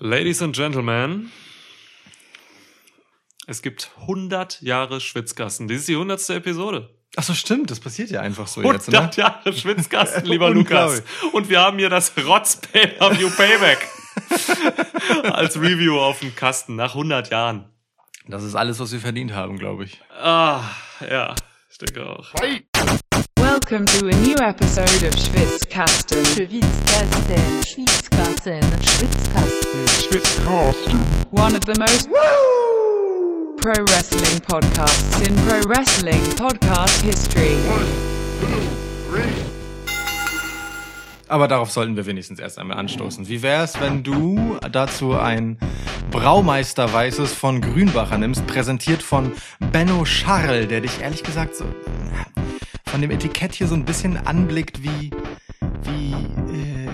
Ladies and Gentlemen, es gibt 100 Jahre Schwitzkasten. Dies ist die 100. Episode. Ach so, stimmt, das passiert ja einfach so jetzt, 100 ne? Jahre Schwitzkasten, lieber Lukas. Und wir haben hier das Rotz Pay-Per-View Payback als Review auf dem Kasten nach 100 Jahren. Das ist alles, was wir verdient haben, glaube ich. Ah, ja, ich denke auch. Welcome to a new episode of Schwitzkasten. Schwitzkasten, Schwitzkasten, Schwitzkasten. One of the most pro wrestling podcasts in pro wrestling podcast history. Aber darauf sollten wir wenigstens erst einmal anstoßen. Wie wär's, wenn du dazu ein Braumeister Weißes von Grünbacher nimmst, präsentiert von Benno Scharl, der dich ehrlich gesagt so von dem Etikett hier so ein bisschen anblickt wie wie äh,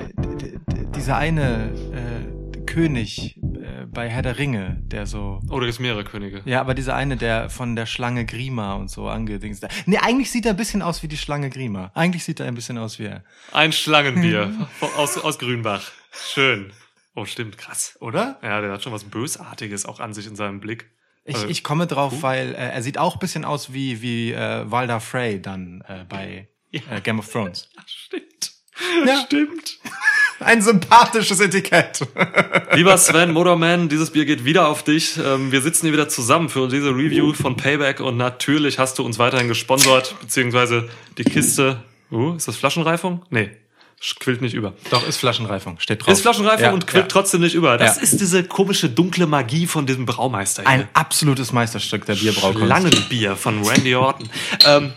dieser eine äh, König äh, bei Herr der Ringe, der so Oh, da gibt's mehrere Könige. ja, aber dieser eine, der von der Schlange Grima und so angedingst. Nee, eigentlich sieht er ein bisschen aus wie die Schlange Grima. Eigentlich sieht er ein bisschen aus wie er. Ein Schlangenbier aus, aus Grünbach. Schön. Oh, stimmt, krass. Oder? Ja, der hat schon was Bösartiges auch an sich in seinem Blick. Ich, Also, ich komme drauf, weil äh, er sieht auch ein bisschen aus wie, wie äh, Walder Frey dann äh, bei äh, Game of Thrones. Stimmt. Ja. Stimmt. Ein sympathisches Etikett. Lieber Sven Motorman, dieses Bier geht wieder auf dich. Ähm, Wir sitzen hier wieder zusammen für diese Review von Payback und natürlich hast du uns weiterhin gesponsert, beziehungsweise die Kiste. Uh, ist das Flaschenreifung? Nee, quillt nicht über. Doch, ist Flaschenreifung, steht drauf. Ist Flaschenreifung Ja, und quillt ja. trotzdem nicht über. Das Ja. ist diese komische dunkle Magie von diesem Braumeister hier. Ein absolutes Meisterstück der Bierbraukunst. Langenbier von Randy Orton. ähm,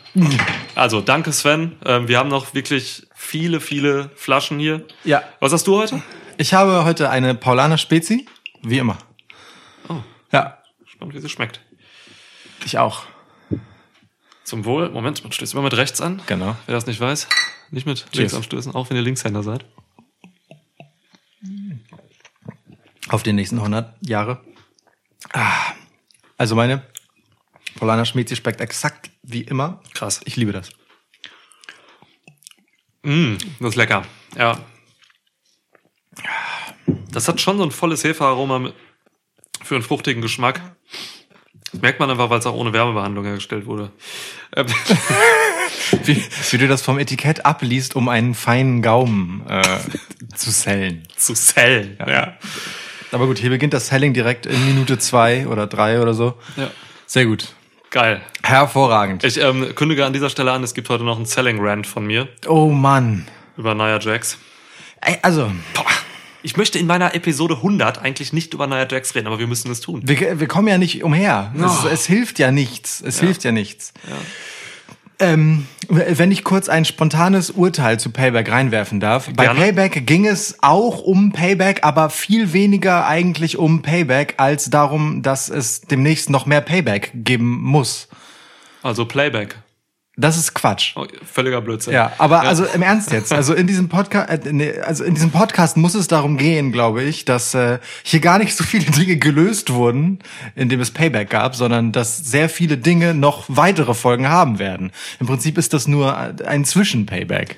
also, danke Sven. Ähm, wir haben noch wirklich viele, viele Flaschen hier. Ja. Was hast du heute? Ich habe heute eine Paulaner Spezi, wie immer. Oh. Ja, Spannend, wie sie schmeckt. ich auch. Zum Wohl. Moment, man stößt immer mit rechts an. Genau. Wer das nicht weiß, nicht mit links Cheers. anstößen, auch wenn ihr Linkshänder seid. Auf die nächsten 100 Jahre. Ah. Also meine Paulaner Spezi schmeckt exakt wie immer. Krass. Ich liebe das. Mm, das ist lecker. Ja. Das hat schon so ein volles Hefearoma für einen fruchtigen Geschmack. Das merkt man einfach, weil es auch ohne Wärmebehandlung hergestellt wurde. Wie, wie du das vom Etikett abliest, um einen feinen Gaumen äh, zu sellen. zu Zellen. Ja. Aber gut, hier beginnt das Selling direkt in Minute zwei oder drei oder so. ja. Sehr gut. Geil. Hervorragend. Ich ähm, kündige an dieser Stelle an, es gibt heute noch einen Selling Rant von mir oh Mann. über Nia Jax. Ey, also, Boah, ich möchte in meiner Episode 100 eigentlich nicht über Nia Jax reden, aber wir müssen es tun. wir, wir kommen ja nicht umher. Es, Oh. es hilft ja nichts. Es hilft ja nichts. Ähm, wenn ich kurz ein spontanes Urteil zu Payback reinwerfen darf. Bei Gerne. Payback ging es auch um Payback, aber viel weniger eigentlich um Payback als darum, dass es demnächst noch mehr Payback geben muss. Also Playback. Das ist Quatsch. Oh, völliger Blödsinn. Ja, aber also im Ernst jetzt, also in diesem Podcast, äh, also in diesem Podcast muss es darum gehen, glaube ich, dass äh, hier gar nicht so viele Dinge gelöst wurden, indem es Payback gab, sondern dass sehr viele Dinge noch weitere Folgen haben werden. Im Prinzip ist das nur ein Zwischenpayback.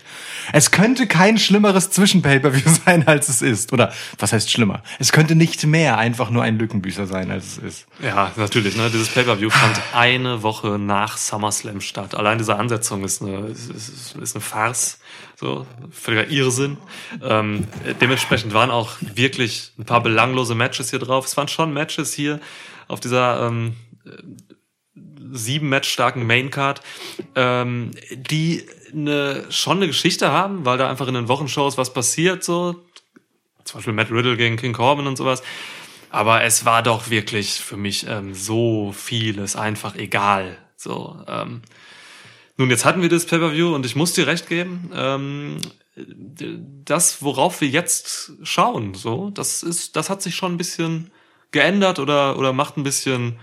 Es könnte kein schlimmeres Zwischenpay-per-view sein, als es ist. Oder was heißt schlimmer? Es könnte nicht mehr einfach nur ein Lückenbüßer sein, als es ist. Ja, natürlich. Ne? Dieses Pay-Per-View fand eine Woche nach SummerSlam statt. Allein diese Ansetzung ist eine, ist, ist, eine Farce. So, völliger Irrsinn. Ähm, dementsprechend waren auch wirklich ein paar belanglose Matches hier drauf. Es waren schon Matches hier auf dieser ähm, sieben Match starken Maincard, ähm, die eine, schon eine Geschichte haben, weil da einfach in den Wochenshows was passiert, so. Zum Beispiel Matt Riddle gegen King Corbin und sowas. Aber es war doch wirklich für mich ähm, so vieles einfach egal. So, ähm, nun, jetzt hatten wir das Pay-Per-View und ich muss dir recht geben, ähm, das, worauf wir jetzt schauen, so, das ist, das hat sich schon ein bisschen geändert oder, oder macht ein bisschen,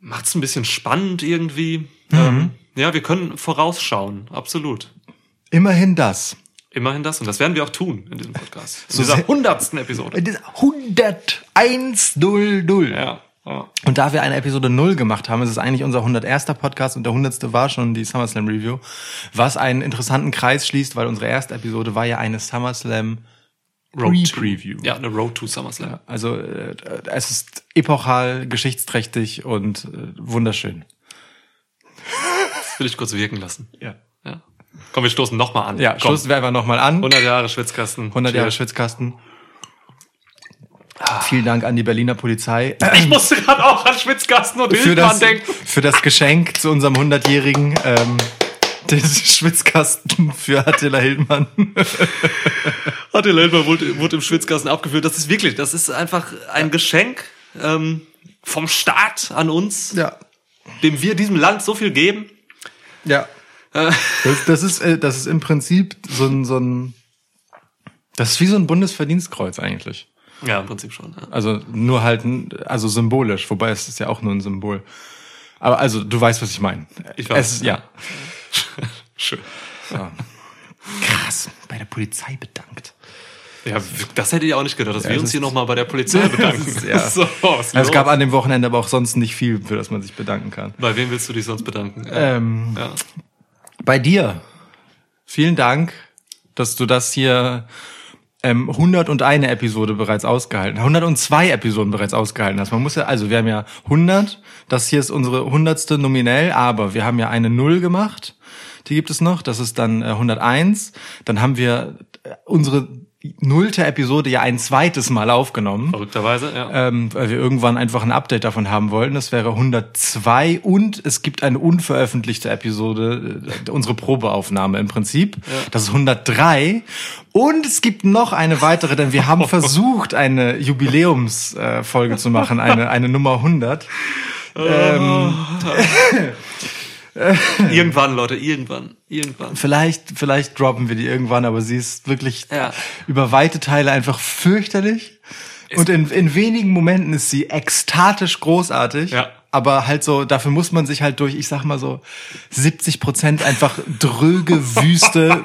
macht's ein bisschen spannend irgendwie. Ähm, ja, wir können vorausschauen, absolut. Immerhin das. Immerhin das und das werden wir auch tun in diesem Podcast. In So dieser hundertsten Episode. In dieser 10100. Ja, ja. Und da wir eine Episode 0 gemacht haben, ist es eigentlich unser 101. Podcast und der 100. war schon die SummerSlam Review, was einen interessanten Kreis schließt, weil unsere erste Episode war ja eine SummerSlam Road to- Pre-Preview. Ja, eine Road to SummerSlam. Also äh, es ist epochal, geschichtsträchtig und äh, wunderschön. Das will ich kurz wirken lassen. Ja. Ja. Komm, wir stoßen nochmal an. Ja, Komm. stoßen wir einfach nochmal an. 100 Jahre Schwitzkasten. 100 Jahre. Schwitzkasten. Vielen Dank an die Berliner Polizei Ich musste gerade auch an Schwitzkasten und das, denken. für das Geschenk zu unserem 100-jährigen ähm, den Schwitzkasten für Attila Hildmann. Attila Hildmann wurde, wurde im Schwitzkasten abgeführt. Das ist wirklich, das ist einfach ein Geschenk ähm, vom Staat an uns, Ja. dem wir diesem Land so viel geben. Ja. Das, das ist äh, das ist im Prinzip so ein so ein das ist wie so ein Bundesverdienstkreuz eigentlich. Ja, im Prinzip schon. Ja. Also nur halt also symbolisch, wobei es ist ja auch nur ein Symbol. Aber also du weißt, was ich meine. Ich weiß, Es, ja. Schön. Krass, bei der Polizei bedankt. Ja, das hätte ich auch nicht gedacht, dass wir das uns hier nochmal bei der Polizei bedanken. Ist- ja. so, Also es gab an dem Wochenende aber auch sonst nicht viel, für das man sich bedanken kann. Bei wem willst du dich sonst bedanken? Ähm, ja. Bei dir. Vielen Dank, dass du das hier ähm, 101 Episode bereits ausgehalten, 102 Episoden bereits ausgehalten hast. Man muss ja, also wir haben ja 100, das hier ist unsere 100. nominell, aber wir haben ja eine Null gemacht, die gibt es noch, das ist dann äh, 101. Dann haben wir äh, unsere nullte Episode ja ein zweites Mal aufgenommen Verrückterweise, ja. ähm, weil wir irgendwann einfach ein Update davon haben wollten. Das wäre 102 und es gibt eine unveröffentlichte Episode, äh, unsere Probeaufnahme im Prinzip. Das ist 103 und es gibt noch eine weitere, denn wir haben versucht, eine Jubiläumsfolge äh, zu machen, eine, eine Nummer 100. irgendwann, Leute, irgendwann, irgendwann. Vielleicht, vielleicht droppen wir die irgendwann, aber sie ist wirklich Ja. über weite Teile einfach fürchterlich. Und in, in wenigen Momenten ist sie ekstatisch großartig. Ja. Aber halt so, dafür muss man sich halt durch, ich sag mal so, 70 Prozent einfach dröge, wüste,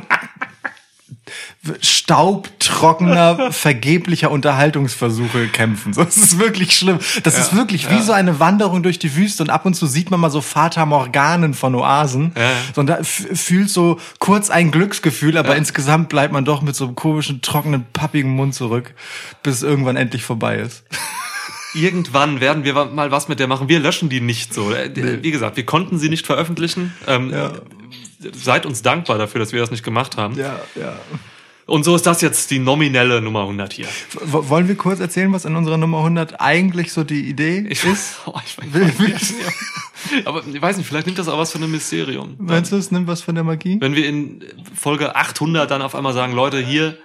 staubtrockener, vergeblicher Unterhaltungsversuche kämpfen. So, das ist wirklich schlimm. Das ist wirklich wie so eine Wanderung durch die Wüste und ab und zu sieht man mal so Fata Morganen von Oasen. Ja, ja. So, und da fühlt so kurz ein Glücksgefühl, aber insgesamt bleibt man doch mit so einem komischen, trockenen, pappigen Mund zurück, bis irgendwann endlich vorbei ist. Irgendwann werden wir mal was mit der machen. Wir löschen die nicht so. Äh, Wie gesagt, wir konnten sie nicht veröffentlichen. Ähm, Seid uns dankbar dafür, dass wir das nicht gemacht haben. Ja, ja. Und so ist das jetzt die nominelle Nummer 100 hier. W wollen wir kurz erzählen, was in unserer Nummer 100 eigentlich so die Idee Ich, ist? oh, ich, weiß- Will- will- aber ich weiß nicht, vielleicht nimmt das auch was von einem Mysterium. Meinst du, es nimmt was von der Magie? Wenn wir in Folge 800 dann auf einmal sagen, Leute, hier,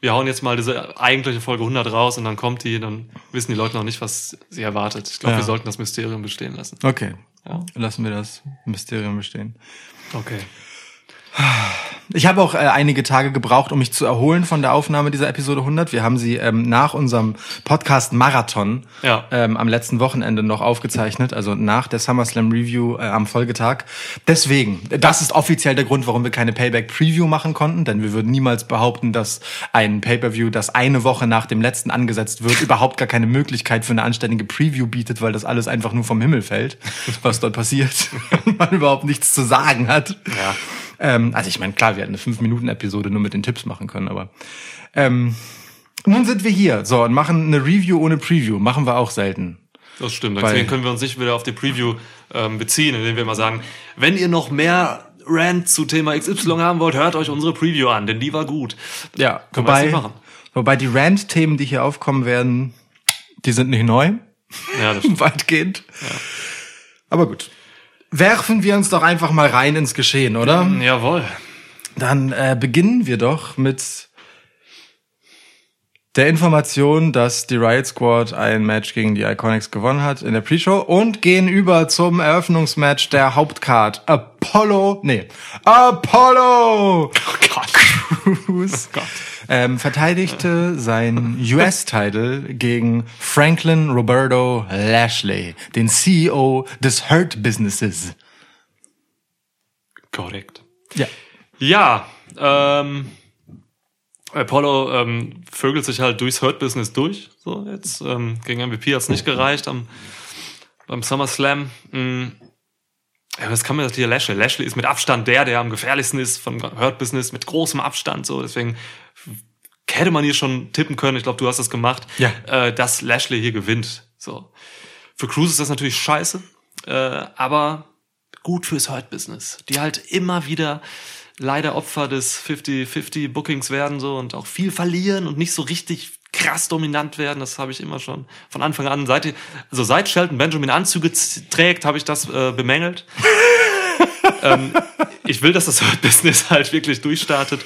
wir hauen jetzt mal diese eigentliche Folge 100 raus und dann kommt die, dann wissen die Leute noch nicht, was sie erwartet. Ich glaube, Ja. wir sollten das Mysterium bestehen lassen. Okay. Ja. Lassen wir das Mysterium bestehen. Okay. Ich habe auch äh, einige Tage gebraucht, um mich zu erholen von der Aufnahme dieser Episode 100. Wir haben sie ähm, nach unserem Podcast Marathon Ja. ähm, am letzten Wochenende noch aufgezeichnet, also nach der SummerSlam Review äh, am Folgetag. Deswegen, das ist offiziell der Grund, warum wir keine Payback Preview machen konnten, denn wir würden niemals behaupten, dass ein Pay-per-View, das eine Woche nach dem letzten angesetzt wird, überhaupt gar keine Möglichkeit für eine anständige Preview bietet, weil das alles einfach nur vom Himmel fällt, was dort passiert man überhaupt nichts zu sagen hat. Ja. Ähm, also ich meine, klar, wir hätten eine 5-Minuten-Episode nur mit den Tipps machen können, aber ähm, nun sind wir hier. So, und machen eine Review ohne Preview. Machen wir auch selten. Das stimmt. Deswegen können wir uns nicht wieder auf die Preview ähm, beziehen, indem wir mal sagen, wenn ihr noch mehr Rant zu Thema XY haben wollt, hört euch unsere Preview an, denn die war gut. Ja, Können wobei, machen. wobei die Rant-Themen, die hier aufkommen werden, die sind nicht neu, Ja, das stimmt. weitgehend. Aber gut. Werfen wir uns doch einfach mal rein ins Geschehen, oder? Jawohl. Dann äh, beginnen wir doch mit der Information, dass die Riot Squad ein Match gegen die Iconics gewonnen hat in der Pre-Show und gehen über zum Eröffnungsmatch der Hauptcard. Apollo, nee, Apollo Oh Gott. Crews ähm, verteidigte sein US-Title gegen Franklin Roberto Lashley, den CEO des Hurt Businesses. Korrekt. Ja. Ja, ähm, Apollo ähm, vögelt sich halt durchs Hurt-Business durch. So jetzt ähm, gegen MVP hat's nicht gereicht am beim SummerSlam. Mm. Ja, was kann man das hier Lashley? Lashley ist mit Abstand der, der am gefährlichsten ist vom Hurt-Business mit großem Abstand. So deswegen hätte man hier schon tippen können, ich glaube, du hast das gemacht, Ja. äh, dass Lashley hier gewinnt. So. Für Cruz ist das natürlich scheiße, äh, aber gut fürs Hurt-Business. Die halt immer wieder leider Opfer des 50-50 Bookings werden so und auch viel verlieren und nicht so richtig krass dominant werden. Das habe ich immer schon von Anfang an. Seit, also seit Shelton Benjamin Anzüge trägt, habe ich das äh, bemängelt. ähm, ich will, dass das Hurt-Business halt wirklich durchstartet.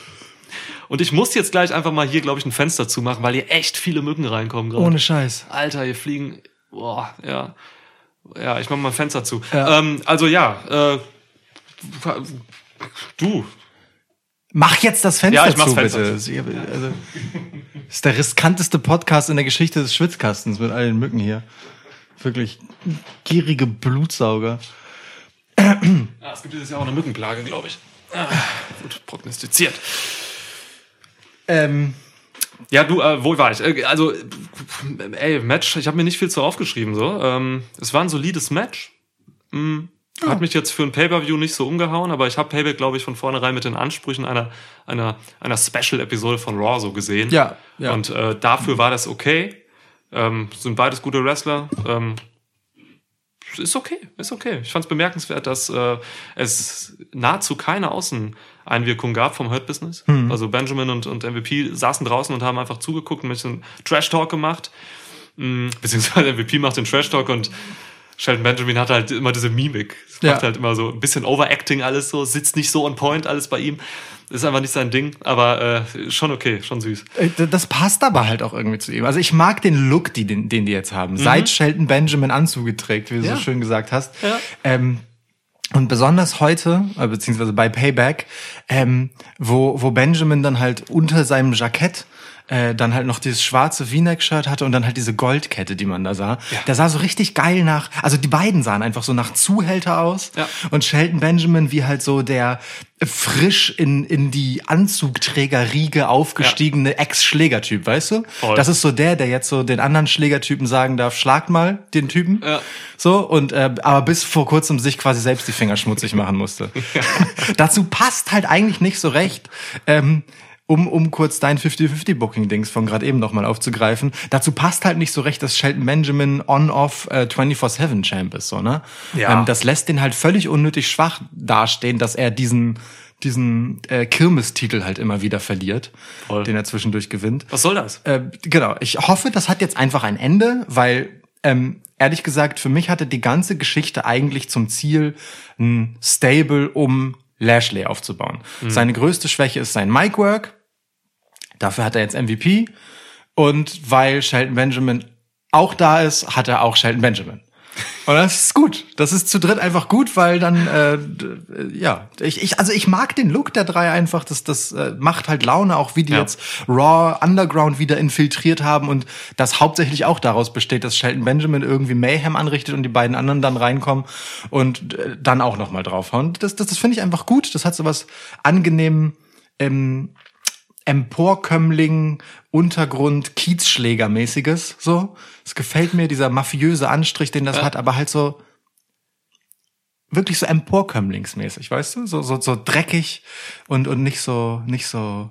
Und ich muss jetzt gleich einfach mal hier, glaube ich, ein Fenster zumachen, weil hier echt viele Mücken reinkommen gerade. Ohne Scheiß. Alter, hier fliegen. Boah, ja. Ja, ich mach mal ein Fenster zu. Ja. Ähm, also ja, äh, du. Mach jetzt das Fenster Ja, ich mach's zu, Fenster bitte. Sie- Also, das ist der riskanteste Podcast in der Geschichte des Schwitzkastens mit all den Mücken hier. Wirklich gierige Blutsauger. Ja, es gibt dieses Jahr auch eine Mückenplage, glaube ich. Ah, gut prognostiziert. Ähm, Ja, du, äh, wo war ich? Äh, Also, äh, ey, Match, ich habe mir nicht viel zu aufgeschrieben. so. Ähm, es war ein solides Match. Hm, Hat mich jetzt für ein Pay-Per-View nicht so umgehauen, aber ich habe Payback, glaube ich, von vornherein mit den Ansprüchen einer, einer, einer Special-Episode von Raw so gesehen. Ja, ja. Und äh, dafür war das okay. Ähm, sind beides gute Wrestler. Ähm, ist okay, ist okay. Ich fand es bemerkenswert, dass äh, es nahezu keine Außeneinwirkung gab vom Hurt Business. Also Benjamin und, und MVP saßen draußen und haben einfach zugeguckt und ein bisschen Trash Talk gemacht. Mm, Beziehungsweise MVP macht den Trash Talk und Sheldon Benjamin hat halt immer diese Mimik. Es Ja. Macht halt immer so ein bisschen Overacting alles so, sitzt nicht so on point alles bei ihm. Ist einfach nicht sein Ding, aber äh, schon okay, schon süß. Äh, Das passt aber halt auch irgendwie zu ihm. Also ich mag den Look, die, den, den die jetzt haben. Seit Shelton Benjamin Anzüge trägt, wie du Mhm. Ja. so schön gesagt hast. Ja. Ähm, und besonders heute, äh, beziehungsweise bei Payback, ähm, wo, wo Benjamin dann halt unter seinem Jackett äh, dann halt noch dieses schwarze V-Neck-Shirt hatte und dann halt diese Goldkette, die man da sah. Der sah so richtig geil nach, also die beiden sahen einfach so nach Zuhälter aus. Ja. Und Shelton Benjamin wie halt so der frisch in, in die Anzugträgerriege aufgestiegene Ex-Schlägertyp, weißt du? Voll. Das ist so der, der jetzt so den anderen Schlägertypen sagen darf, schlagt mal den Typen. Ja. So, und äh, aber bis vor kurzem sich quasi selbst die Finger schmutzig machen musste. Dazu passt halt eigentlich nicht so recht. Ähm, um, um kurz dein 50-50-Booking-Dings von gerade eben nochmal aufzugreifen, dazu passt halt nicht so recht, dass Shelton Benjamin on-off äh, 24-7-Champ ist, so, ne? Ja. Ähm, das lässt den halt völlig unnötig schwach dastehen, dass er diesen, diesen äh, Kirmestitel halt immer wieder verliert, Voll. den er zwischendurch gewinnt. Was soll das? Äh, genau, ich hoffe, das hat jetzt einfach ein Ende, weil ähm, ehrlich gesagt, für mich hatte die ganze Geschichte eigentlich zum Ziel, ein Stable um Lashley aufzubauen. Seine größte Schwäche ist sein Mic-Work. Dafür hat er jetzt MVP. Und weil Shelton Benjamin auch da ist, hat er auch Shelton Benjamin. Und das ist gut. Das ist zu dritt einfach gut, weil dann äh, d- ja, ich, ich also ich mag den Look der drei einfach. Das das äh, macht halt Laune, auch wie die Ja. jetzt Raw Underground wieder infiltriert haben und das hauptsächlich auch daraus besteht, dass Shelton Benjamin irgendwie Mayhem anrichtet und die beiden anderen dann reinkommen und äh, dann auch noch mal draufhauen. Das das, das finde ich einfach gut. Das hat so was angenehm ähm, Emporkömmling, Untergrund, Kiezschlägermäßiges, so. Es gefällt mir, dieser mafiöse Anstrich, den das hat, aber halt so, wirklich so Emporkömmlingsmäßig, weißt du? So, so, so dreckig und, und nicht so, nicht so.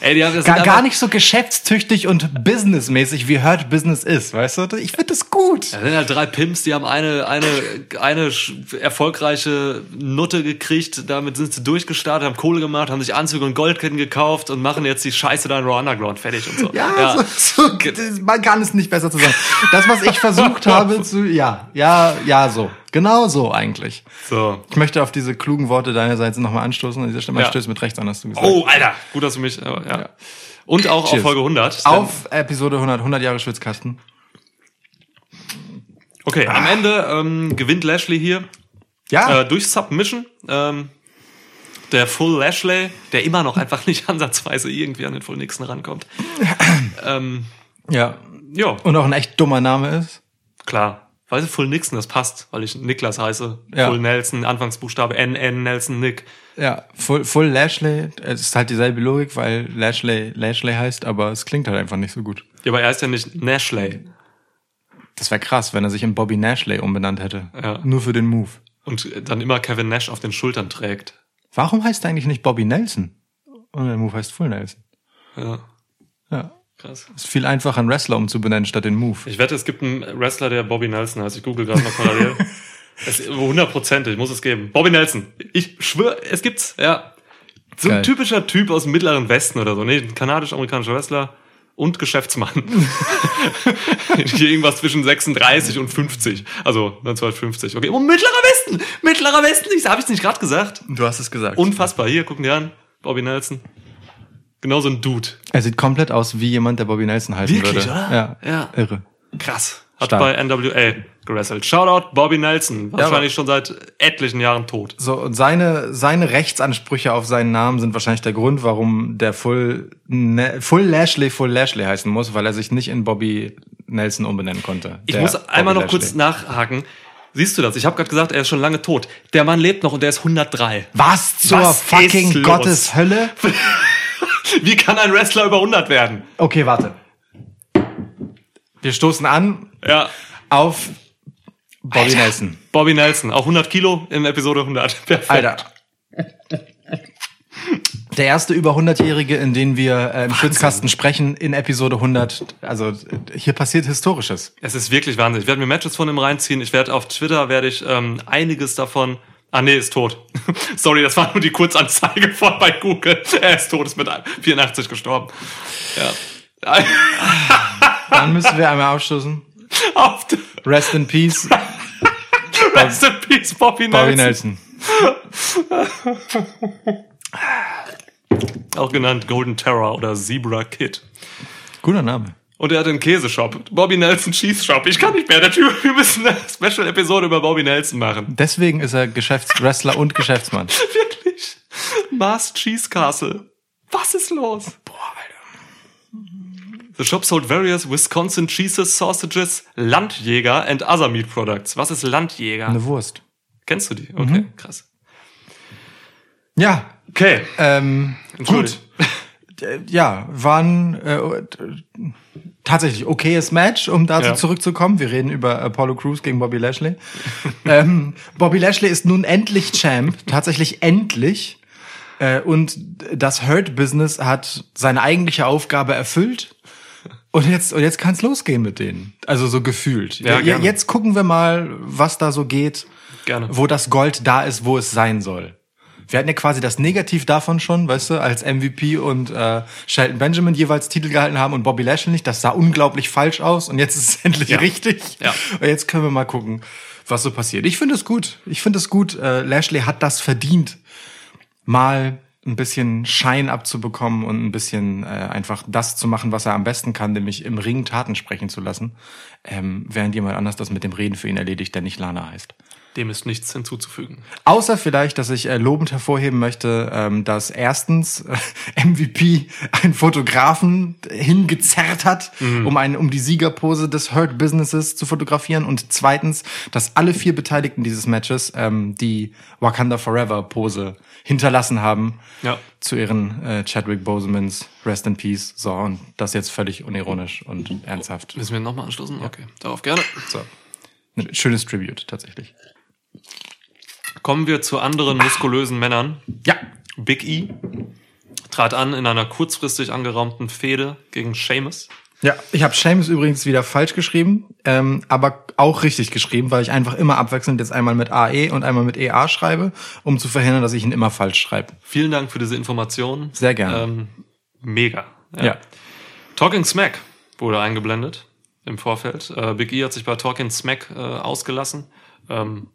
Ey, die haben das Gar, gar nicht so geschäftstüchtig und businessmäßig, wie Hurt Business ist, weißt du? Ich finde das gut. Da sind halt drei Pimps, die haben eine, eine, eine erfolgreiche Nutte gekriegt, damit sind sie durchgestartet, haben Kohle gemacht, haben sich Anzüge und Goldketten gekauft und machen jetzt die Scheiße da in Raw Underground fertig und so. Ja, So, so, das- man kann es nicht besser zusammen. Das, was ich versucht habe zu, ja, ja, ja, so. Genau so eigentlich. so. Ich möchte auf diese klugen Worte deinerseits nochmal anstoßen. An dieser Stelle, man Ja. stößt mit rechts an, hast du gesagt. Oh, Alter, gut, dass du mich, äh, ja. Und auch Cheers. auf Folge 100. Auf Episode 100, 100 Jahre Schwitzkasten. Okay, am Ende ähm, gewinnt Lashley hier Ja, äh, durch Submission. Ähm, der Full Lashley, der immer noch einfach nicht ansatzweise irgendwie an den Full Nixon rankommt. ähm, ja. ja, Und auch ein echt dummer Name ist. klar. Weil Full Nixon, das passt, weil ich Niklas heiße. Ja. Full Nelson, Anfangsbuchstabe NN Nelson Nick. Ja, Full, Full Lashley. Es ist halt dieselbe Logik, weil Lashley Lashley heißt, aber es klingt halt einfach nicht so gut. Ja, aber er heißt ja nicht Nashley. Das wäre krass, wenn er sich in Bobby Nashley umbenannt hätte. Ja. Nur für den Move. Und dann immer Kevin Nash auf den Schultern trägt. Warum heißt er eigentlich nicht Bobby Nelson? Und der Move heißt Full Nelson. Ja. Krass. Ist viel einfacher, einen Wrestler umzubenennen statt den Move. Ich wette, es gibt einen Wrestler, der Bobby Nelson heißt. Ich google gerade noch parallel. es, hundertprozentig, muss es geben. Bobby Nelson. Ich schwöre, es gibt's, ja. So ein Geil. typischer Typ aus dem Mittleren Westen oder so. Nee, ein kanadisch-amerikanischer Wrestler und Geschäftsmann. Hier irgendwas zwischen 36 und 50. Also 1950. Okay, oh, Mittlerer Westen! Mittlerer Westen! Ich habe ich nicht gerade gesagt. Du hast es gesagt. Unfassbar. Hier, gucken die an. Bobby Nelson. Genau so ein Dude. er sieht komplett aus wie jemand, der Bobby Nelson heißen Wirklich, würde. oder? Ja. Ja. Irre. Krass. Hat Stark. bei NWA gewrestelt. Shoutout Bobby Nelson. Wahrscheinlich schon seit etlichen Jahren tot. So, und seine, seine Rechtsansprüche auf seinen Namen sind wahrscheinlich der Grund, warum der Full, ne, Full Lashley Full Lashley heißen muss, weil er sich nicht in Bobby Nelson umbenennen konnte. Ich muss einmal noch Bobby kurz Lashley. nachhaken. Siehst du das? Ich habe gerade gesagt, er ist schon lange tot. Der Mann lebt noch und der ist 103. Was zur Was fucking los? Gottes Hölle? Wie kann ein Wrestler über 100 werden? Okay, warte. Wir stoßen an Ja. auf Bobby Alter. Nelson. Bobby Nelson, auch 100 Kilo in Episode 100. Perfekt. Alter. Der erste über 100-Jährige, in den wir äh, im Schützkasten sprechen, in Episode 100. Also hier passiert Historisches. Es ist wirklich Wahnsinn. Ich werde mir Matches von ihm reinziehen. Ich werde auf Twitter werde ich ähm, einiges davon. Ah nee, ist tot. Sorry, das war nur die Kurzanzeige von bei Google. Er ist tot, ist mit 84 gestorben. Ja. Dann müssen wir einmal aufstoßen. auf Rest in Peace, Rest in Peace, Bobby Nelson. Bobby Nelson. Auch genannt Golden Terror oder Zebra Kid. Guter Name. Und er hat einen Käseshop. Bobby Nelson Cheese Shop. Ich kann nicht mehr. Der Typ, wir müssen eine Special-Episode über Bobby Nelson machen. Deswegen ist er Geschäftswrestler und Geschäftsmann. Wirklich. Mars Cheese Castle. Was ist los? Boah, Alter. The shop sold various Wisconsin cheeses, sausages, Landjäger and other meat products. Was ist Landjäger? Eine Wurst. Kennst du die? Okay, krass. Ja, Okay. ähm, gut. Äh, Ja, war ein äh, tatsächlich okayes Match, um dazu Ja. zurückzukommen. Wir reden über Apollo Crews gegen Bobby Lashley. ähm, Bobby Lashley ist nun endlich Champ, tatsächlich endlich. Äh, und das Hurt-Business hat seine eigentliche Aufgabe erfüllt. Und jetzt, und jetzt kann's losgehen mit denen. Also so gefühlt. Ja, Ja, gerne. jetzt gucken wir mal, was da so geht. Gerne. Wo das Gold da ist, wo es sein soll. Wir hatten ja quasi das Negativ davon schon, weißt du, als MVP und äh, Shelton Benjamin jeweils Titel gehalten haben und Bobby Lashley nicht. Das sah unglaublich falsch aus und jetzt ist es endlich Ja. richtig. Ja. Und jetzt können wir mal gucken, was so passiert. Ich finde es gut. Ich finde es gut. Äh, Lashley hat das verdient, mal ein bisschen Schein abzubekommen und ein bisschen äh, einfach das zu machen, was er am besten kann, nämlich im Ring Taten sprechen zu lassen, ähm, während jemand anders das mit dem Reden für ihn erledigt, der nicht Lana heißt. Dem ist nichts hinzuzufügen. Außer vielleicht, dass ich äh, lobend hervorheben möchte, ähm, dass erstens äh, MVP einen Fotografen hingezerrt hat, um einen, um die Siegerpose des Hurt Businesses zu fotografieren und zweitens, dass alle vier Beteiligten dieses Matches ähm, die Wakanda Forever Pose hinterlassen haben Ja. zu ihren äh, Chadwick Bosemans Rest in Peace. So und das jetzt völlig unironisch und ernsthaft. Müssen wir nochmal anstoßen? Okay, darauf gerne. So. Ein schönes Tribute tatsächlich. Kommen wir zu anderen muskulösen Männern. Ja, Big E trat an in einer kurzfristig angeraumten Fehde gegen Sheamus. Ja, ich habe Seamus übrigens wieder falsch geschrieben, ähm, aber auch richtig geschrieben, weil ich einfach immer abwechselnd jetzt einmal mit AE und einmal mit EA schreibe, um zu verhindern, dass ich ihn immer falsch schreibe. Vielen Dank für diese Information. Sehr gerne. Ähm, mega. Ja. Talking Smack wurde eingeblendet im Vorfeld. Äh, Big E hat sich bei Talking Smack äh, ausgelassen. Ähm,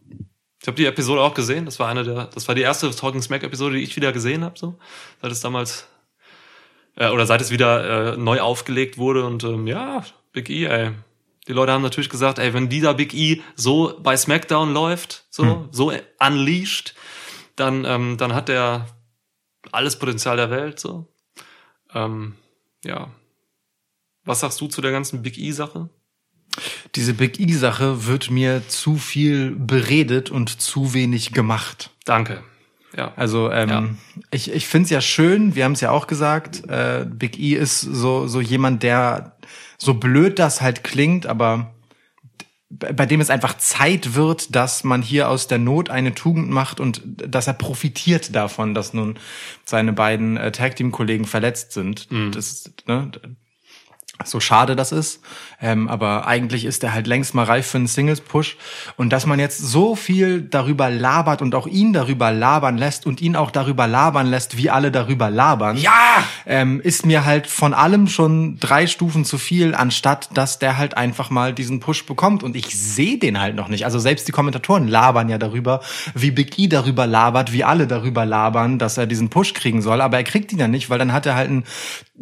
ich habe die Episode auch gesehen. Das war eine der, das war die erste Talking Smack Episode, die ich wieder gesehen habe. So, seit es damals äh, oder seit es wieder äh, neu aufgelegt wurde und ähm, ja, Big E, ey. Die Leute haben natürlich gesagt, ey, wenn dieser Big E so bei SmackDown läuft, so so unleashed, dann ähm, dann hat er alles Potenzial der Welt. So, ähm, ja. Was sagst du zu der ganzen Big E-Sache? Diese Big E-Sache wird mir zu viel beredet und zu wenig gemacht. Danke. Ja. Also ähm, Ja. ich, ich finde es ja schön, wir haben es ja auch gesagt, äh, Big E ist so, so jemand, der so blöd das halt klingt, aber bei dem es einfach Zeit wird, dass man hier aus der Not eine Tugend macht und dass er profitiert davon, dass nun seine beiden äh, Tag Team Kollegen verletzt sind. Das ist, ne, so schade das ist. Ähm, aber eigentlich ist er halt längst mal reif für einen Singles-Push. Und dass man jetzt so viel darüber labert und auch ihn darüber labern lässt und ihn auch darüber labern lässt, wie alle darüber labern, Ja! ähm, ist mir halt von allem schon drei Stufen zu viel, anstatt dass der halt einfach mal diesen Push bekommt. Und ich sehe den halt noch nicht. Also selbst die Kommentatoren labern ja darüber, wie Big E darüber labert, wie alle darüber labern, dass er diesen Push kriegen soll. Aber er kriegt ihn ja nicht, weil dann hat er halt ein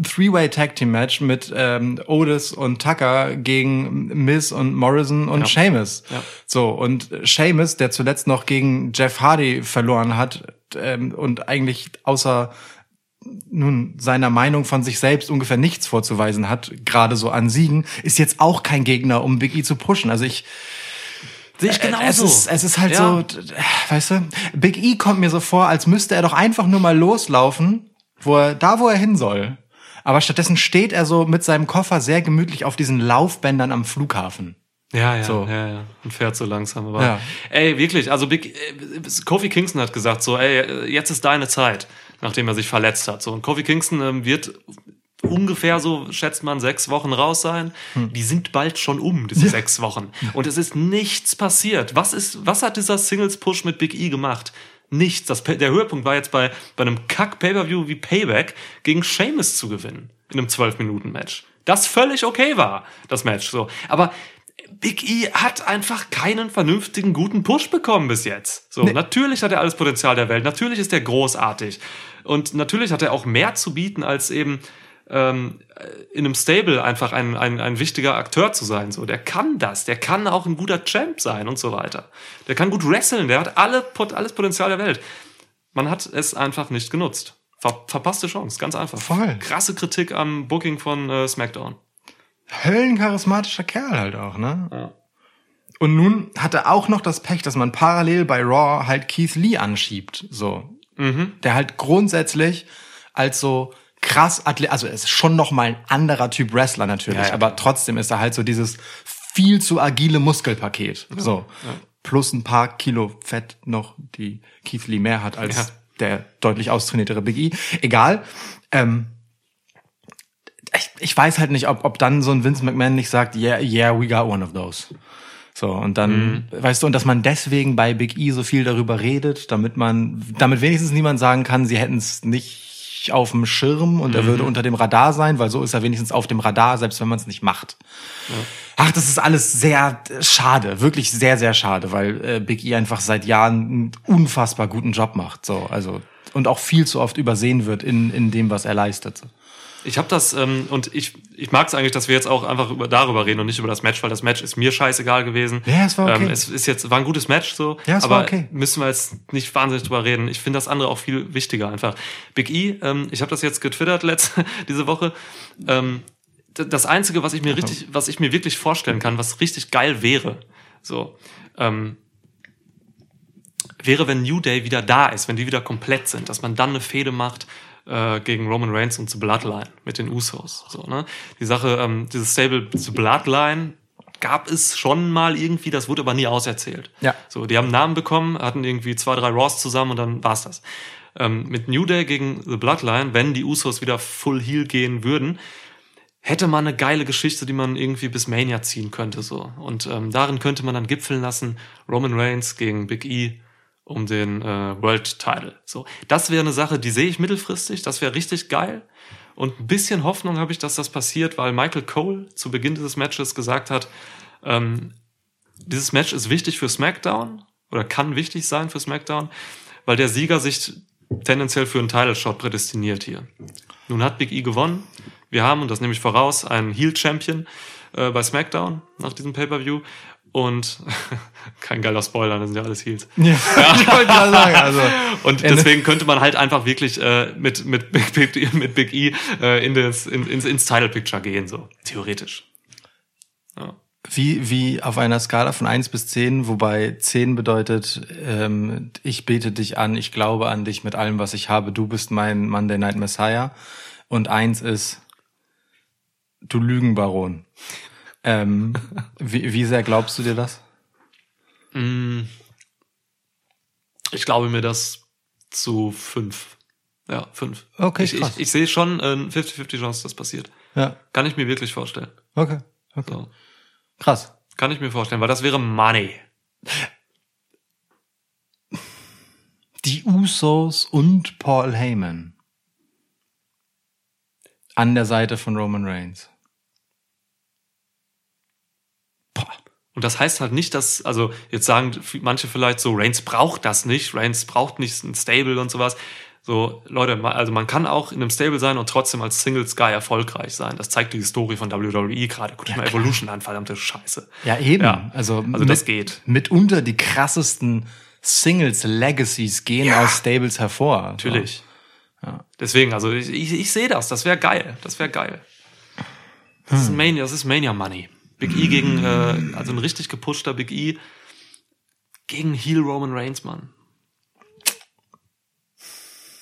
Three-Way Tag Team Match mit ähm, Otis und Tucker gegen Miz und Morrison und Ja. Sheamus. Ja. So und Sheamus, der zuletzt noch gegen Jeff Hardy verloren hat ähm, und eigentlich außer nun seiner Meinung von sich selbst ungefähr nichts vorzuweisen hat, gerade so an Siegen, ist jetzt auch kein Gegner, um Big E zu pushen. Also ich Sehe ich genauso. es ist, es ist halt Ja. so, weißt du, Big E kommt mir so vor, als müsste er doch einfach nur mal loslaufen, wo er, da wo er hin soll. Aber stattdessen steht er so mit seinem Koffer sehr gemütlich auf diesen Laufbändern am Flughafen. Ja, ja, So. ja, ja. Und fährt so langsam. Aber Ja. ey, wirklich, also Big, äh, Kofi Kingston hat gesagt so, ey, äh, jetzt ist deine Zeit, nachdem er sich verletzt hat. So, und Kofi Kingston ähm, wird ungefähr so, schätzt man, sechs Wochen raus sein. Hm. Die sind bald schon um, diese sechs Wochen. Und es ist nichts passiert. Was ist, was hat dieser Singles-Push mit Big E gemacht? Nichts. Das, der Höhepunkt war jetzt bei, bei einem Kack-Pay-Per-View wie Payback gegen Sheamus zu gewinnen. In einem 12-Minuten-Match. Das völlig okay war, das Match, so. Aber Big E hat einfach keinen vernünftigen, guten Push bekommen bis jetzt. So, natürlich hat er alles Potenzial der Welt. Natürlich ist er großartig. Und natürlich hat er auch mehr zu bieten, als eben ähm, in einem Stable einfach ein, ein, ein wichtiger Akteur zu sein. So, der kann das. Der kann auch ein guter Champ sein und so weiter. Der kann gut wresteln. Der hat alle, alles Potenzial der Welt. Man hat es einfach nicht genutzt. Ver verpasste Chance, ganz einfach. Voll. Krasse Kritik am Booking von äh, SmackDown. Höllencharismatischer Kerl halt auch, ne? Ja. Und nun hat er auch noch das Pech, dass man parallel bei Raw halt Keith Lee anschiebt, so. Der halt grundsätzlich als so krass Athlet, also er ist schon noch mal ein anderer Typ Wrestler natürlich, Ja, ja. aber trotzdem ist er halt so dieses viel zu agile Muskelpaket, so. Plus ein paar Kilo Fett noch, die Keith Lee mehr hat als Ja. der deutlich austrainiertere Big E. Egal. Ähm, ich, ich weiß halt nicht, ob, ob dann so ein Vince McMahon nicht sagt, yeah, yeah, we got one of those. So, und dann, weißt du, und dass man deswegen bei Big E so viel darüber redet, damit man, damit wenigstens niemand sagen kann, sie hätten es nicht auf dem Schirm und er würde unter dem Radar sein, weil so ist er wenigstens auf dem Radar, selbst wenn man es nicht macht. Ach, das ist alles sehr äh, schade, wirklich sehr, sehr schade, weil äh, Big E einfach seit Jahren einen unfassbar guten Job macht. So, also und auch viel zu oft übersehen wird in, in dem, was er leistet. Ich habe das ähm, und ich, ich mag es eigentlich, dass wir jetzt auch einfach über, darüber reden und nicht über das Match, weil das Match ist mir scheißegal gewesen. Ja, es war okay. Ähm, es ist jetzt war ein gutes Match so, Ja, es aber war okay. müssen wir jetzt nicht wahnsinnig drüber reden. Ich finde das andere auch viel wichtiger einfach. Big E, ähm, ich habe das jetzt getwittert letzte diese Woche. Ähm, das einzige, was ich mir richtig, was ich mir wirklich vorstellen kann, was richtig geil wäre, so ähm, wäre, wenn New Day wieder da ist, wenn die wieder komplett sind, dass man dann eine Fehde macht äh, gegen Roman Reigns und The Bloodline mit den Usos. So, ne? Die Sache, ähm, dieses Stable The Bloodline gab es schon mal irgendwie, das wurde aber nie auserzählt. Ja. So, die haben einen Namen bekommen, hatten irgendwie zwei, drei Raws zusammen und dann war's das. Ähm, mit New Day gegen The Bloodline, wenn die Usos wieder Full Heel gehen würden, hätte man eine geile Geschichte, die man irgendwie bis Mania ziehen könnte. so Und ähm, darin könnte man dann gipfeln lassen, Roman Reigns gegen Big E um den äh, World Title. So, das wäre eine Sache, die sehe ich mittelfristig. Das wäre richtig geil. Und ein bisschen Hoffnung habe ich, dass das passiert, weil Michael Cole zu Beginn dieses Matches gesagt hat, ähm, dieses Match ist wichtig für SmackDown oder kann wichtig sein für SmackDown, weil der Sieger sich tendenziell für einen Title Shot prädestiniert hier. Nun hat Big E gewonnen. Wir haben, und das nehme ich voraus, einen Heel Champion äh, bei SmackDown nach diesem Pay-Per-View. Und kein geiler Spoiler, das sind ja alles Heels. Ja, ich wollte gerade sagen, also. Und deswegen könnte man halt einfach wirklich äh, mit, mit, Big, Big, mit Big E äh, in das, in, ins, ins Title Picture gehen, so theoretisch. Ja. Wie, wie auf einer Skala von eins bis zehn, wobei zehn bedeutet, ähm, ich bete dich an, ich glaube an dich mit allem, was ich habe, du bist mein Monday Night Messiah. Und eins ist, du Lügenbaron. Ähm, wie, wie sehr glaubst du dir das? Ich glaube mir das zu fünf. Ja, fünf. Okay, ich, krass. ich, ich sehe schon äh, 50-50 Chance, dass passiert. Ja, Kann ich mir wirklich vorstellen. okay. okay. So. Krass. Kann ich mir vorstellen, weil das wäre Money. Die Usos und Paul Heyman. An der Seite von Roman Reigns. Und das heißt halt nicht, dass, also jetzt sagen manche vielleicht so, Reigns braucht das nicht, Reigns braucht nicht ein Stable und sowas. So, Leute, also man kann auch in einem Stable sein und trotzdem als Singles Guy erfolgreich sein. Das zeigt die Historie von WWE gerade. Guck dir mal Evolution an, verdammte Scheiße. Ja, eben. Ja, Also, also das geht. Mitunter die krassesten Singles Legacies gehen aus Stables hervor. Natürlich. Deswegen, also ich, ich, ich sehe das, das wäre geil. Das wäre geil. Das ist Mania, das ist Mania Money. Big E gegen, äh, also ein richtig gepushter Big E gegen Heel Roman Reigns, Mann.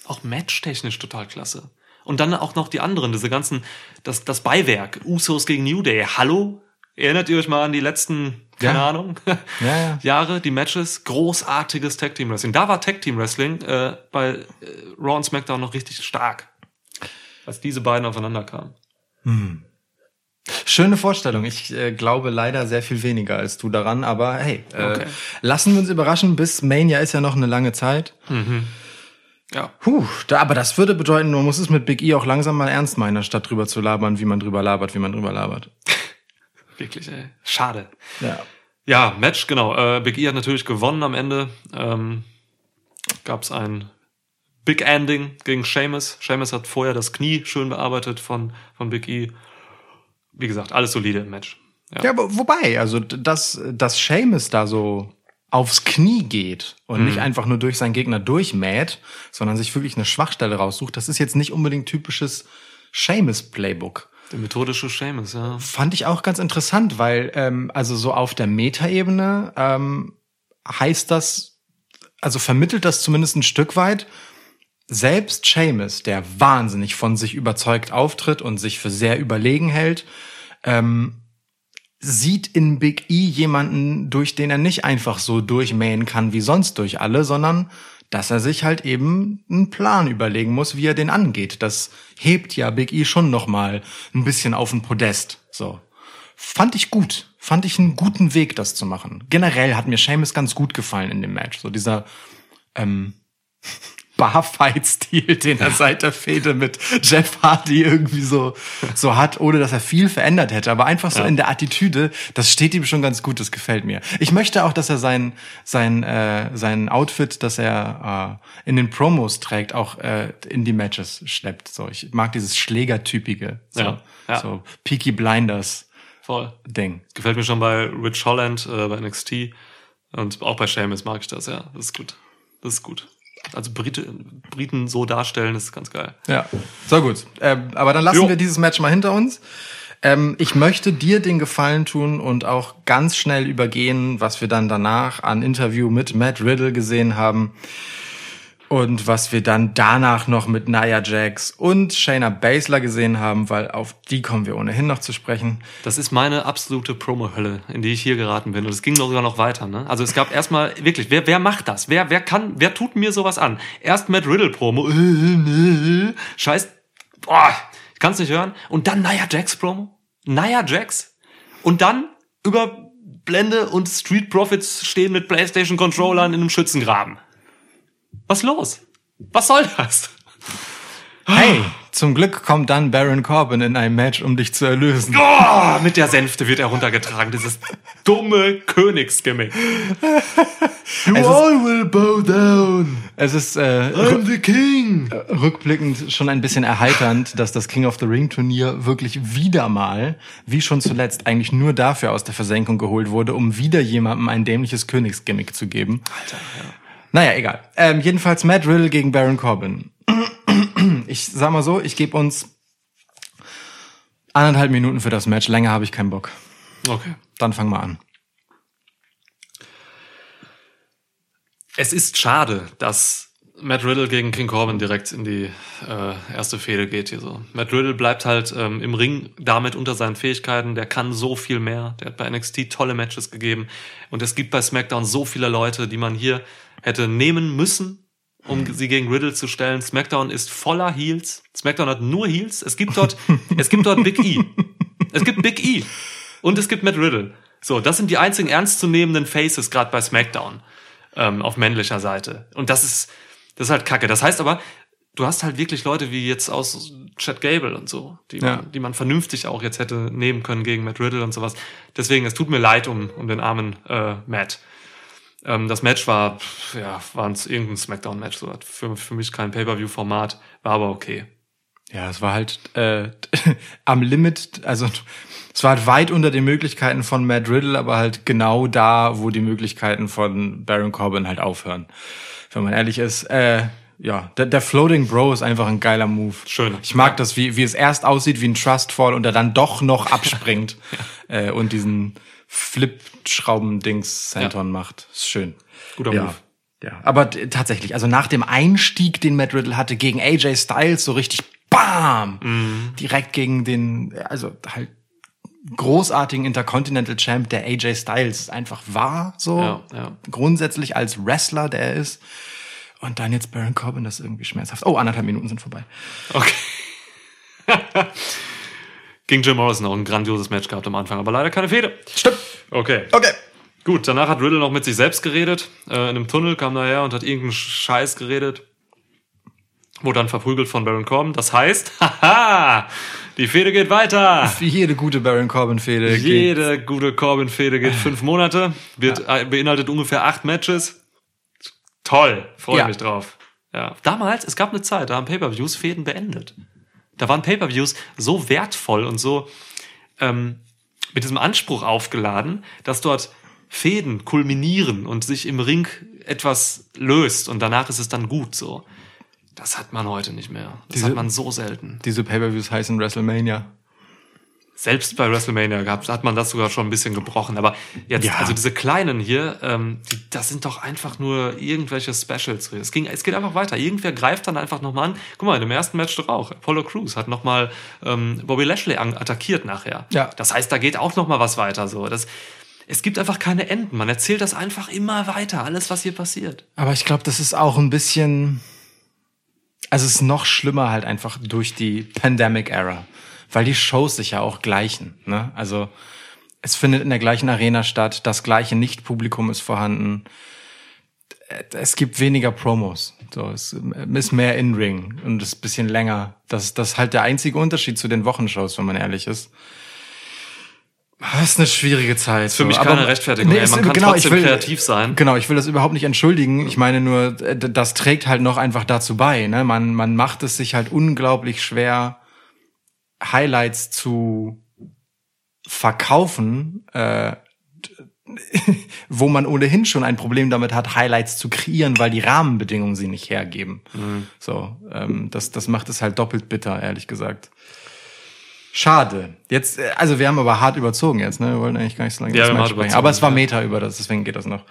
Auch matchtechnisch total klasse. Und dann auch noch die anderen, diese ganzen, das, das Beiwerk, Usos gegen New Day. Hallo? Erinnert ihr euch mal an die letzten, keine Ja. Ahnung, Ja, ja. Jahre, die Matches? Großartiges Tag Team Wrestling. Da war Tag Team Wrestling äh, bei äh, Raw und SmackDown noch richtig stark. Als diese beiden aufeinander kamen. Schöne Vorstellung. Ich äh, glaube leider sehr viel weniger als du daran, aber hey, äh, Okay. lassen wir uns überraschen. Bis Mania ist ja noch eine lange Zeit. Ja. Puh, da, aber das würde bedeuten, man muss es mit Big E auch langsam mal ernst meinen, statt drüber zu labern, wie man drüber labert, wie man drüber labert. Wirklich, ey. Schade. Ja. Ja, Match, genau. Äh, Big E hat natürlich gewonnen am Ende. Ähm, Gab es ein Big Ending gegen Sheamus. Sheamus hat vorher das Knie schön bearbeitet von, von Big E. Wie gesagt, alles solide im Match. Ja. Ja, aber wobei, also dass, dass Seamus da so aufs Knie geht und nicht einfach nur durch seinen Gegner durchmäht, sondern sich wirklich eine Schwachstelle raussucht, das ist jetzt nicht unbedingt typisches Seamus-Playbook. Der methodische Sheamus, ja. Fand ich auch ganz interessant, weil ähm, also so auf der Metaebene ähm, heißt das, also vermittelt das zumindest ein Stück weit, selbst Seamus, der wahnsinnig von sich überzeugt auftritt und sich für sehr überlegen hält, ähm, sieht in Big E jemanden, durch den er nicht einfach so durchmähen kann wie sonst durch alle, sondern dass er sich halt eben einen Plan überlegen muss, wie er den angeht. Das hebt ja Big E schon noch mal ein bisschen auf den Podest. So fand ich gut, fand ich einen guten Weg, das zu machen. Generell hat mir Seamus ganz gut gefallen in dem Match. So dieser ähm, Barfight-Stil, den er seit der Fehde mit Jeff Hardy irgendwie so, so hat, ohne dass er viel verändert hätte. Aber einfach so Ja. in der Attitüde, das steht ihm schon ganz gut, das gefällt mir. Ich möchte auch, dass er sein, sein, äh, sein Outfit, das er äh, in den Promos trägt, auch äh, in die Matches schleppt. So, ich mag dieses Schlägertypige. So, Ja, ja. so Peaky Blinders Voll. Ding. Gefällt mir schon bei Rich Holland, äh, bei NXT. Und auch bei Sheamus mag ich das, ja. Das ist gut. Das ist gut. Also Brite, Briten so darstellen, ist ganz geil. Ja, so gut. Ähm, aber dann lassen Jo. wir dieses Match mal hinter uns. Ähm, ich möchte dir den Gefallen tun und auch ganz schnell übergehen, was wir dann danach an Interview mit Matt Riddle gesehen haben. Und was wir dann danach noch mit Nia Jax und Shayna Baszler gesehen haben, weil auf die kommen wir ohnehin noch zu sprechen. Das ist meine absolute Promo-Hölle, in die ich hier geraten bin. Und es ging sogar noch weiter. Ne? Also es gab erstmal wirklich, wer, wer macht das? Wer, wer kann, wer tut mir sowas an? Erst Matt Riddle Promo, scheiß, boah, ich kann es nicht hören. Und dann Nia Jax Promo, Nia Jax. Und dann über Blende und Street Profits stehen mit PlayStation Controllern in einem Schützengraben. Was los? Was soll das? Hey, zum Glück kommt dann Baron Corbin in ein Match, um dich zu erlösen. Oh, mit der Sänfte wird er runtergetragen. Dieses dumme Königsgimmick. You all will bow down. Es ist äh, I'm the king. rückblickend schon ein bisschen erheiternd, dass das King of the Ring Turnier wirklich wieder mal, wie schon zuletzt, eigentlich nur dafür aus der Versenkung geholt wurde, um wieder jemandem ein dämliches Königsgimmick zu geben. Alter, ja. Naja, egal. Ähm, jedenfalls Matt Riddle gegen Baron Corbin. Ich sag mal so, ich gebe uns anderthalb Minuten für das Match. Länger habe ich keinen Bock. Okay. Dann fang mal an. Es ist schade, dass Matt Riddle gegen King Corbin direkt in die äh, erste Fehde geht hier so. Matt Riddle bleibt halt ähm, im Ring damit unter seinen Fähigkeiten. Der kann so viel mehr. Der hat bei NXT tolle Matches gegeben. Und es gibt bei SmackDown so viele Leute, die man hier hätte nehmen müssen, um sie gegen Riddle zu stellen. SmackDown ist voller Heels. SmackDown hat nur Heels. Es gibt dort, es gibt dort Big E. Es gibt Big E. Und es gibt Matt Riddle. So, das sind die einzigen ernstzunehmenden Faces gerade bei SmackDown ähm, auf männlicher Seite. Und das ist, das ist halt Kacke. Das heißt aber, du hast halt wirklich Leute wie jetzt aus Chad Gable und so, die, Ja. man, die man vernünftig auch jetzt hätte nehmen können gegen Matt Riddle und sowas. Deswegen, es tut mir leid um, um den armen äh, Matt. Ähm, das Match war, ja, war ein, irgendein Smackdown-Match, so für, für mich kein Pay-Per-View-Format, war aber okay. Ja, es war halt äh, am Limit, also es war halt weit unter den Möglichkeiten von Matt Riddle, aber halt genau da, wo die Möglichkeiten von Baron Corbin halt aufhören. Wenn man ehrlich ist, äh, ja, der, der Floating Bro ist einfach ein geiler Move. Schön. Ich mag das, wie, wie es erst aussieht wie ein Trustfall und er dann doch noch abspringt äh, und diesen Flip-Schrauben-Dings Senton macht. Ist schön. Guter ja. Move. Ja, aber tatsächlich, also nach dem Einstieg, den Matt Riddle hatte gegen AJ Styles, so richtig BAM! Mhm. Direkt gegen den, also halt großartigen Intercontinental Champ, der AJ Styles einfach war, so Ja, ja. grundsätzlich als Wrestler, der er ist. Und dann jetzt Baron Corbin, das ist irgendwie schmerzhaft. Oh, anderthalb Minuten sind vorbei. Okay. Gegen Jim Morrison auch ein grandioses Match gehabt am Anfang, aber leider keine Fehde. Stimmt. Okay. Okay. Gut, danach hat Riddle noch mit sich selbst geredet. Äh, in einem Tunnel kam er her und hat irgendeinen Scheiß geredet. Wurde dann verprügelt von Baron Corbin. Das heißt, haha, die Fehde geht weiter. Wie jede gute Baron Corbin-Fehde. geht- Jede gute Corbin-Fehde geht fünf Monate, wird, äh, beinhaltet ungefähr acht Matches. Toll, freue Ja. mich drauf. Ja. Damals, es gab eine Zeit, da haben Pay-Per-Views Fäden beendet. Da waren Pay-Per-Views so wertvoll und so ähm, mit diesem Anspruch aufgeladen, dass dort Fäden kulminieren und sich im Ring etwas löst und danach ist es dann gut so. Das hat man heute nicht mehr. Das Diese- hat man so selten. Diese Pay-Per-Views heißen WrestleMania. Selbst bei WrestleMania gehabt, hat man das sogar schon ein bisschen gebrochen. Aber jetzt, Ja. also diese kleinen hier, ähm, die, das sind doch einfach nur irgendwelche Specials. Es, ging, es geht einfach weiter. Irgendwer greift dann einfach nochmal an. Guck mal, in dem ersten Match doch auch. Apollo Crews hat nochmal ähm, Bobby Lashley attackiert nachher. Ja. Das heißt, da geht auch nochmal was weiter. So. Das, es gibt einfach keine Enden. Man erzählt das einfach immer weiter. Alles, was hier passiert. Aber ich glaube, das ist auch ein bisschen, also es ist noch schlimmer halt einfach durch die Pandemic Era, weil die Shows sich ja auch gleichen. Ne? Also es findet in der gleichen Arena statt, das gleiche Nicht-Publikum ist vorhanden. Äh, Es gibt weniger Promos. So, es ist mehr In-Ring und es ist ein bisschen länger. Das, das ist halt der einzige Unterschied zu den Wochenshows, wenn man ehrlich ist. Das ist eine schwierige Zeit. Für mich keine Rechtfertigung. ey. es- Man kann trotzdem kreativ sein. Genau, ich will das überhaupt nicht entschuldigen. Ich meine nur, äh, das trägt halt noch einfach dazu bei. Ne? Man, man macht es sich halt unglaublich schwer, Highlights zu verkaufen, äh, wo man ohnehin schon ein Problem damit hat, Highlights zu kreieren, weil die Rahmenbedingungen sie nicht hergeben. Mhm. So, ähm, das, das macht es halt doppelt bitter, ehrlich gesagt. Schade. Jetzt, äh, also wir haben aber hart überzogen jetzt, ne? Wir wollten eigentlich gar nicht so lange Ja, das wir haben Match hart sprechen. Aber es war. Meta über das, deswegen geht das noch.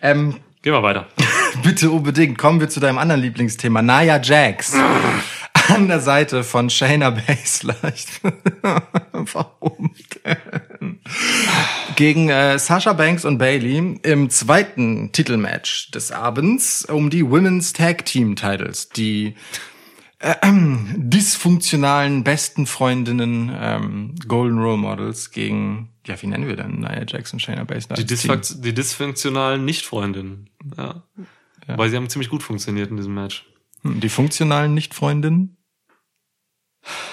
Ähm, Gehen wir weiter. bitte unbedingt kommen wir zu deinem anderen Lieblingsthema. Naya Jax. An der Seite von Shayna Baszler. Warum denn? Gegen äh, Sasha Banks und Bailey im zweiten Titelmatch des Abends um die Women's Tag Team Titles. Die äh, dysfunktionalen besten Freundinnen ähm, Golden Role Models gegen, ja, wie nennen wir denn Nia und Shayna Baszler? Die, die dysfunktionalen Nicht-Freundinnen. Ja. Weil sie haben ziemlich gut funktioniert in diesem Match. Hm, Die funktionalen Nicht-Freundinnen?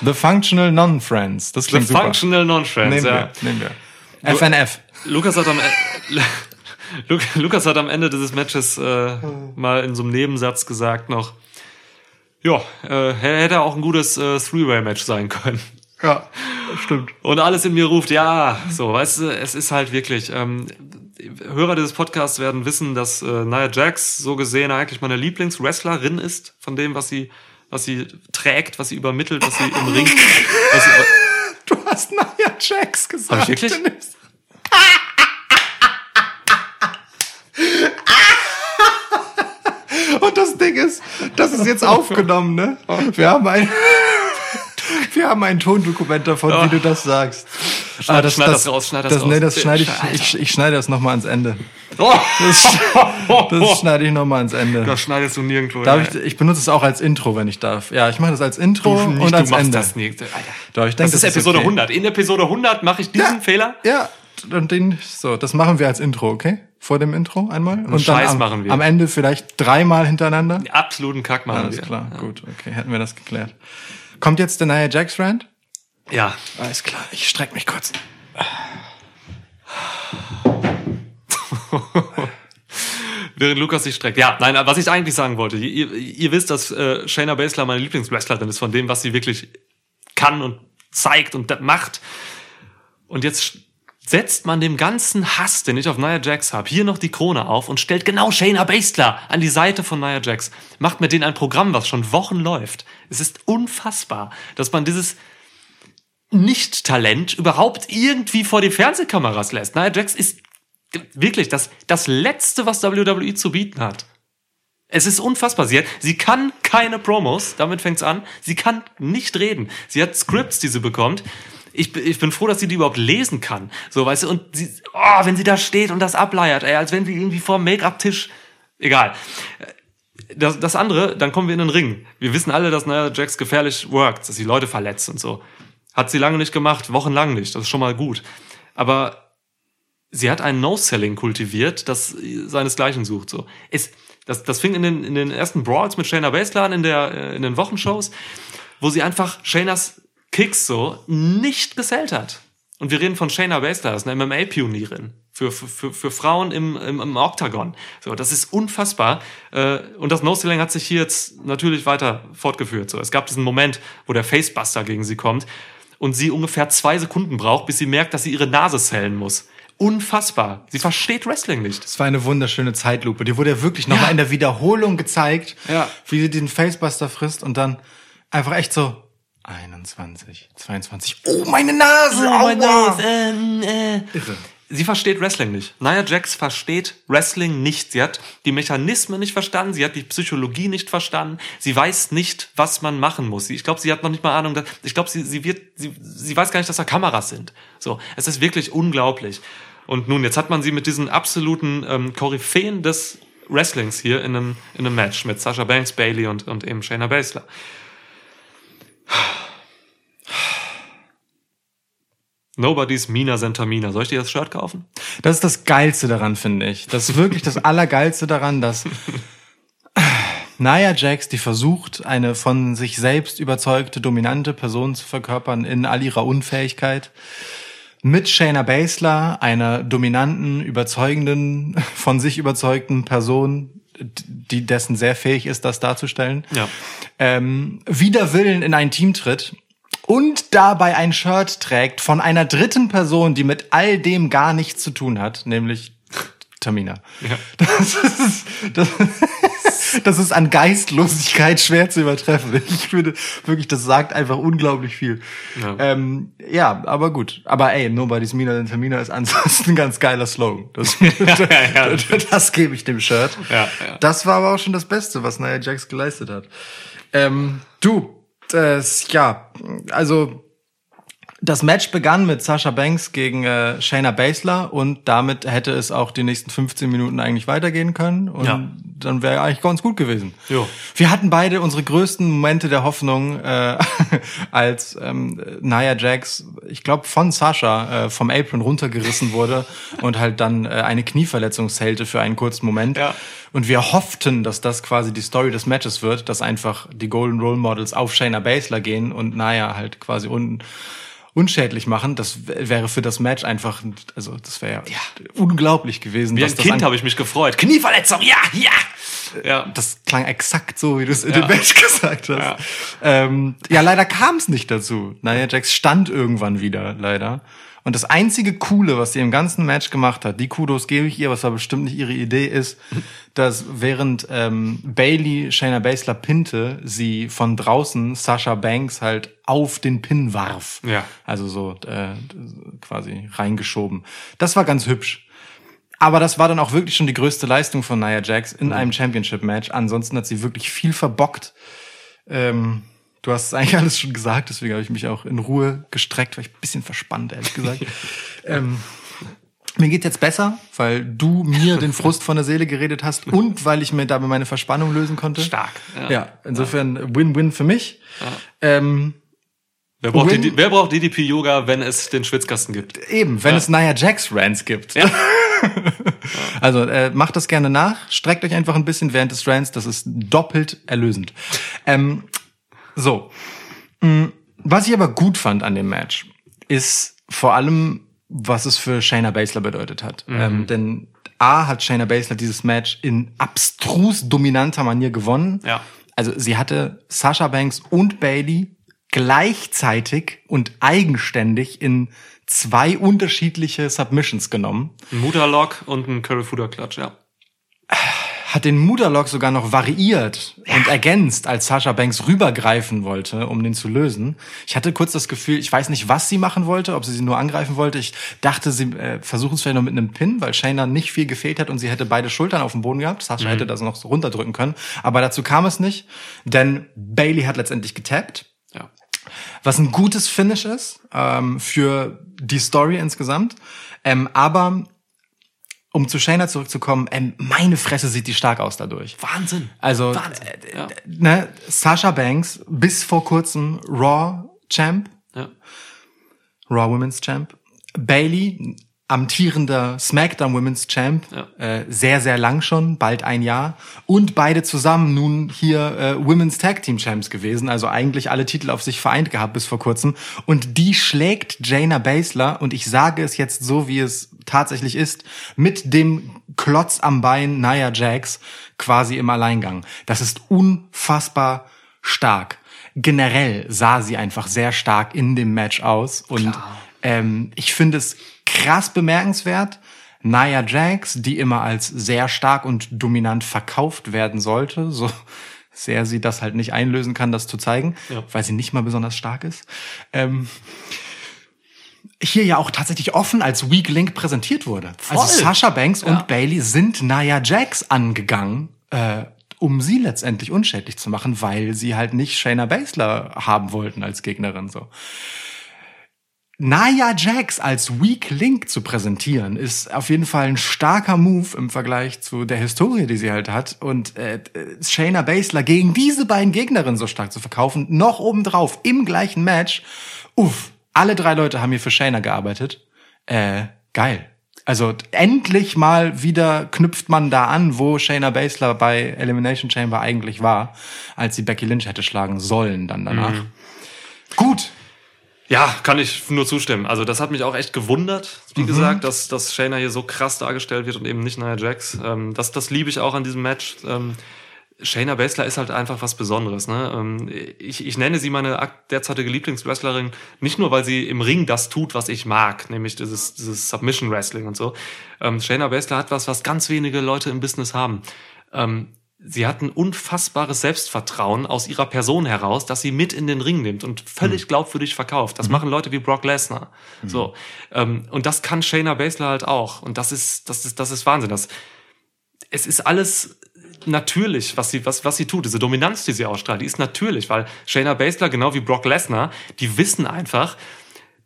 The Functional Non-Friends. Das The klingt super. Functional Non-Friends, Nehmen ja. wir, nehmen wir. FNF. Lukas hat am, Lu- Lukas hat am Ende dieses Matches äh, mal in so einem Nebensatz gesagt noch, ja, äh, hätte auch ein gutes äh, Three-Way-Match sein können. Ja, stimmt. Und alles in mir ruft, ja, so, weißt du, es ist halt wirklich, ähm, Hörer dieses Podcasts werden wissen, dass äh, Nia Jax so gesehen eigentlich meine Lieblingswrestlerin ist, von dem, was sie, was sie trägt, was sie übermittelt, was sie im Ring, was sie, Du hast Nia Jax gesagt. Hab ich wirklich? Und das Ding Ding ist, das ist jetzt aufgenommen, ne? Wir haben ein, wir haben ein Tondokument davon, wie du das sagst. Schneid- schneid das raus, schneid das das, raus. Nee, das schneide ich, ich, ich schneide das nochmal ans Ende. Oh, Das schneide ich nochmal ans Ende. das schneidest du nirgendwo. Darf hin. ich, ich benutze es auch als Intro, wenn ich darf. Ja, ich mache das als Intro du, nicht, und als du machst Ende. das nicht. Alter. Doch, ich denke, Das ist Episode 100. In Episode 100 mache ich diesen Ja. Fehler. Ja, und den, so, das machen wir als Intro, okay? Vor dem Intro einmal. Und Scheiß am, machen wir. am Ende vielleicht dreimal hintereinander. Absoluten Kack machen Alles wir. klar, gut, okay, hätten wir das geklärt. Kommt jetzt der neue Jax Rand? Ja. Alles klar, ich streck mich kurz. Während Lukas sich streckt. Ja, nein, was ich eigentlich sagen wollte. Ihr, ihr wisst, dass äh, Shayna Baszler meine Lieblingswrestlerin ist, von dem, was sie wirklich kann und zeigt und macht. Und jetzt setzt man dem ganzen Hass, den ich auf Nia Jax habe, hier noch die Krone auf und stellt genau Shayna Baszler an die Seite von Nia Jax. Macht mit denen ein Programm, was schon Wochen läuft. Es ist unfassbar, dass man dieses Nicht-Talent überhaupt irgendwie vor die Fernsehkameras lässt. Nia Jax ist wirklich das, das Letzte, was WWE zu bieten hat. Es ist unfassbar. Sie, hat, sie kann keine Promos, damit fängt's an. Sie kann nicht reden. Sie hat Scripts, die sie bekommt. Ich, bin- ich bin froh, dass sie die überhaupt lesen kann. So, weißt du, und sie, oh, wenn sie da steht und das ableiert, ey, als wenn sie irgendwie vor Make-up-Tisch, egal. Das, das andere, dann kommen wir in den Ring. Wir wissen alle, dass Nia Jax gefährlich workt, dass sie Leute verletzt und so. Hat sie lange nicht gemacht, wochenlang nicht. Das ist schon mal gut. Aber sie hat ein No-Selling kultiviert, das seinesgleichen sucht. So. Es, das, das fing in den, in den ersten Brawls mit Shayna Baszler an, in, der, äh, in den Wochenshows, wo sie einfach Shaynas Kicks so nicht gesellt hat. Und wir reden von Shayna Baszler, das ist eine MMA-Pionierin für, für, für, Frauen im, im, im Oktagon. So, das ist unfassbar. Äh, Und das No-Selling hat sich hier jetzt natürlich weiter fortgeführt. So, es gab diesen Moment, wo der Facebuster gegen sie kommt und sie ungefähr zwei Sekunden braucht, bis sie merkt, dass sie ihre Nase zählen muss. Unfassbar. Sie versteht Wrestling nicht. Das war eine wunderschöne Zeitlupe. Die wurde ja wirklich nochmal Ja. in der Wiederholung gezeigt, Ja. wie sie den Facebuster frisst und dann einfach echt so 21, 22. Oh, meine Nase! aua! Irre. Sie versteht Wrestling nicht. Nia Jax versteht Wrestling nicht. Sie hat die Mechanismen nicht verstanden. Sie hat die Psychologie nicht verstanden. Sie weiß nicht, was man machen muss. Ich glaube, sie hat noch nicht mal Ahnung. Dass, ich glaube, sie, sie wird, sie, sie weiß gar nicht, dass da Kameras sind. So, es ist wirklich unglaublich. Und nun, jetzt hat man sie mit diesen absoluten ähm, Koryphäen des Wrestlings hier in einem, in einem Match mit Sasha Banks, Bailey und, und eben Shayna Baszler. Nobody's Mina Sentamina. Soll ich dir das Shirt kaufen? Das ist das Geilste daran, finde ich. Das ist wirklich das Allergeilste daran, dass Nia Jax, die versucht, eine von sich selbst überzeugte, dominante Person zu verkörpern in all ihrer Unfähigkeit, mit Shayna Baszler, einer dominanten, überzeugenden, von sich überzeugten Person, die dessen sehr fähig ist, das darzustellen, Ja. ähm, wider Willen in ein Team tritt und dabei ein Shirt trägt von einer dritten Person, die mit all dem gar nichts zu tun hat, nämlich Tamina. Ja. Das ist, das, das ist an Geistlosigkeit schwer zu übertreffen. Ich finde wirklich, das sagt einfach unglaublich viel. Ja. Ähm, ja, aber gut. Aber ey, Nobody's Mina than Tamina ist ansonsten ein ganz geiler Slogan. Das, ja, das gebe ich dem Shirt. Ja, ja. Das war aber auch schon das Beste, was Nia Jax geleistet hat. Ähm, du, das, ja, also das Match begann mit Sasha Banks gegen äh, Shayna Baszler und damit hätte es auch die nächsten 15 Minuten eigentlich weitergehen können und Ja. dann wäre eigentlich ganz gut gewesen. Jo. Wir hatten beide unsere größten Momente der Hoffnung, äh, als ähm, Nia Jax, ich glaube von Sasha äh, vom Apron runtergerissen wurde und halt dann äh, eine Knieverletzung zählte für einen kurzen Moment. Ja. Und wir hofften, dass das quasi die Story des Matches wird, dass einfach die Golden Role Models auf Shayna Baszler gehen und Nia halt quasi un unschädlich machen. Das wäre für das Match einfach, also das wäre unglaublich gewesen. Wie ein das Kind habe ich mich gefreut. Knieverletzung, ja, ja. Ja. das klang exakt so, wie du es in Ja. dem Match gesagt hast. Ja, ähm, ja leider kam es nicht dazu. Nia Jax stand irgendwann wieder, leider. Und das einzige Coole, was sie im ganzen Match gemacht hat, die Kudos gebe ich ihr, was aber bestimmt nicht ihre Idee ist, dass während ähm, Bailey Shayna Baszler pinte, sie von draußen Sasha Banks halt auf den Pin warf. Ja. Also so äh, quasi reingeschoben. Das war ganz hübsch. aber das war dann auch wirklich schon die größte Leistung von Nia Jax in einem Championship-Match. Ansonsten hat sie wirklich viel verbockt. Ähm, du hast es eigentlich alles schon gesagt, deswegen habe ich mich auch in Ruhe gestreckt, weil ich ein bisschen verspannt, ehrlich gesagt. ähm, mir geht's jetzt besser, weil du mir den Frust von der Seele geredet hast und weil ich mir dabei meine Verspannung lösen konnte. Stark. Ja, insofern Win-Win für mich. Ähm, Wer braucht, Win- wer braucht DDP-Yoga, wenn es den Schwitzkasten gibt? Eben, wenn Ja. es Nia Jax Rants gibt. also äh, macht das gerne nach, streckt euch einfach ein bisschen während des Rants, das ist doppelt erlösend. Ähm, so, Mm, was ich aber gut fand an dem Match, ist vor allem, was es für Shayna Baszler bedeutet hat. Ähm, denn A hat Shayna Baszler dieses Match in abstrus dominanter Manier gewonnen. Ja. Also sie hatte Sasha Banks und Bailey gleichzeitig und eigenständig in zwei unterschiedliche Submissions genommen. Ein Mutterlock und ein Curry Fooder Clutch, ja. Hat den Mutterlock sogar noch variiert und ergänzt, als Sasha Banks rübergreifen wollte, um den zu lösen. Ich hatte kurz das Gefühl, ich weiß nicht, was sie machen wollte, ob sie sie nur angreifen wollte. Ich dachte, sie äh, versuchen es vielleicht noch mit einem Pin, weil Shayna nicht viel gefehlt hat und sie hätte beide Schultern auf dem Boden gehabt. Sasha hätte das noch so runterdrücken können. Aber dazu kam es nicht, denn Bailey hat letztendlich getappt. Ja. was ein gutes Finish ist ähm, für die Story insgesamt. Ähm, aber um zu Shayna zurückzukommen, ähm, meine Fresse sieht die stark aus dadurch. Wahnsinn. Also Wahnsinn. äh, Ja. ne, Sasha Banks bis vor kurzem Raw Champ, Ja. Raw Women's Champ, Bailey amtierender SmackDown Women's Champ, Ja. äh, sehr sehr lang schon, bald ein Jahr und beide zusammen nun hier äh, Women's Tag Team Champs gewesen, also eigentlich alle Titel auf sich vereint gehabt bis vor kurzem und die schlägt Jaina Baszler und ich sage es jetzt so wie es tatsächlich ist mit dem Klotz am Bein Nia Jax quasi im Alleingang. Das ist unfassbar stark. Generell sah sie einfach sehr stark in dem Match aus und ähm, ich finde es krass bemerkenswert. Nia Jax, die immer als sehr stark und dominant verkauft werden sollte, so sehr sie das halt nicht einlösen kann, das zu zeigen, Ja. weil sie nicht mal besonders stark ist. Ähm, hier ja auch tatsächlich offen als Weak Link präsentiert wurde. Also Voll. Sasha Banks Ja. und Bailey sind Nia Jax angegangen, äh, um sie letztendlich unschädlich zu machen, weil sie halt nicht Shayna Baszler haben wollten als Gegnerin so. Nia Jax als Weak Link zu präsentieren, ist auf jeden Fall ein starker Move im Vergleich zu der Historie, die sie halt hat. Und äh, Shayna Baszler gegen diese beiden Gegnerinnen so stark zu verkaufen, noch obendrauf im gleichen Match. Uff, alle drei Leute haben hier für Shayna gearbeitet. Äh, geil. Also endlich mal wieder knüpft man da an, wo Shayna Baszler bei Elimination Chamber eigentlich war, als sie Becky Lynch hätte schlagen sollen dann danach. Gut, Ja, kann ich nur zustimmen. Also das hat mich auch echt gewundert, wie gesagt, dass, dass Shayna hier so krass dargestellt wird und eben nicht Nia Jax. Ähm, das, das liebe ich auch an diesem Match. Ähm, Shayna Baszler ist halt einfach was Besonderes. Ne? Ähm, ich, ich nenne sie meine derzeitige Lieblingswrestlerin nicht nur, weil sie im Ring das tut, was ich mag, nämlich dieses, dieses Submission Wrestling und so. Ähm, Shayna Baszler hat was, was ganz wenige Leute im Business haben. Ähm, sie hat ein unfassbares Selbstvertrauen aus ihrer Person heraus, dass sie mit in den Ring nimmt und völlig glaubwürdig verkauft. Das machen Leute wie Brock Lesnar. So ähm, und das kann Shayna Baszler halt auch. Und das ist das ist das ist Wahnsinn. Das es ist alles natürlich, was sie, was, was sie tut. Diese Dominanz, die sie ausstrahlt, die ist natürlich, weil Shayna Baszler, genau wie Brock Lesnar, die wissen einfach,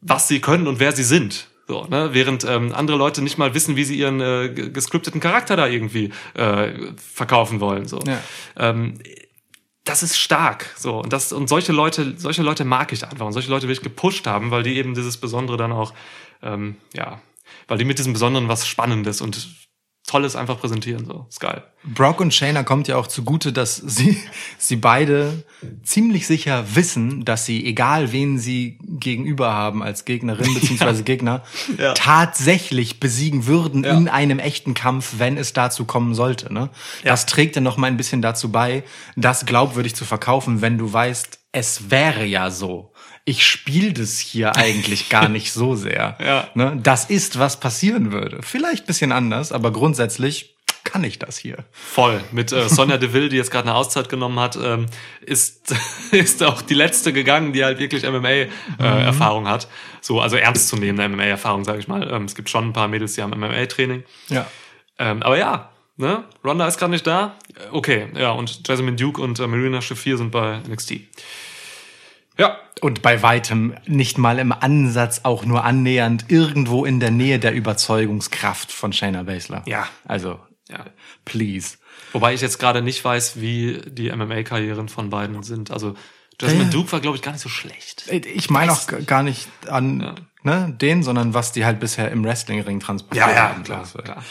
was sie können und wer sie sind. So, ne? Während ähm, andere Leute nicht mal wissen, wie sie ihren äh, ge- gescripteten Charakter da irgendwie äh, verkaufen wollen. So. Ja. Ähm, das ist stark. So. Und, das, und solche Leute, solche Leute mag ich einfach. Und solche Leute will ich gepusht haben, weil die eben dieses Besondere dann auch, ähm, ja, weil die mit diesem Besonderen was Spannendes und Tolles einfach präsentieren. So. Ist geil. Brock und Shayna kommt ja auch zugute, dass sie, sie beide ziemlich sicher wissen, dass sie, egal wen sie gegenüber haben als Gegnerin bzw. Gegner, Ja. tatsächlich besiegen würden Ja. in einem echten Kampf, wenn es dazu kommen sollte. Ne? Ja. Das trägt dann noch mal ein bisschen dazu bei, das glaubwürdig zu verkaufen, wenn du weißt, es wäre ja so. Ich spiele das hier eigentlich gar nicht so sehr. Ja. Ne? Das ist, was passieren würde. Vielleicht bisschen anders, aber grundsätzlich kann ich das hier? Voll. Mit äh, Sonja Deville, die jetzt gerade eine Auszeit genommen hat, ähm, ist, ist auch die letzte gegangen, die halt wirklich MMA-Erfahrung hat. So, also ernstzunehmende MMA-Erfahrung, sage ich mal. Ähm, es gibt schon ein paar Mädels, die haben MMA-Training. Ja. Ähm, aber ja, ne? Ronda ist gerade nicht da. Äh, Okay, ja, und Jasmine Duke und äh, Marina Shafir sind bei NXT. Ja, Und bei weitem nicht mal im Ansatz auch nur annähernd irgendwo in der Nähe der Überzeugungskraft von Shayna Baszler. Ja. Also, ja. please. Wobei ich jetzt gerade nicht weiß, wie die MMA-Karrieren von beiden sind. Also Jasmine Ja. Duke war, glaube ich, gar nicht so schlecht. Ich meine auch g- gar nicht an ne, den, sondern was die halt bisher im Wrestlingring transportiert haben. Das, äh, klar.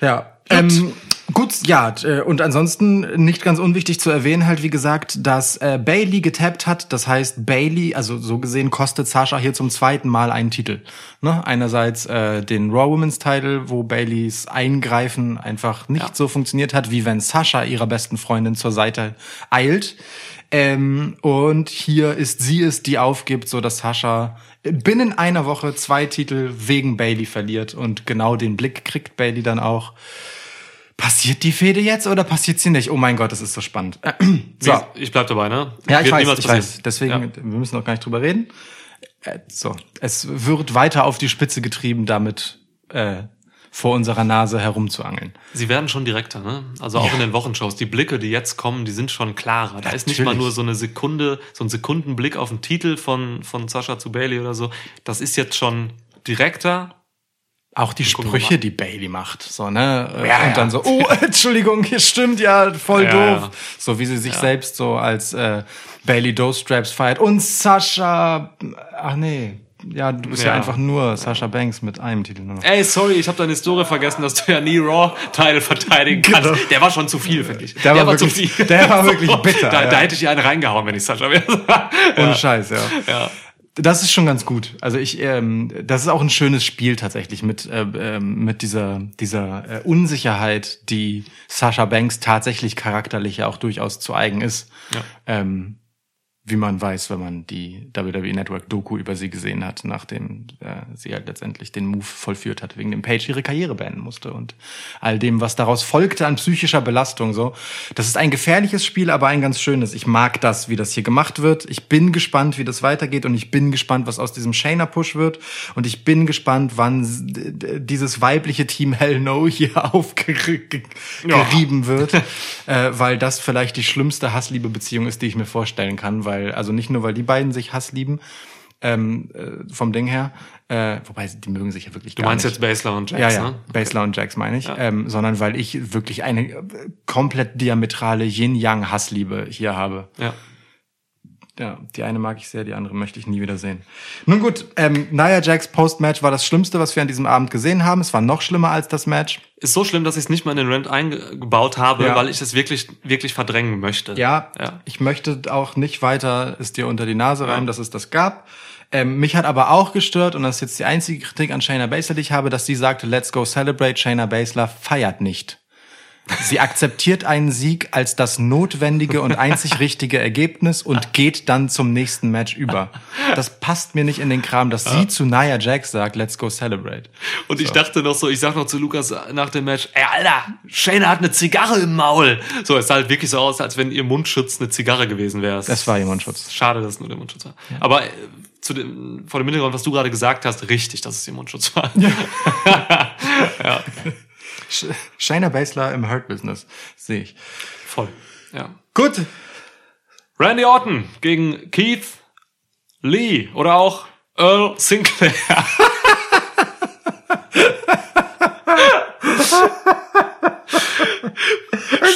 Ja. Ähm, gut, ja, äh, und ansonsten nicht ganz unwichtig zu erwähnen, halt wie gesagt, dass äh, Bailey getappt hat. Das heißt, Bailey, also so gesehen, kostet Sascha hier zum zweiten Mal einen Titel. Ne? Einerseits äh, den Raw Women's Title, wo Baileys Eingreifen einfach nicht Ja. so funktioniert hat, wie wenn Sascha ihrer besten Freundin zur Seite eilt. Ähm, und hier ist sie es, die aufgibt, so dass Sascha binnen einer Woche zwei Titel wegen Bailey verliert und genau den Blick kriegt Bailey dann auch. Passiert die Fehde jetzt oder passiert sie nicht? Oh mein Gott, das ist so spannend. so. Ich bleib dabei, ne? Ja, ich weiß, ich weiß. Deswegen, Ja. wir müssen auch gar nicht drüber reden. Äh, so, es wird weiter auf die Spitze getrieben, damit äh, vor unserer Nase herumzuangeln. Sie werden schon direkter, ne? Also auch in den Wochenshows. Die Blicke, die jetzt kommen, die sind schon klarer. Da ist nicht mal Natürlich. nur so eine Sekunde, so ein Sekundenblick auf den Titel von, von Sascha zu Bailey oder so. Das ist jetzt schon direkter. Auch die Sprüche, die Bailey macht, so ne, Äh, Ja, und dann so, oh, Entschuldigung, hier stimmt ja, voll Ja, doof, ja. so wie sie sich selbst so als äh, Bailey Doe Straps feiert und Sascha, ach nee, ja, du bist ja, Ja. einfach nur Sascha Banks mit einem Titel nur noch. Ey, sorry, ich habe deine Historie vergessen, dass du ja nie Raw-Teile verteidigen kannst. Genau. Der war schon zu viel, finde ich. Der war wirklich- der war wirklich bitter, Da, ja. da hätte ich einen reingehauen, wenn ich Sascha wäre. Ohne ja. Scheiß, ja. Ja. Das ist schon ganz gut. Also ich, ähm, das ist auch ein schönes Spiel tatsächlich mit äh, ähm, mit dieser dieser äh, Unsicherheit, die Sasha Banks tatsächlich charakterlich ja auch durchaus zu eigen ist. Ja. Ähm, wie man weiß, wenn man die WWE Network Doku über sie gesehen hat, nachdem äh, sie halt letztendlich den Move vollführt hat, wegen dem Page ihre Karriere beenden musste und all dem, was daraus folgte an psychischer Belastung. So, das ist ein gefährliches Spiel, aber ein ganz schönes. Ich mag das, wie das hier gemacht wird. Ich bin gespannt, wie das weitergeht und ich bin gespannt, was aus diesem Shayna Push wird und ich bin gespannt, wann dieses weibliche Team Hell No hier aufgerieben wird, äh, weil das vielleicht die schlimmste Hassliebe-Beziehung ist, die ich mir vorstellen kann, weil also nicht nur, weil die beiden sich Hass lieben, ähm, äh, vom Ding her, äh, wobei die mögen sich ja wirklich Du meinst nicht. jetzt Basler und Jax, Ja, ja, ne? Basler und Jax meine ich, ähm, sondern weil ich wirklich eine äh, komplett diametrale Yin-Yang-Hassliebe hier habe. Ja. Ja, die eine mag ich sehr, die andere möchte ich nie wieder sehen. Nun gut, ähm, Nia Jax Post-Match war das Schlimmste, was wir an diesem Abend gesehen haben. Es war noch schlimmer als das Match. Ist so schlimm, dass ich es nicht mal in den Rant eingebaut habe, Ja. weil ich es wirklich, wirklich verdrängen möchte. Ja, Ja. ich möchte auch nicht weiter es dir unter die Nase reiben, dass es das gab. Ähm, mich hat aber auch gestört, und das ist jetzt die einzige Kritik an Shayna Baszler, die ich habe, dass sie sagte, let's go celebrate, Shayna Baszler feiert nicht. Sie akzeptiert einen Sieg als das notwendige und einzig richtige Ergebnis und geht dann zum nächsten Match über. Das passt mir nicht in den Kram, dass sie zu Nia Jax sagt, let's go celebrate. Und ich dachte noch so, ich sag noch zu Lukas nach dem Match, ey, Alter, Shayna hat eine Zigarre im Maul. So, es sah halt wirklich so aus, als wenn ihr Mundschutz eine Zigarre gewesen wäre. Es- Das war ihr Mundschutz. Schade, dass es nur der Mundschutz war. Aber äh, zu dem, vor dem Hintergrund, was du gerade gesagt hast, richtig, dass es ihr Mundschutz war. Sh- Shayna Baszler im Hurt Business, sehe ich. Voll. Ja. Gut, Randy Orton gegen Keith Lee oder auch Earl Sinclair.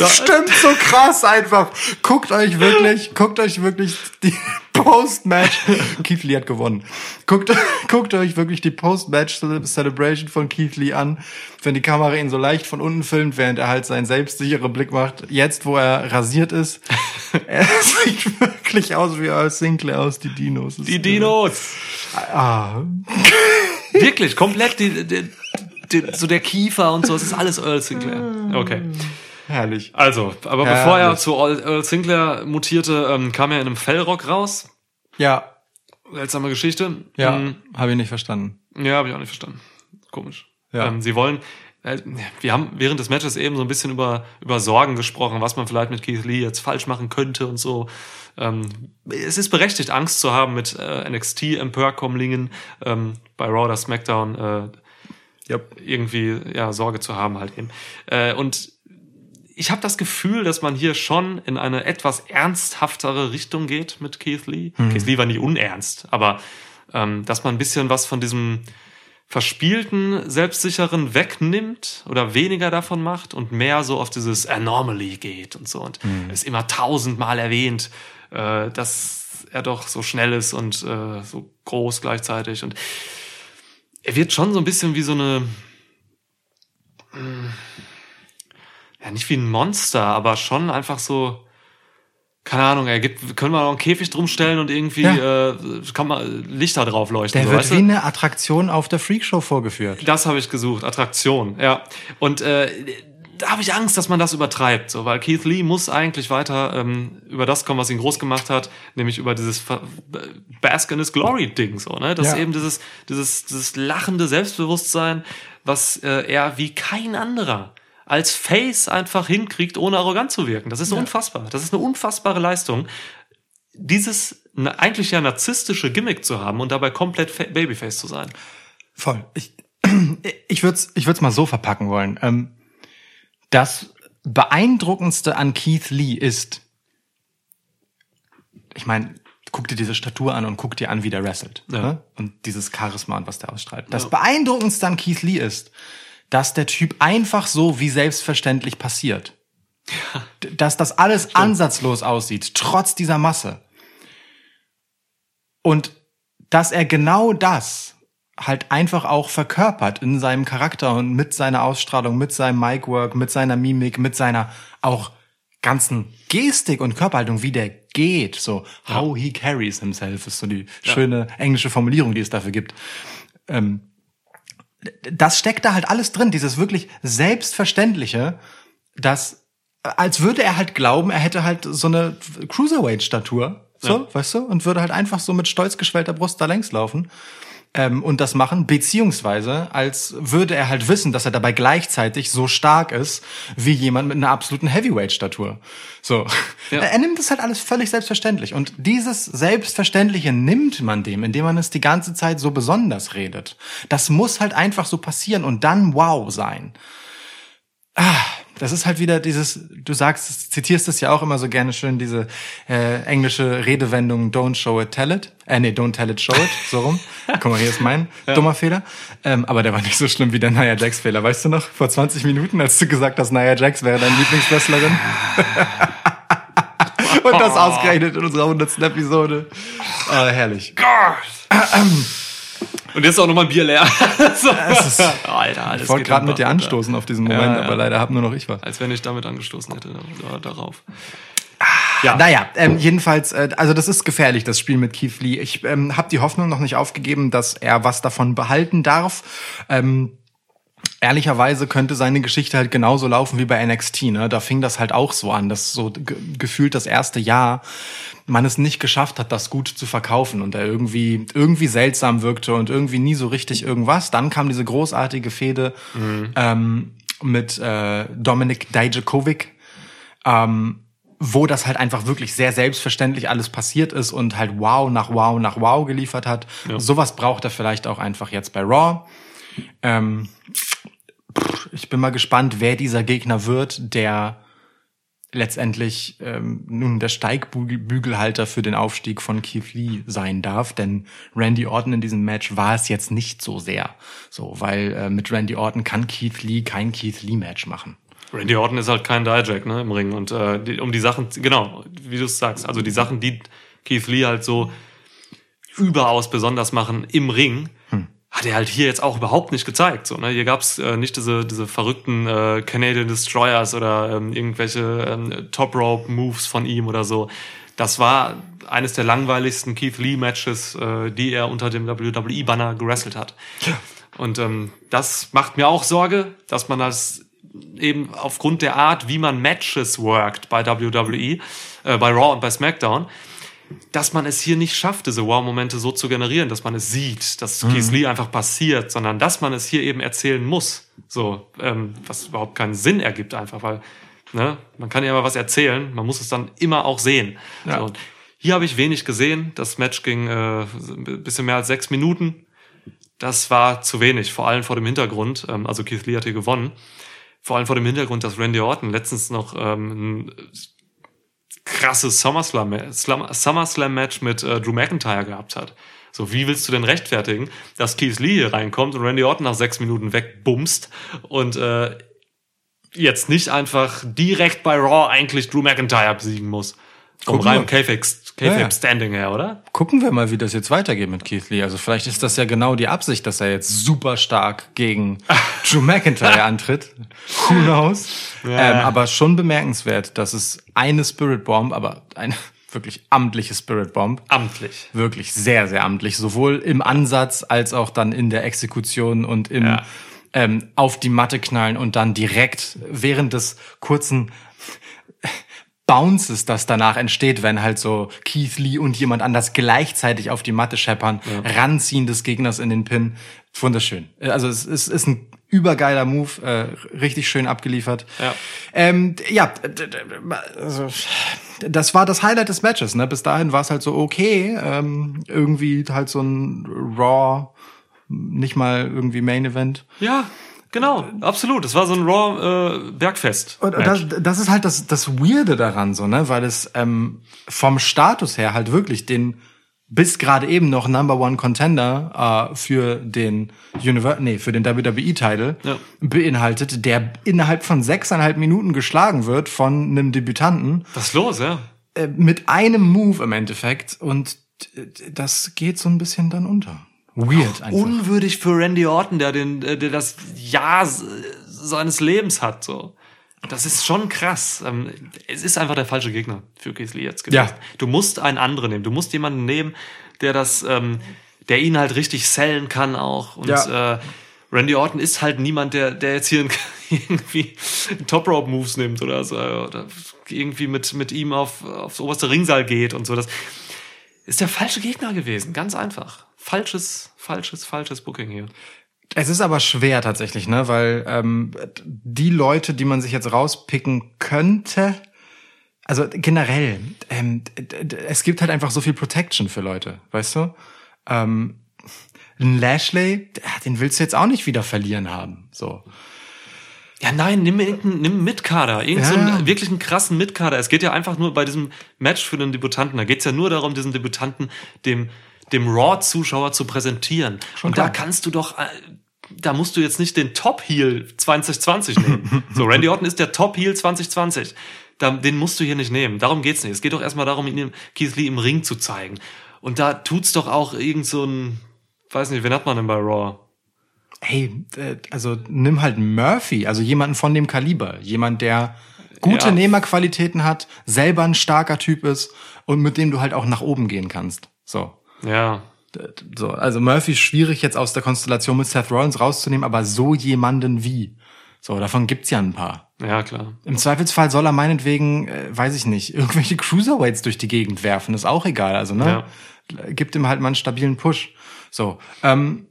Es stimmt so krass einfach. Guckt euch wirklich, guckt euch wirklich die Post-Match. Keith Lee hat gewonnen. Guckt, guckt euch wirklich die Post-Match-Celebration von Keith Lee an, wenn die Kamera ihn so leicht von unten filmt, während er halt seinen selbstsicheren Blick macht. Jetzt, wo er rasiert ist, er sieht wirklich aus wie Earl Sinclair aus die Dinos. Die Dinos. Ah, Wirklich, komplett die, die, die, so der Kiefer und so, es ist alles Earl Sinclair. Okay. Herrlich. Also, aber Herrlich. bevor er zu Earl Sinclair mutierte, ähm, kam er in einem Fellrock raus. Ja, Seltsame Geschichte. ja, Mm, habe ich nicht verstanden. Ja, habe ich auch nicht verstanden. Komisch. Ja. Ähm, sie wollen, äh, wir haben während des Matches eben so ein bisschen über, über Sorgen gesprochen, was man vielleicht mit Keith Lee jetzt falsch machen könnte und so. Ähm, es ist berechtigt, Angst zu haben mit äh, NXT-Emporkommlingen ähm, bei Raw oder SmackDown äh, Yep. irgendwie ja Sorge zu haben halt eben. Äh, und ich habe das Gefühl, dass man hier schon in eine etwas ernsthaftere Richtung geht mit Keith Lee. Keith Lee war nie unernst, aber ähm, dass man ein bisschen was von diesem verspielten, selbstsicheren wegnimmt oder weniger davon macht und mehr so auf dieses Anomaly geht und so. Und es immer tausendmal erwähnt, äh, dass er doch so schnell ist und äh, so groß gleichzeitig. Und er wird schon so ein bisschen wie so eine, mm, ja, nicht wie ein Monster, aber schon einfach so, keine Ahnung, er gibt, können wir noch einen Käfig drum stellen und irgendwie Ja. äh, kann man Lichter drauf leuchten. Der so, wird weißt wie du? eine Attraktion auf der Freakshow vorgeführt. Das habe ich gesucht, Attraktion, ja. Und äh, da habe ich Angst, dass man das übertreibt, so, weil Keith Lee muss eigentlich weiter ähm, über das kommen, was ihn groß gemacht hat, nämlich über dieses Bask in his Glory Ding, so, ne? Das Ja. ist eben dieses, dieses, dieses lachende Selbstbewusstsein, was äh, er wie kein anderer als Face einfach hinkriegt, ohne arrogant zu wirken. Das ist unfassbar. Das ist eine unfassbare Leistung. Dieses eigentlich ja narzisstische Gimmick zu haben und dabei komplett Fa- Babyface zu sein. Voll. Ich, ich würde es ich würd's mal so verpacken wollen. Ähm, das beeindruckendste an Keith Lee ist, ich meine, guck dir diese Statur an und guck dir an, wie der wrestelt. Ja. Ne? Und dieses Charisma und was der ausstrahlt. Das beeindruckendste an Keith Lee ist, dass der Typ einfach so wie selbstverständlich passiert. Dass das alles ansatzlos aussieht, trotz dieser Masse. Und dass er genau das halt einfach auch verkörpert in seinem Charakter und mit seiner Ausstrahlung, mit seinem Micwork, mit seiner Mimik, mit seiner auch ganzen Gestik und Körperhaltung, wie der geht, so how he carries himself ist so die schöne englische Formulierung, die es dafür gibt. Ähm, das steckt da halt alles drin, dieses wirklich selbstverständliche, dass als würde er halt glauben, er hätte halt so eine Cruiserweight-Statur, so, weißt du, und würde halt einfach so mit stolz geschwellter Brust da längs laufen ähm, und das machen, beziehungsweise als würde er halt wissen, dass er dabei gleichzeitig so stark ist wie jemand mit einer absoluten Heavyweight-Statur. So, Ja. er nimmt das halt alles völlig selbstverständlich und dieses Selbstverständliche nimmt man dem, indem man es die ganze Zeit so besonders redet. Das muss halt einfach so passieren und dann wow sein. Ah, das ist halt wieder dieses, du sagst, zitierst es ja auch immer so gerne schön, diese äh, englische Redewendung Don't show it, tell it. Äh, nee, don't tell it, show it, so rum. Guck mal, hier ist mein dummer Fehler. Ähm, aber der war nicht so schlimm wie der Nia Jax Fehler. Weißt du noch, vor 20 Minuten, als du gesagt hast, Nia Jax wäre deine Lieblingswrestlerin? Und das ausgerechnet in unserer 100. Episode. Ah, herrlich. Und jetzt ist auch nochmal ein Bier leer. so. ist- Alter, alles Ich wollte gerade mit dir anstoßen auf diesen Moment, Ja, ja. aber leider hab nur noch ich was. Als wenn ich damit angestoßen hätte da- darauf. Ja. Naja, ähm, jedenfalls, äh, also das ist gefährlich, das Spiel mit Keith Lee. Ich ähm, habe die Hoffnung noch nicht aufgegeben, dass er was davon behalten darf. Ähm, ehrlicherweise könnte seine Geschichte halt genauso laufen wie bei NXT. Ne? Da fing das halt auch so an, dass so ge gefühlt das erste Jahr man es nicht geschafft hat, das gut zu verkaufen und er irgendwie irgendwie seltsam wirkte und irgendwie nie so richtig irgendwas. Dann kam diese großartige Fehde ähm, mit äh, Dominik Dijakovic, ähm, wo das halt einfach wirklich sehr selbstverständlich alles passiert ist und halt wow nach wow nach wow geliefert hat. Sowas braucht er vielleicht auch einfach jetzt bei Raw. Ähm, pff, ich bin mal gespannt, wer dieser Gegner wird, der letztendlich ähm, nun der Steigbügelhalter für den Aufstieg von Keith Lee sein darf, denn Randy Orton in diesem Match war es jetzt nicht so sehr, so weil äh, mit Randy Orton kann Keith Lee kein Keith Lee Match machen. Randy Orton ist halt kein Dijak, ne, im Ring. Und äh, die, um die Sachen, genau, wie du es sagst, also die Sachen, die Keith Lee halt so überaus besonders machen im Ring, hat er halt hier jetzt auch überhaupt nicht gezeigt. So, ne? Hier gab's äh, nicht diese, diese verrückten äh, Canadian Destroyers oder ähm, irgendwelche ähm, Top Rope Moves von ihm oder so. Das war eines der langweiligsten Keith Lee Matches, äh, die er unter dem WWE Banner gewrestelt hat. Und ähm, das macht mir auch Sorge, dass man das eben aufgrund der Art, wie man Matches worked bei WWE, äh, bei Raw und bei SmackDown, dass man es hier nicht schafft, diese Wow-Momente so zu generieren, dass man es sieht, dass Keith Lee einfach passiert, sondern dass man es hier eben erzählen muss. So, ähm, was überhaupt keinen Sinn ergibt, einfach, weil ne, man kann ja immer was erzählen, man muss es dann immer auch sehen. Ja. So, hier habe ich wenig gesehen. Das Match ging äh, ein bisschen mehr als sechs Minuten. Das war zu wenig, vor allem vor dem Hintergrund, ähm, also Keith Lee hat hier gewonnen, vor allem vor dem Hintergrund, dass Randy Orton letztens noch ähm, krasses SummerSlam, Slam- SummerSlam-Match mit äh, Drew McIntyre gehabt hat. So, wie willst du denn rechtfertigen, dass Keith Lee hier reinkommt und Randy Orton nach sechs Minuten wegbumst und äh, jetzt nicht einfach direkt bei Raw eigentlich Drew McIntyre besiegen muss? Vom reinen wir. Kayfabe Ja, ja. Standing her, oder? Gucken wir mal, wie das jetzt weitergeht mit Keith Lee. Also vielleicht ist das ja genau die Absicht, dass er jetzt super stark gegen Drew McIntyre antritt. Who knows? Ja. Ähm, aber schon bemerkenswert, dass es eine Spirit Bomb, aber eine wirklich amtliche Spirit Bomb, Amtlich. wirklich sehr, sehr amtlich, sowohl im Ansatz als auch dann in der Exekution und im Ja. ähm, auf die Matte knallen und dann direkt während des kurzen Bounces, das danach entsteht, wenn halt so Keith Lee und jemand anders gleichzeitig auf die Matte scheppern, ranziehen des Gegners in den Pin. Wunderschön. Äh, Also es ist, ist ein übergeiler Move, äh, richtig schön abgeliefert. Ja. Ähm, ja, also, das war das Highlight des Matches. Ne? Bis dahin war es halt so okay, ähm, irgendwie halt so ein Raw, nicht mal irgendwie Main Event. Ja, genau, absolut. Es war so ein Raw äh, Bergfest. Und das, das ist halt das, das Weirde daran, so, ne? Weil es ähm, vom Status her halt wirklich den bis gerade eben noch Number One Contender äh, für den Univer nee, für den WWE-Title Ja. beinhaltet, der innerhalb von sechseinhalb Minuten geschlagen wird von einem Debütanten Was ist los, ja? äh, mit einem Move im Endeffekt und äh, das geht so ein bisschen dann unter. Weird einfach. Unwürdig für Randy Orton, der den, äh, der das Jahr seines Lebens hat, so. Das ist schon krass. Ähm, Es ist einfach der falsche Gegner für Lee jetzt gewesen. Ja. Du musst einen anderen nehmen. Du musst jemanden nehmen, der das, ähm, der ihn halt richtig sellen kann auch. Und Ja. äh, Randy Orton ist halt niemand, der, der jetzt hier irgendwie Top Rope Moves nimmt oder so, oder irgendwie mit, mit ihm auf, aufs oberste Ringseil geht und so. Das ist der falsche Gegner gewesen. Ganz einfach. Falsches, falsches, falsches Booking hier. Es ist aber schwer tatsächlich, ne, weil ähm, die Leute, die man sich jetzt rauspicken könnte, also generell, ähm, es gibt halt einfach so viel Protection für Leute, weißt du? Ähm, ein Lashley, den willst du jetzt auch nicht wieder verlieren haben, so. Ja, nein, nimm irgendeinen nimm einen Mitkader, irgend so Ja. einen wirklich einen krassen Mitkader. Es geht ja einfach nur bei diesem Match für den Debutanten, da geht's ja nur darum, diesen Debutanten dem, dem Raw-Zuschauer zu präsentieren. Und klar. da kannst du doch, äh, da musst du jetzt nicht den Top-Heel 2020 nehmen. so, Randy Orton ist der Top-Heel 2020. Da, den musst du hier nicht nehmen. Darum geht's nicht. Es geht doch erstmal darum, ihn im- Keith Lee im Ring zu zeigen. Und da tut's doch auch irgend so ein, weiß nicht, wen hat man denn bei Raw? Hey, äh, also nimm halt Murphy, also jemanden von dem Kaliber, jemand, der gute Ja. Nehmerqualitäten hat, selber ein starker Typ ist und mit dem du halt auch nach oben gehen kannst. So. Ja, So, also Murphy ist schwierig jetzt aus der Konstellation mit Seth Rollins rauszunehmen, aber so jemanden wie. So, davon gibt's ja ein paar. ja, klar. Im Zweifelsfall soll er meinetwegen, äh, weiß ich nicht, irgendwelche Cruiserweights durch die Gegend werfen, ist auch egal. Also, ne? Gibt ihm halt mal einen stabilen Push. So, ähm,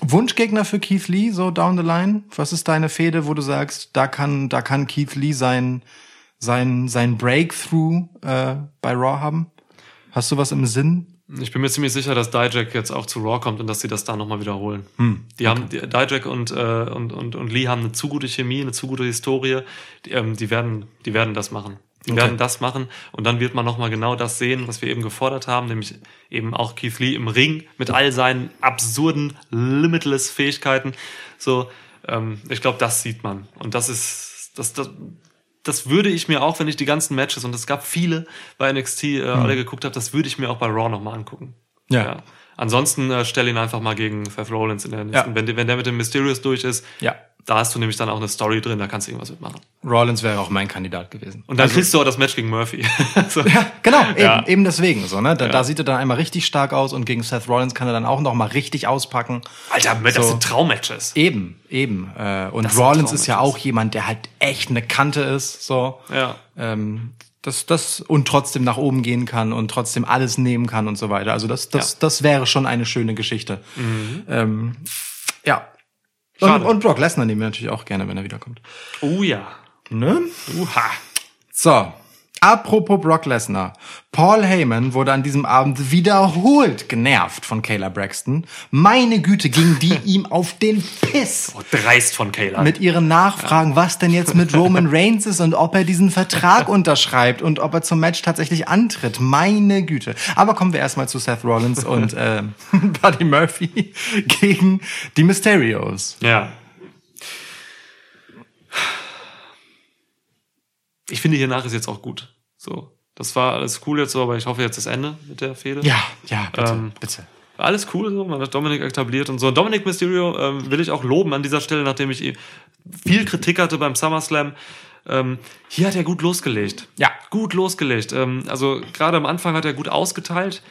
Wunschgegner für Keith Lee, so down the line? Was ist deine Fehde, wo du sagst, da kann, da kann Keith Lee sein, sein, sein Breakthrough äh, bei Raw haben? Hast du was im Sinn? Ich bin mir ziemlich sicher, dass Dijak jetzt auch zu Raw kommt und dass sie das da nochmal wiederholen. die haben, die, Dijak und, äh, und, und, und Lee haben eine zu gute Chemie, eine zu gute Historie. Die, ähm, die werden, die werden das machen. Die Okay. werden das machen und dann wird man nochmal genau das sehen, was wir eben gefordert haben, nämlich eben auch Keith Lee im Ring mit all seinen absurden, limitless Fähigkeiten. So, ähm, ich glaube, das sieht man. Und das ist, das, das, das würde ich mir auch, wenn ich die ganzen Matches, und es gab viele bei NXT, äh, alle geguckt habe, das würde ich mir auch bei Raw nochmal angucken. Hm. Ja. Ansonsten äh, stell ihn einfach mal gegen Seth Rollins in der nächsten. Ja. Wenn, der- wenn der mit dem Mysterious durch ist, Ja. da hast du nämlich dann auch eine Story drin, da kannst du irgendwas mitmachen. Rollins wäre auch mein Kandidat gewesen. Und dann kriegst du auch das Match gegen Murphy. so. Ja, genau, eben, Ja. eben deswegen so, ne? Da, Ja. da sieht er dann einmal richtig stark aus und gegen Seth Rollins kann er dann auch noch mal richtig auspacken. Alter, das So. sind Traummatches. Eben, eben. Äh, und Das Rollins ist ja auch jemand, der halt echt eine Kante ist, so. Ja. Ähm, das, das und trotzdem nach oben gehen kann und trotzdem alles nehmen kann und so weiter. Also das, das, Ja. das wäre schon eine schöne Geschichte. Ähm, ja. Und, und Brock Lesnar nehmen wir natürlich auch gerne, wenn er wiederkommt. Oh ja. Ne? Uha. So. Apropos Brock Lesnar. Paul Heyman wurde an diesem Abend wiederholt genervt von Kayla Braxton. Meine Güte, ging die ihm auf den Piss. Oh, dreist von Kayla. mit ihren Nachfragen, was denn jetzt mit Roman Reigns ist und ob er diesen Vertrag unterschreibt und ob er zum Match tatsächlich antritt. Meine Güte. Aber kommen wir erstmal zu Seth Rollins und äh, Buddy Murphy gegen die Mysterios. Ja. Ich finde, hiernach ist jetzt auch gut. So. Das war alles cool jetzt so, aber ich hoffe jetzt das Ende mit der Fehde. Ja, ja, bitte, Ähm, bitte. Alles cool, so. man hat Dominik etabliert und so. Dominik Mysterio ähm, will ich auch loben an dieser Stelle, nachdem ich eh viel Kritik hatte beim SummerSlam. Ähm, hier hat er gut losgelegt. Ja. Gut losgelegt. Ähm, also gerade am Anfang hat er gut ausgeteilt.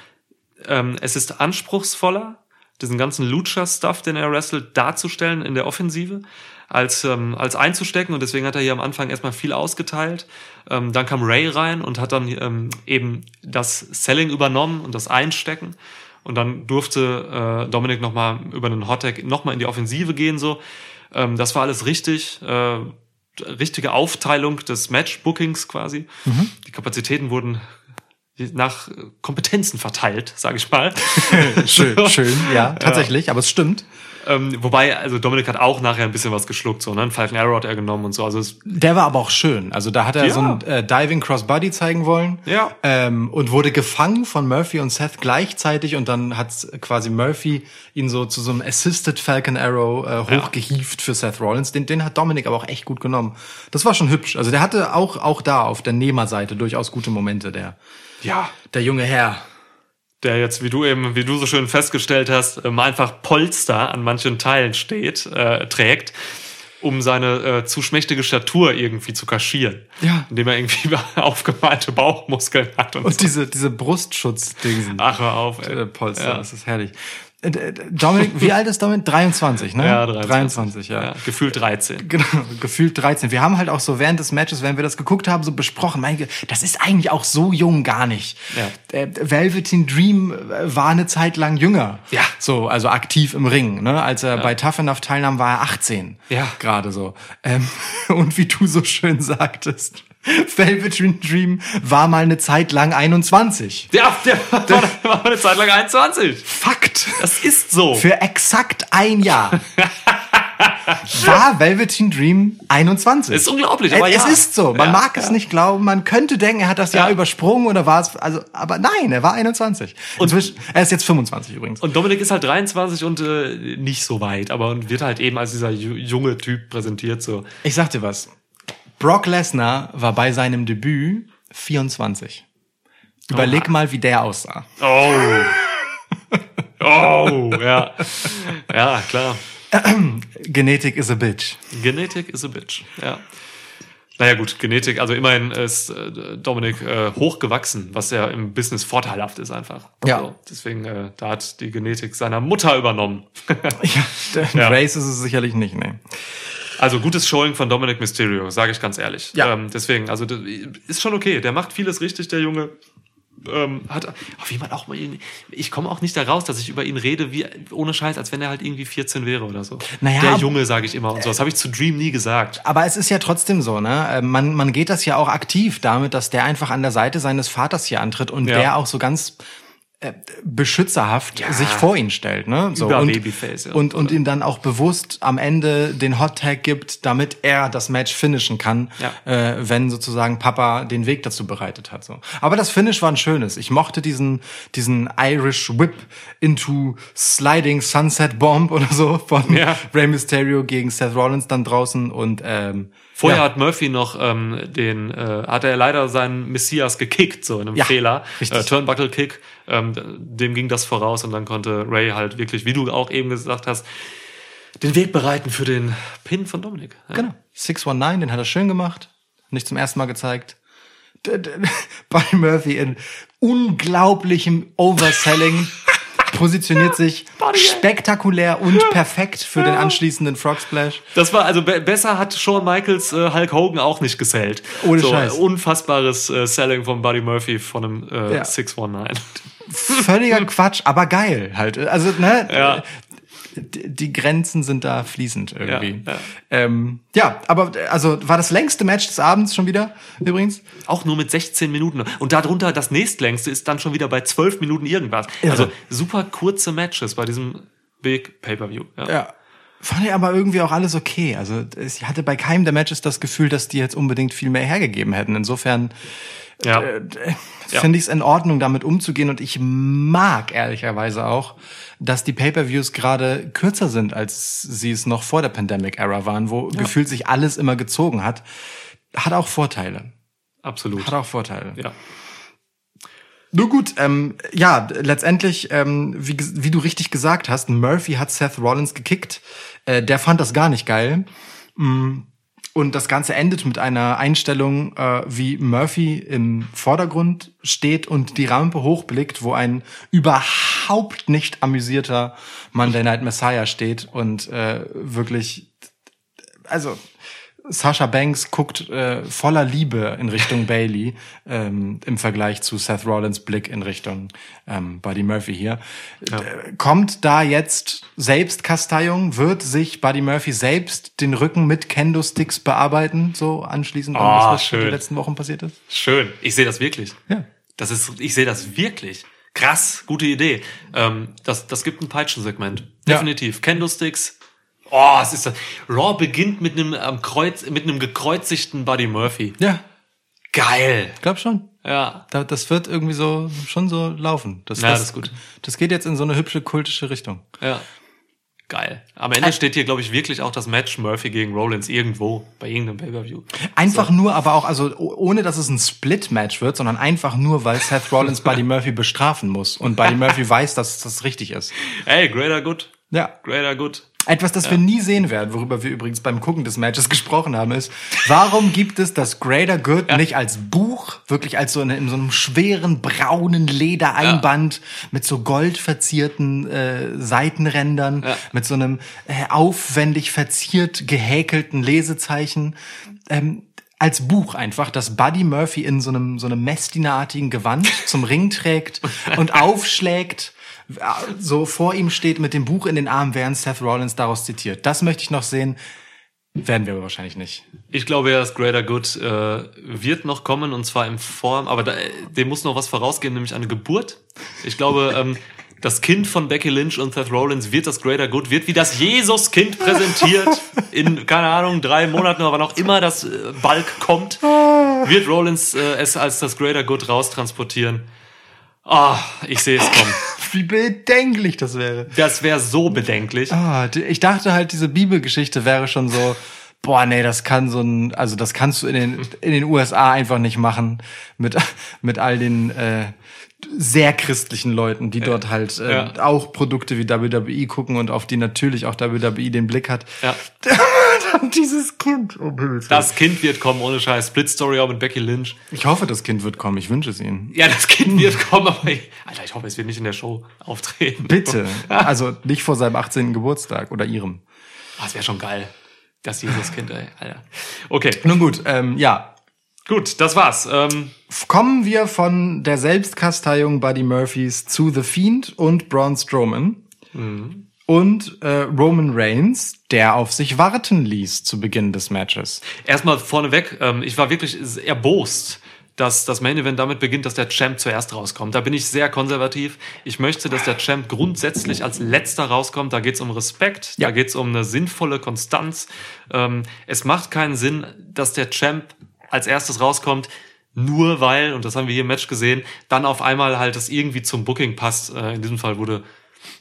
Ähm, es ist anspruchsvoller, diesen ganzen Lucha-Stuff, den er wrestelt, darzustellen in der Offensive, als, ähm, als einzustecken. Und deswegen hat er hier am Anfang erstmal viel ausgeteilt. Ähm, dann kam Ray rein und hat dann ähm, eben das Selling übernommen und das Einstecken. Und dann durfte äh, Dominik nochmal über einen Hottag nochmal in die Offensive gehen. so. Ähm, das war alles richtig. Äh, richtige Aufteilung des Match-Bookings quasi. Die Kapazitäten wurden nach Kompetenzen verteilt, sage ich mal. Schön, schön, ja, tatsächlich, aber es stimmt. Ähm, wobei, also Dominik hat auch nachher ein bisschen was geschluckt, so, ne? Ein Falcon Arrow hat er genommen und so. Also Der war aber auch schön. Also da hat er Ja. so ein äh, Diving Crossbody zeigen wollen. Ja. Ähm, und wurde gefangen von Murphy und Seth gleichzeitig und dann hat quasi Murphy ihn so zu so einem Assisted Falcon Arrow äh, hochgehievt für Seth Rollins. Den, den hat Dominik aber auch echt gut genommen. Das war schon hübsch. Also der hatte auch, auch da auf der Nehmerseite durchaus gute Momente, der, ja, der junge Herr. Der jetzt, wie du eben, wie du so schön festgestellt hast, ähm, einfach Polster an manchen Teilen steht, äh, trägt, um seine äh, zu schmächtige Statur irgendwie zu kaschieren. Ja. Indem er irgendwie aufgemalte Bauchmuskeln hat und, Und so. diese, diese Brustschutz-Dingsen. Ach, hör auf, ey. Äh, Polster, Ja. das ist herrlich. Äh, Dominik, wie alt ist Dominik? 23, ne? Ja, 23. 23, ja. ja. Gefühlt 13. Genau, gefühlt 13. Wir haben halt auch so während des Matches, wenn wir das geguckt haben, so besprochen, mein Gott, das ist eigentlich auch so jung gar nicht. Ja. Äh, Velveteen Dream äh, war eine Zeit lang jünger. Ja. So, also aktiv im Ring. Ne? Als er bei Tough Enough teilnahm, war er 18. Ja. Gerade so. Ähm, und wie du so schön sagtest, Velveteen Dream war mal eine Zeit lang 21. Ja, der war, der war eine Zeit lang 21. Fakt. Das ist so. Für exakt ein Jahr. war Velveteen Dream 21. ist unglaublich, aber es ja. ist so. Man Ja, mag es ja. nicht glauben. Man könnte denken, er hat das Jahr Ja. übersprungen oder war es, also, aber nein, er war 21. Und Inzwischen, er ist jetzt 25 übrigens. Und Dominik ist halt 23 und äh, nicht so weit, aber wird halt eben als dieser ju- junge Typ präsentiert. So. Ich sag dir was. Brock Lesnar war bei seinem Debüt 24. Überleg mal, wie der aussah. Oh. Oh, ja. Ja, klar. Genetik is a bitch. Genetik is a bitch. Ja. Naja gut, Genetik, also immerhin ist äh, Dominik äh, hochgewachsen, was ja im Business vorteilhaft ist einfach. Ja. So, deswegen, äh, da hat die Genetik seiner Mutter übernommen. Ja, der Ja. Race ist es sicherlich nicht, ne. Also gutes Showing von Dominic Mysterio, sage ich ganz ehrlich. Ja. Ähm, deswegen, also ist schon okay. Der macht vieles richtig, der Junge. Ähm, hat, auf wie man auch mal ich komme auch nicht da raus, dass ich über ihn rede, wie ohne Scheiß, als wenn er halt irgendwie 14 wäre oder so. Naja, der Junge, sage ich immer und so. Das habe ich zu Dream nie gesagt. Aber es ist ja trotzdem so, ne? Äh, Man, man geht das ja auch aktiv damit, dass der einfach an der Seite seines Vaters hier antritt und Ja. der auch so ganz beschützerhaft Ja. sich vor ihn stellt, ne? So Über und, Babyface, ja. und und ihm dann auch bewusst am Ende den Hot Tag gibt, damit er das Match finishen kann, Ja. äh, wenn sozusagen Papa den Weg dazu bereitet hat. So. Aber das Finish war ein schönes. Ich mochte diesen diesen Irish Whip into Sliding Sunset Bomb oder so von Ja. Rey Mysterio gegen Seth Rollins dann draußen und ähm, Vorher ja. hat Murphy noch ähm, den, äh, hat er leider seinen Messias gekickt, so in einem Ja, Fehler. richtig. Äh, Turnbuckle Kick, ähm, dem ging das voraus und dann konnte Ray halt wirklich, wie du auch eben gesagt hast, den Weg bereiten für den Pin von Dominik. Ja. Genau. 619, den hat er schön gemacht. Nicht zum ersten Mal gezeigt. Buddy Murphy in unglaublichem Overselling. Positioniert sich spektakulär und perfekt für den anschließenden Frog Splash. Das war, also be besser hat Shawn Michaels äh, Hulk Hogan auch nicht gesellt. Ohne so, Scheiß. Unfassbares äh, Selling von Buddy Murphy von einem äh, Ja. 619. Völliger Quatsch, aber geil halt. Also, ne? Ja. Die, Grenzen sind da fließend irgendwie. Ja, ja. Ähm, ja, aber also war das längste Match des Abends schon wieder übrigens. Auch nur mit 16 Minuten. Und darunter das nächstlängste ist dann schon wieder bei 12 Minuten irgendwas. Irre. Also super kurze Matches bei diesem Big Pay-Per-View. Ja. Ja. Fand ich aber irgendwie auch alles okay. Also ich hatte bei keinem der Matches das Gefühl, dass die jetzt unbedingt viel mehr hergegeben hätten. Insofern Ja. äh, Ja. finde ich es in Ordnung, damit umzugehen. Und ich mag ehrlicherweise auch, dass die Pay-per-Views gerade kürzer sind, als sie es noch vor der Pandemic-Era waren, wo gefühlt sich alles immer gezogen hat. Hat auch Vorteile. Absolut. Hat auch Vorteile. Ja. Nur gut, ähm, ja, letztendlich, ähm, wie, wie du richtig gesagt hast, Murphy hat Seth Rollins gekickt. Äh, der fand das gar nicht geil. Mm, Und das Ganze endet mit einer Einstellung, äh, wie Murphy im Vordergrund steht und die Rampe hochblickt, wo ein überhaupt nicht amüsierter Monday Night Messiah steht und äh, wirklich, also Sasha Banks guckt äh, voller Liebe in Richtung Bailey ähm, im Vergleich zu Seth Rollins Blick in Richtung ähm, Buddy Murphy hier. Äh, kommt da jetzt Selbstkasteiung? Wird sich Buddy Murphy selbst den Rücken mit Kendo-Sticks bearbeiten? So anschließend an das, Ah, was in den letzten Wochen passiert ist? Schön. Ich sehe das wirklich. Ja. Das ist, ich sehe das wirklich. Krass, gute Idee. Ähm, das, das gibt ein Peitschensegment. Ja. Definitiv. Oh, es ist das. Raw beginnt mit einem am Kreuz, mit einem gekreuzigten Buddy Murphy. Ja, Geil. ich glaube schon. Ja. Da, das wird irgendwie so schon so laufen. Das, Ja, das, das ist gut. Das geht jetzt in so eine hübsche kultische Richtung. Ja. Geil. Am Ende steht hier, glaube ich, wirklich auch das Match Murphy gegen Rollins irgendwo bei irgendeinem Pay-Per-View. Einfach nur, aber auch, also oh- ohne dass es ein Split-Match wird, sondern einfach nur, weil Seth Rollins Buddy Murphy bestrafen muss und Buddy Murphy weiß, dass das richtig ist. Hey, greater good. Ja. Greater good. Etwas, das wir nie sehen werden, worüber wir übrigens beim Gucken des Matches gesprochen haben, ist, warum gibt es das Greater Good nicht als Buch, wirklich als so in, in so einem schweren braunen Ledereinband mit so gold verzierten äh, Seitenrändern, Ja. mit so einem äh, aufwendig verziert gehäkelten Lesezeichen. Ähm, als Buch einfach, das Buddy Murphy in so einem so einem Messdienerartigen Gewand zum Ring trägt und aufschlägt, so vor ihm steht mit dem Buch in den Armen, während Seth Rollins daraus zitiert. Das möchte ich noch sehen. Werden wir aber wahrscheinlich nicht. Ich glaube ja, das Greater Good äh, wird noch kommen und zwar in Form, aber da, dem muss noch was vorausgehen, nämlich eine Geburt. Ich glaube, ähm, das Kind von Becky Lynch und Seth Rollins wird das Greater Good, wird wie das Jesus-Kind präsentiert in, keine Ahnung, drei Monaten oder wann auch immer das äh, Balk kommt, wird Rollins äh, es als das Greater Good raustransportieren. Ah, ich sehe es kommen. Wie bedenklich das wäre. Das wäre so bedenklich. Ah, ich dachte halt, diese Bibelgeschichte wäre schon so, boah, nee, das kann so ein, also das kannst du in den, in den USA einfach nicht machen mit, mit all den, äh, sehr christlichen Leuten, die dort halt äh, Ja. auch Produkte wie WWE gucken und auf die natürlich auch WWE den Blick hat. Ja. Dann dieses Kind. Oh. Das Kind wird kommen, ohne Scheiß. Split Story auch mit Becky Lynch. Ich hoffe, das Kind wird kommen. Ich wünsche es ihnen. Ja, das Kind wird kommen, aber ich, Alter, ich hoffe, es wird nicht in der Show auftreten. Bitte. Also nicht vor seinem 18. Geburtstag oder ihrem. Ah, Das wäre schon geil. Das Jesuskind, ey, Alter. Okay, Nun gut, ähm, ja. Gut, das war's. Ähm, Kommen wir von der Selbstkasteiung Buddy Murphys zu The Fiend und Braun Strowman. Und äh, Roman Reigns, der auf sich warten ließ zu Beginn des Matches. erstmal vorneweg, ähm, ich war wirklich erbost, dass das Main Event damit beginnt, dass der Champ zuerst rauskommt. Da bin ich sehr konservativ. Ich möchte, dass der Champ grundsätzlich als letzter rauskommt. Da geht's um Respekt, Ja. da geht's um eine sinnvolle Konstanz. Ähm, es macht keinen Sinn, dass der Champ als erstes rauskommt, nur weil, und das haben wir hier im Match gesehen, dann auf einmal halt das irgendwie zum Booking passt. Äh, in diesem Fall wurde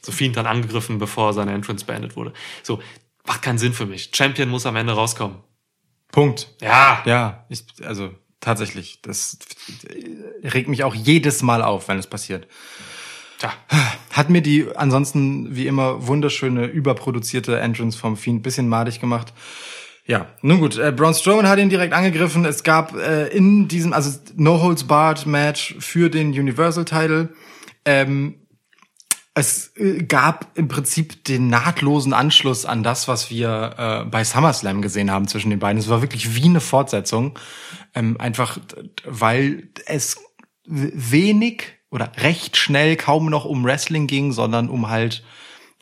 Sophie dann angegriffen, bevor seine Entrance beendet wurde. So, macht keinen Sinn für mich. Champion muss am Ende rauskommen. Punkt. Ja, Ja, ich, also tatsächlich, das regt mich auch jedes Mal auf, wenn es passiert. Tja. Hat mir die ansonsten wie immer wunderschöne, überproduzierte Entrance vom Fiend bisschen madig gemacht. Ja, nun gut, äh, Braun Strowman hat ihn direkt angegriffen. Es gab äh, in diesem, also No Holds Barred Match für den Universal Title. Ähm, es äh, gab im Prinzip den nahtlosen Anschluss an das, was wir äh, bei SummerSlam gesehen haben zwischen den beiden. Es war wirklich wie eine Fortsetzung, ähm, einfach weil es wenig oder recht schnell kaum noch um Wrestling ging, sondern um halt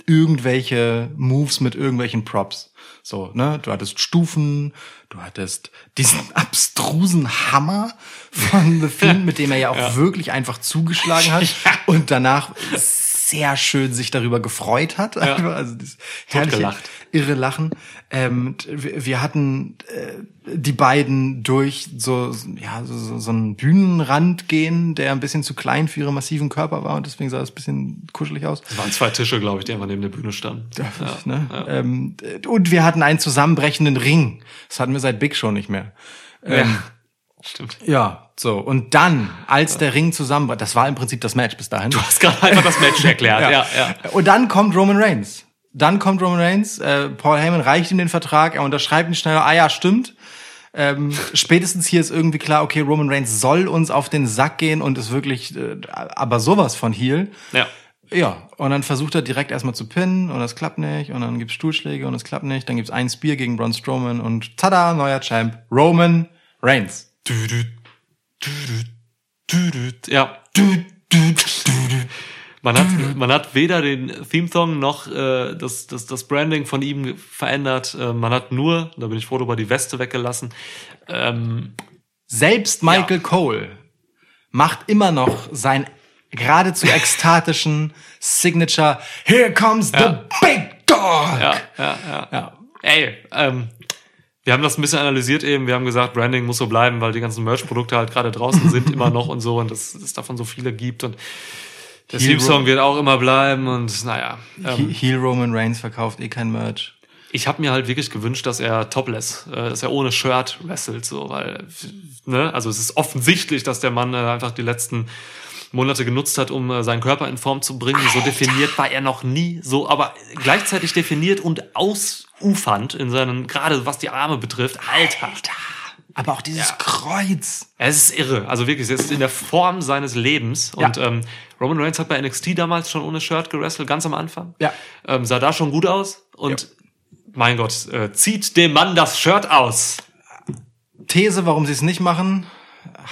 irgendwelche Moves mit irgendwelchen Props. So, ne? Du hattest Stufen, du hattest diesen abstrusen Hammer von The Fiend, mit dem er ja auch wirklich einfach zugeschlagen hat und danach sehr schön sich darüber gefreut hat. Einfach, also dieses herrliche, irre Lachen. Ähm, wir hatten äh, die beiden durch so ja so, so, einen Bühnenrand gehen, der ein bisschen zu klein für ihre massiven Körper war und deswegen sah es ein bisschen kuschelig aus. Es waren zwei Tische, glaube ich, die einfach neben der Bühne standen. Ja. Ne? Ähm, und wir hatten einen zusammenbrechenden Ring. Das hatten wir seit Big Show nicht mehr. Ähm, Stimmt. ja, so. Und dann, als der Ring zusammenbrach, das war im Prinzip das Match bis dahin. Du hast gerade einfach das Match erklärt. ja. Ja, Und dann kommt Roman Reigns. Dann kommt Roman Reigns. Äh, Paul Heyman reicht ihm den Vertrag. Er unterschreibt ihn schneller. Ah ja, stimmt. Ähm, spätestens hier ist irgendwie klar, okay, Roman Reigns soll uns auf den Sack gehen und ist wirklich, äh, aber sowas von Heel. ja. Ja, und dann versucht er direkt erstmal zu pinnen und das klappt nicht und dann gibt's Stuhlschläge und es klappt nicht. Dann gibt's ein Spear gegen Braun Strowman und tada, neuer Champ, Roman Reigns. Ja. Man hat, man hat weder den Theme-Song noch äh, das, das, das Branding von ihm verändert. Äh, man hat nur, da bin ich froh drüber, die Weste weggelassen. Ähm, Selbst Michael Cole macht immer noch sein geradezu ekstatischen Signature Here comes the big dog. ja, ja, ja. Ja. Ey, ähm, wir haben das ein bisschen analysiert eben. Wir haben gesagt, Branding muss so bleiben, weil die ganzen Merch-Produkte halt gerade draußen sind immer noch und so und dass es davon so viele gibt und der Theme-Song wird auch immer bleiben und naja. Ähm, He- Heel Roman Reigns verkauft eh kein Merch. ich habe mir halt wirklich gewünscht, dass er topless, äh, dass er ohne Shirt wrestelt, so, weil, ne, also es ist offensichtlich, dass der Mann äh, einfach die letzten Monate genutzt hat, um äh, seinen Körper in Form zu bringen. So definiert war er noch nie, so, aber gleichzeitig definiert und ausufernd in seinen, gerade was die Arme betrifft. Alter. Aber auch dieses Kreuz. Es ist irre. Also wirklich, es ist in der Form seines Lebens. Und ähm, Roman Reigns hat bei NXT damals schon ohne Shirt gewrestelt, ganz am Anfang. Ja. Ähm, sah da schon gut aus. Und mein Gott, äh, zieht dem Mann das Shirt aus. These, warum sie es nicht machen,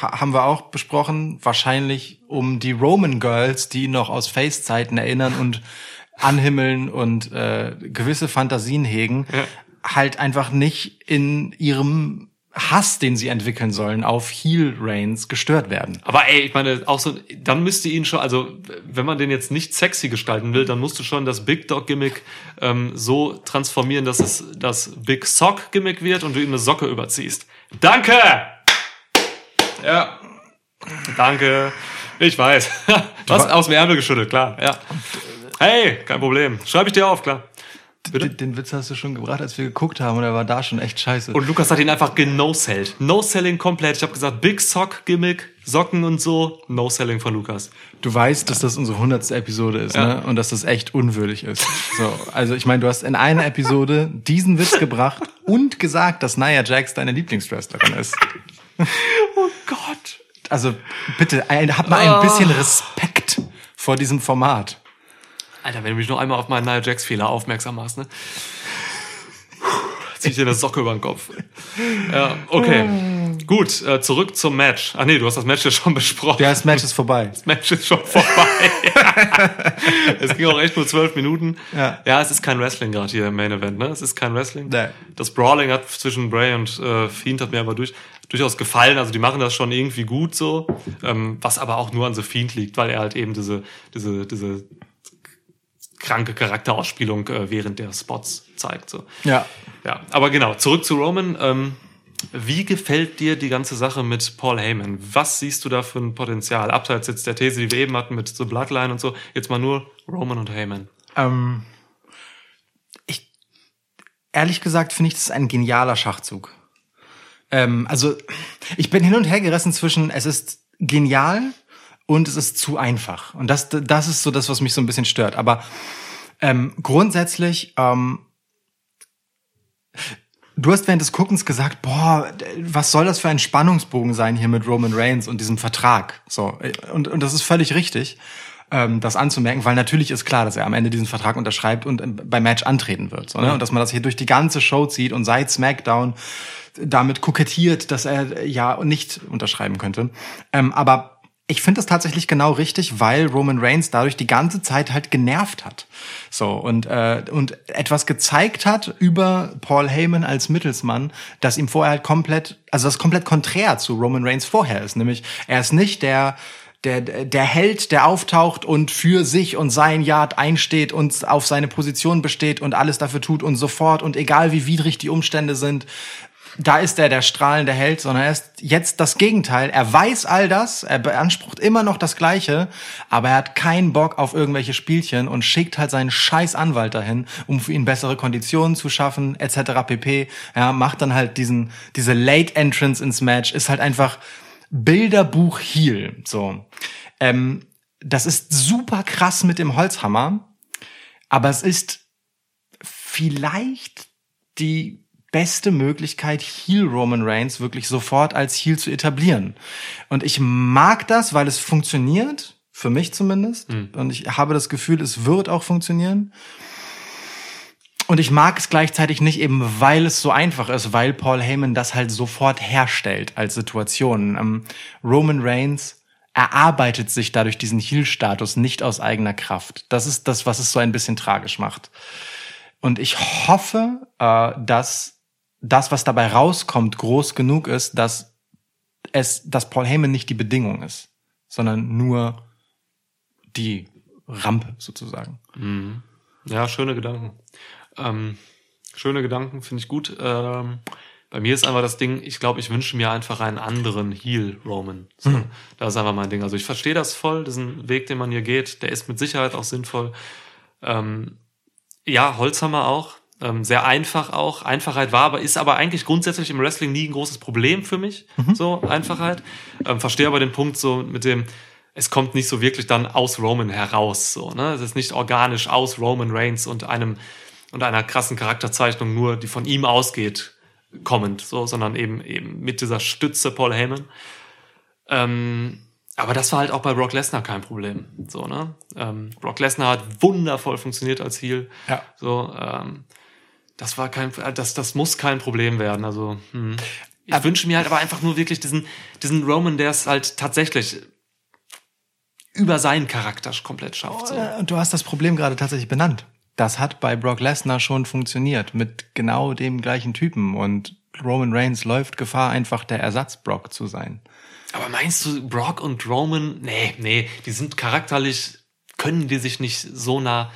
ha haben wir auch besprochen. Wahrscheinlich um die Roman Girls, die ihn noch aus Face-Zeiten erinnern und anhimmeln und äh, gewisse Fantasien hegen, Ja. halt einfach nicht in ihrem Hass, den sie entwickeln sollen, auf Heel Reigns gestört werden. Aber ey, ich meine, auch so, dann müsste ihn schon, also wenn man den jetzt nicht sexy gestalten will, dann musst du schon das Big Dog Gimmick ähm, so transformieren, dass es das Big Sock Gimmick wird und du ihm eine Socke überziehst. Danke! Ja. Danke. Ich weiß. Was? Aus dem Ärmel geschüttelt, klar. Ja. Hey, kein Problem. Schreibe ich dir auf, klar. Den, den Witz hast du schon gebracht, als wir geguckt haben, und er war da schon echt scheiße. Und Lukas hat ihn einfach geno-sellt. No-selling komplett. Ich habe gesagt, Big Sock Gimmick, Socken und so. No-selling von Lukas. Du weißt, dass das unsere hundertste Episode ist, Ja. ne? Und dass das echt unwürdig ist. So, also ich meine, du hast in einer Episode diesen Witz gebracht und gesagt, dass Nia Jax deine Lieblingswrestlerin ist. Oh Gott. Also bitte, ein, hab mal ein bisschen Respekt vor diesem Format. Alter, wenn du mich noch einmal auf meinen Nia Jax Fehler aufmerksam machst, ne? Zieh ich dir eine Socke über den Kopf. Ja, okay. Gut, äh, zurück zum Match. Ach nee, du hast das Match ja schon besprochen. Ja, das Match ist vorbei. Das Match ist schon vorbei. es ging auch echt nur zwölf Minuten. Ja. ja, es ist kein Wrestling gerade hier im Main Event, ne? Es ist kein Wrestling. Nee. Das Brawling hat zwischen Bray und äh, Fiend hat mir aber durch, durchaus gefallen. Also die machen das schon irgendwie gut so, ähm, was aber auch nur an The Fiend liegt, weil er halt eben diese, diese, diese kranke Charakterausspielung äh, während der Spots zeigt. So. Ja. Ja, aber genau, zurück zu Roman. Ähm, wie gefällt dir die ganze Sache mit Paul Heyman? Was siehst du da für ein Potenzial? Abseits jetzt der These, die wir eben hatten mit The Bloodline und so. Jetzt mal nur Roman und Heyman. Ähm, ich, ehrlich gesagt finde ich das ein genialer Schachzug. Ähm, also ich bin hin und her gerissen zwischen es ist genial und es ist zu einfach. Und das, das ist so das, was mich so ein bisschen stört. Aber ähm, grundsätzlich, ähm, du hast während des Guckens gesagt, boah, was soll das für ein Spannungsbogen sein hier mit Roman Reigns und diesem Vertrag? So und und das ist völlig richtig. ähm, das anzumerken, weil natürlich ist klar, dass er am Ende diesen Vertrag unterschreibt und ähm, beim Match antreten wird. So, ne? Und dass man das hier durch die ganze Show zieht und seit SmackDown damit kokettiert, dass er ja nicht unterschreiben könnte. Ähm, aber ich finde das tatsächlich genau richtig, weil Roman Reigns dadurch die ganze Zeit halt genervt hat. So und äh, und etwas gezeigt hat über Paul Heyman als Mittelsmann, das ihm vorher halt komplett, also das komplett konträr zu Roman Reigns vorher ist, nämlich er ist nicht der der, der Held, der auftaucht und für sich und sein Yard einsteht und auf seine Position besteht und alles dafür tut und sofort und egal wie widrig die Umstände sind, da ist er der strahlende Held, sondern er ist jetzt das Gegenteil. Er weiß all das, er beansprucht immer noch das Gleiche, aber er hat keinen Bock auf irgendwelche Spielchen und schickt halt seinen scheiß Anwalt dahin, um für ihn bessere Konditionen zu schaffen, etc. pp. Ja, macht dann halt diesen, diese Late Entrance ins Match, ist halt einfach Bilderbuch Heel, so. Ähm, das ist super krass mit dem Holzhammer, aber es ist vielleicht die beste Möglichkeit, Heel Roman Reigns wirklich sofort als Heel zu etablieren. Und ich mag das, weil es funktioniert, für mich zumindest. Mhm. Und ich habe das Gefühl, es wird auch funktionieren. Und ich mag es gleichzeitig nicht eben, weil es so einfach ist, weil Paul Heyman das halt sofort herstellt als Situation. Ähm, Roman Reigns erarbeitet sich dadurch diesen Heel-Status nicht aus eigener Kraft. Das ist das, was es so ein bisschen tragisch macht. Und ich hoffe, äh, dass das, was dabei rauskommt, groß genug ist, dass es, dass Paul Heyman nicht die Bedingung ist, sondern nur die Rampe sozusagen. Mhm. Ja, schöne Gedanken. Ähm, schöne Gedanken, finde ich gut. Ähm, bei mir ist einfach das Ding, ich glaube, ich wünsche mir einfach einen anderen Heel Roman. So, mhm. Das ist einfach mein Ding. Also ich verstehe das voll, diesen Weg, den man hier geht, der ist mit Sicherheit auch sinnvoll. Ähm, ja, Holzhammer auch. Ähm, sehr einfach auch. Einfachheit war, aber ist aber eigentlich grundsätzlich im Wrestling nie ein großes Problem für mich. Mhm. So, Einfachheit. Ähm, verstehe aber den Punkt so mit dem, es kommt nicht so wirklich dann aus Roman heraus. So, ne? Es ist nicht organisch aus Roman Reigns und einem und einer krassen Charakterzeichnung nur, die von ihm ausgeht, kommend, so, sondern eben eben mit dieser Stütze Paul Heyman. Ähm, aber das war halt auch bei Brock Lesnar kein Problem. So, ne? Ähm, Brock Lesnar hat wundervoll funktioniert als Heel. Ja. So, ähm, das war kein, das, das muss kein Problem werden. Also, hm. ich aber, wünsche mir halt aber einfach nur wirklich diesen, diesen Roman, der es halt tatsächlich über seinen Charakter komplett schafft. So. Und du hast das Problem gerade tatsächlich benannt. Das hat bei Brock Lesnar schon funktioniert mit genau dem gleichen Typen und Roman Reigns läuft Gefahr, einfach der Ersatz Brock zu sein. Aber meinst du, Brock und Roman, nee, nee, die sind charakterlich, können die sich nicht so nah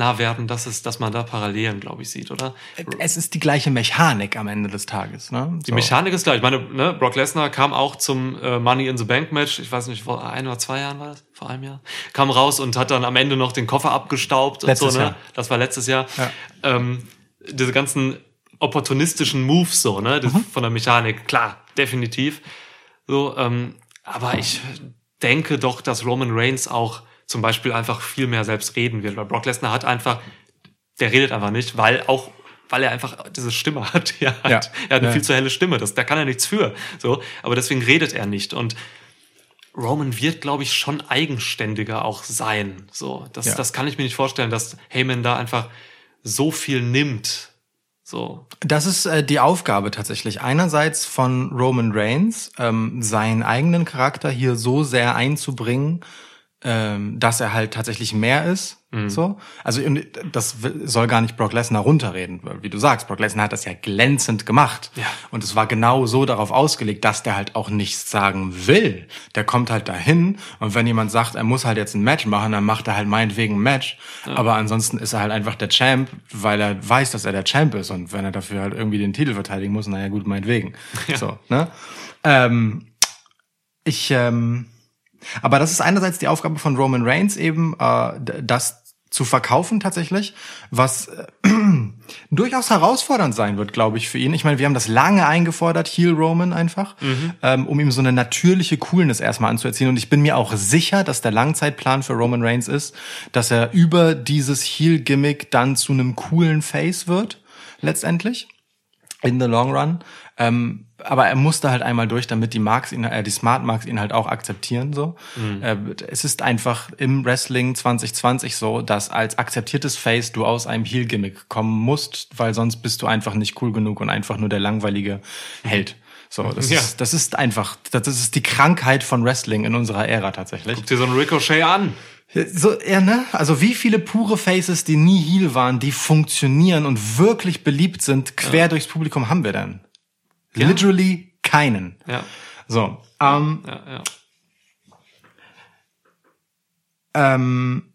nah werden, dass es, dass man da Parallelen, glaube ich, sieht, oder? Es ist die gleiche Mechanik am Ende des Tages, ne? Die Mechanik ist gleich. Ich meine, ne, Brock Lesnar kam auch zum äh, Money in the Bank Match. Ich weiß nicht, vor ein oder zwei Jahren war das, vor einem Jahr. Kam raus und hat dann am Ende noch den Koffer abgestaubt letztes und so, ne? Jahr. Das war letztes Jahr. Ja. Ähm, diese ganzen opportunistischen Moves, so, ne? Das, Mhm. Von der Mechanik, klar, definitiv. So, ähm, aber ich denke doch, dass Roman Reigns auch zum Beispiel einfach viel mehr selbst reden wird, weil Brock Lesnar hat einfach, der redet einfach nicht, weil auch weil er einfach diese Stimme hat. Er hat, Ja. er hat eine Ja. viel zu helle Stimme, das, da kann er nichts für. So, aber deswegen redet er nicht. Und Roman wird, glaube ich, schon eigenständiger auch sein. So, das, Ja. das kann ich mir nicht vorstellen, dass Heyman da einfach so viel nimmt. So, Das ist äh, die Aufgabe tatsächlich. Einerseits von Roman Reigns, ähm, seinen eigenen Charakter hier so sehr einzubringen, ähm, dass er halt tatsächlich mehr ist. So, also das soll gar nicht Brock Lesnar runterreden, weil, wie du sagst. Brock Lesnar hat das ja glänzend gemacht Ja. und es war genau so darauf ausgelegt, dass der halt auch nichts sagen will. Der kommt halt dahin und wenn jemand sagt, er muss halt jetzt ein Match machen, dann macht er halt meinetwegen ein Match. Aber ansonsten ist er halt einfach der Champ, weil er weiß, dass er der Champ ist und wenn er dafür halt irgendwie den Titel verteidigen muss, naja gut, meinetwegen. So, ne? Ähm, ich, ähm, aber das ist einerseits die Aufgabe von Roman Reigns eben, äh, das zu verkaufen tatsächlich, was äh, durchaus herausfordernd sein wird, glaube ich, für ihn. Ich meine, wir haben das lange eingefordert, Heel Roman einfach, ähm, um ihm so eine natürliche Coolness erstmal anzuerziehen. Und ich bin mir auch sicher, dass der Langzeitplan für Roman Reigns ist, dass er über dieses Heel-Gimmick dann zu einem coolen Face wird, letztendlich. in the long run. Ähm, aber er musste halt einmal durch, damit die Marks ihn, äh, die Smart Marks ihn halt auch akzeptieren. So, äh, es ist einfach im Wrestling 2020 so, dass als akzeptiertes Face du aus einem Heel Gimmick kommen musst, weil sonst bist du einfach nicht cool genug und einfach nur der langweilige Held. So, das Ja. ist das ist einfach, das ist die Krankheit von Wrestling in unserer Ära tatsächlich. Guck dir so einen Ricochet an. So, ja, ne? Also wie viele pure Faces, die nie Heel waren, die funktionieren und wirklich beliebt sind, quer durchs Publikum haben wir denn? Ja. Literally keinen. Ja, So, ähm, ja, ja. ähm,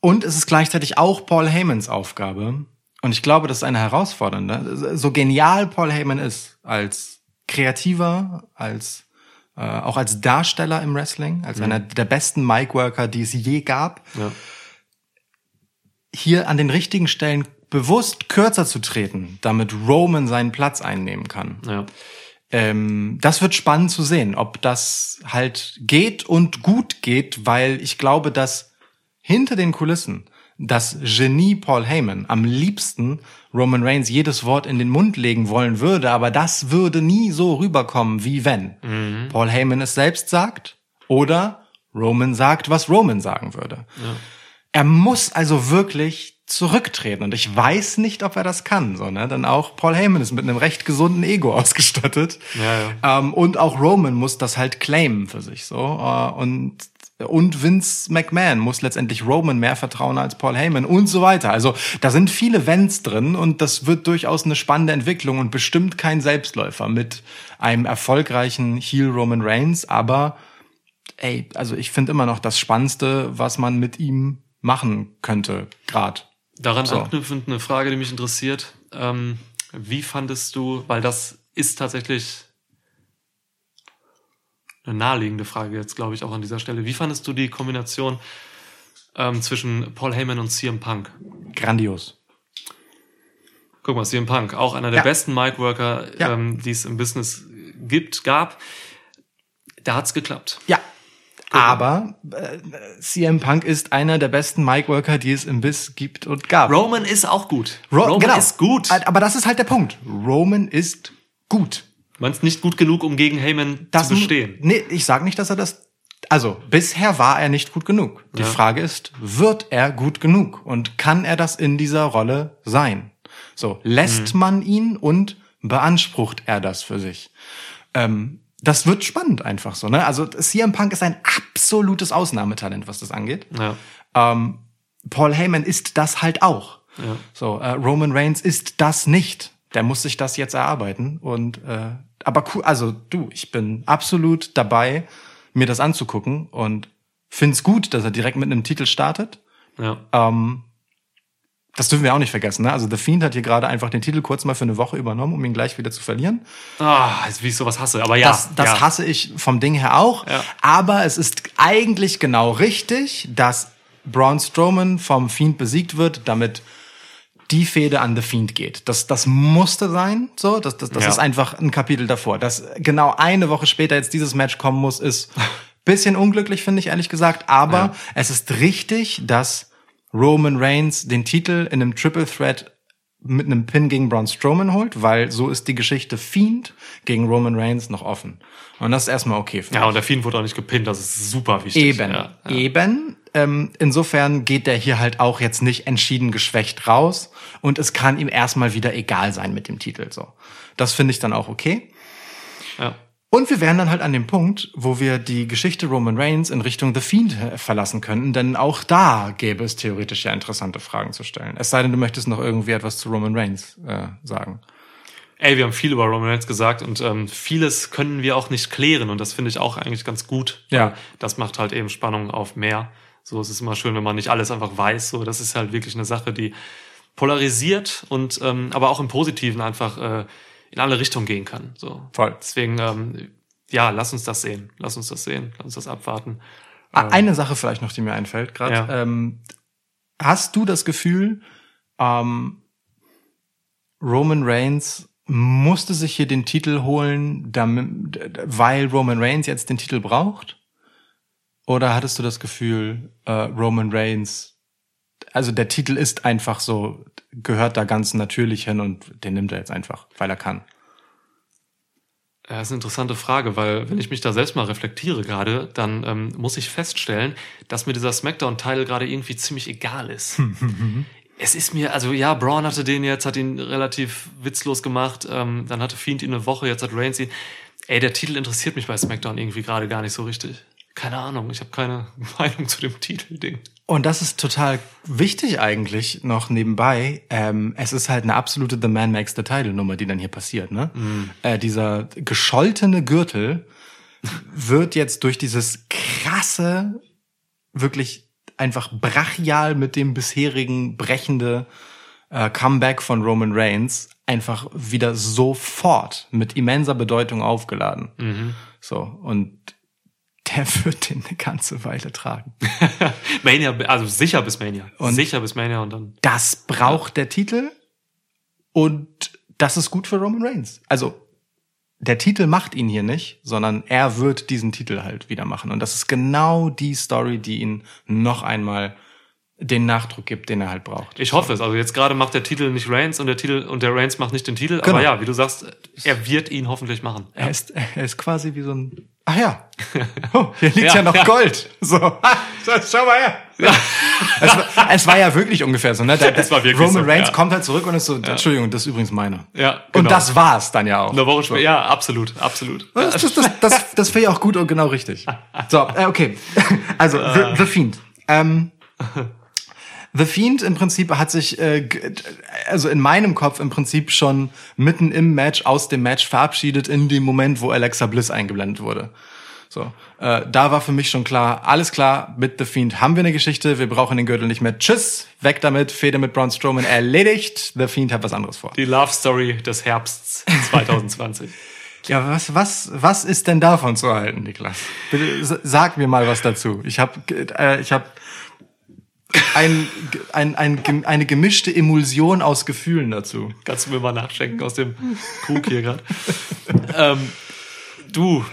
und es ist gleichzeitig auch Paul Heymans Aufgabe. Und ich glaube, das ist eine herausfordernde. So genial Paul Heyman ist als Kreativer, als äh, auch als Darsteller im Wrestling, als einer der besten Mic-Worker, die es je gab. ja. hier an den richtigen Stellen bewusst kürzer zu treten, damit Roman seinen Platz einnehmen kann. ja. Ähm, das wird spannend zu sehen, ob das halt geht und gut geht, weil ich glaube, dass hinter den Kulissen das Genie Paul Heyman am liebsten Roman Reigns jedes Wort in den Mund legen wollen würde, aber das würde nie so rüberkommen, wie wenn Paul Heyman es selbst sagt oder Roman sagt, was Roman sagen würde. Er muss also wirklich zurücktreten und ich weiß nicht, ob er das kann, so, ne? Denn auch Paul Heyman ist mit einem recht gesunden Ego ausgestattet. Ja, Ähm, und auch Roman muss das halt claimen für sich, so. Äh, und, und Vince McMahon muss letztendlich Roman mehr vertrauen als Paul Heyman und so weiter. Also, da sind viele Wenns drin und das wird durchaus eine spannende Entwicklung und bestimmt kein Selbstläufer mit einem erfolgreichen Heel Roman Reigns, aber ey, also ich finde immer noch das Spannendste, was man mit ihm machen könnte, grad. Daran So. anknüpfend eine Frage, die mich interessiert. Ähm, wie fandest du, weil das ist tatsächlich eine naheliegende Frage jetzt, glaube ich, auch an dieser Stelle. Wie fandest du die Kombination ähm, zwischen Paul Heyman und CM Punk? Grandios. Guck mal, CM Punk, auch einer der Ja. besten Mic-Worker, Ja. ähm, die es im Business gibt, gab. Da hat's geklappt. Ja. Aber äh, CM Punk ist einer der besten Mic-Worker, die es im Biss gibt und gab. Roman ist auch gut. Ro- Roman genau. ist gut. Aber das ist halt der Punkt. Roman ist gut. Meinst nicht gut genug, um gegen Heyman Das zu bestehen? Nee, ich sag nicht, dass er das. Also, bisher war er nicht gut genug. Die Ja. Frage ist, wird er gut genug? Und kann er das in dieser Rolle sein? So, lässt Mhm. man ihn und beansprucht er das für sich? Ähm, das wird spannend einfach so, ne? Also, CM Punk ist ein absolutes Ausnahmetalent, was das angeht. Ja. Ähm, Paul Heyman ist das halt auch. Ja. So, äh, Roman Reigns ist das nicht. Der muss sich das jetzt erarbeiten. Und äh, aber cool, also du, ich bin absolut dabei, mir das anzugucken und find's gut, dass er direkt mit einem Titel startet. Ja. Ähm, das dürfen wir auch nicht vergessen. Ne? Also The Fiend hat hier gerade einfach den Titel kurz mal für eine Woche übernommen, um ihn gleich wieder zu verlieren. Ah, wie ich sowas hasse. Aber ja. das das ja. hasse ich vom Ding her auch. Ja. Aber es ist eigentlich genau richtig, dass Braun Strowman vom Fiend besiegt wird, damit die Fehde an The Fiend geht. Das, das musste sein, so. Das, das, das Ja. ist einfach ein Kapitel davor. Dass genau eine Woche später jetzt dieses Match kommen muss, ist bisschen unglücklich, finde ich ehrlich gesagt. Aber es ist richtig, dass Roman Reigns den Titel in einem Triple Threat mit einem Pin gegen Braun Strowman holt, weil so ist die Geschichte Fiend gegen Roman Reigns noch offen. Und das ist erstmal okay für Ja, mich. und der Fiend wurde auch nicht gepinnt, das ist super wichtig. Eben, Ja, ja. eben. Ähm, insofern geht der hier halt auch jetzt nicht entschieden geschwächt raus und es kann ihm erstmal wieder egal sein mit dem Titel. So, das finde ich dann auch okay. ja. Und wir wären dann halt an dem Punkt, wo wir die Geschichte Roman Reigns in Richtung The Fiend äh, verlassen könnten, denn auch da gäbe es theoretisch ja interessante Fragen zu stellen. Es sei denn, du möchtest noch irgendwie etwas zu Roman Reigns äh, sagen. Ey, wir haben viel über Roman Reigns gesagt und ähm, vieles können wir auch nicht klären und das finde ich auch eigentlich ganz gut. Ja. Das macht halt eben Spannung auf mehr. So, es ist immer schön, wenn man nicht alles einfach weiß. So, das ist halt wirklich eine Sache, die polarisiert und ähm, aber auch im Positiven einfach äh, in alle Richtungen gehen kann. So. Voll. Deswegen, ähm, ja, lass uns das sehen. Lass uns das sehen. Lass uns das abwarten. Ah, Eine Sache vielleicht noch, die mir einfällt gerade. Ja. Ähm, hast du das Gefühl, ähm, Roman Reigns musste sich hier den Titel holen, damit, weil Roman Reigns jetzt den Titel braucht? Oder hattest du das Gefühl, äh, Roman Reigns, also der Titel ist einfach so gehört da ganz natürlich hin und den nimmt er jetzt einfach, weil er kann. Ja, das ist eine interessante Frage, weil wenn ich mich da selbst mal reflektiere gerade, dann ähm, muss ich feststellen, dass mir dieser Smackdown-Teil gerade irgendwie ziemlich egal ist. es ist mir, also ja, Braun hatte den jetzt, hat ihn relativ witzlos gemacht, ähm, dann hatte Fiend ihn eine Woche, jetzt hat Reigns ihn. Ey, der Titel interessiert mich bei SmackDown irgendwie gerade gar nicht so richtig. Keine Ahnung, ich habe keine Meinung zu dem Titelding. Und das ist total wichtig eigentlich noch nebenbei. Ähm, es ist halt eine absolute The Man Makes the Title Nummer, die dann hier passiert. Ne? Äh, dieser gescholtene Gürtel wird jetzt durch dieses krasse, wirklich einfach brachial mit dem bisherigen brechende äh, Comeback von Roman Reigns einfach wieder sofort mit immenser Bedeutung aufgeladen. So und der wird den eine ganze Weile tragen. Mania, also sicher bis Mania. Und- sicher bis Mania und dann. Das braucht der Titel und das ist gut für Roman Reigns. Also der Titel macht ihn hier nicht, sondern er wird diesen Titel halt wieder machen. Und das ist genau die Story, die ihn noch einmal den Nachdruck gibt, den er halt braucht. Ich hoffe es. Also jetzt gerade macht der Titel nicht Reigns und der Titel und der Reigns macht nicht den Titel. Genau. Aber ja, wie du sagst, er wird ihn hoffentlich machen. Er ist, er ist quasi wie so ein. Ach ja. Oh, hier liegt ja, Ja, noch ja. Gold. So. Ah, so, schau mal her. Es, war, es war ja wirklich ungefähr so, ne? Der, Es war wirklich Roman so, Reigns ja. kommt halt zurück und ist so, Entschuldigung, das ist übrigens meine. Ja, Und genau. das war's dann ja auch. Eine Woche später. Ja, absolut, absolut. Das, das, das, das, das finde ich auch gut und genau richtig. So, äh, okay. Also, The, The Fiend. Ähm, The Fiend im Prinzip hat sich, äh, also in meinem Kopf im Prinzip schon mitten im Match aus dem Match verabschiedet in dem Moment, wo Alexa Bliss eingeblendet wurde. So, äh, da war für mich schon klar, alles klar, mit The Fiend haben wir eine Geschichte, wir brauchen den Gürtel nicht mehr. Tschüss, weg damit, Fehde mit Braun Strowman erledigt. The Fiend hat was anderes vor. Die Love Story des Herbsts 2020. Ja, was, was, was ist denn davon zu halten, Niklas? Bitte sag mir mal was dazu. Ich habe äh, ich hab ein, ein, ein, eine gemischte Emulsion aus Gefühlen dazu. Kannst du mir mal nachschenken aus dem Krug hier gerade? ähm, du,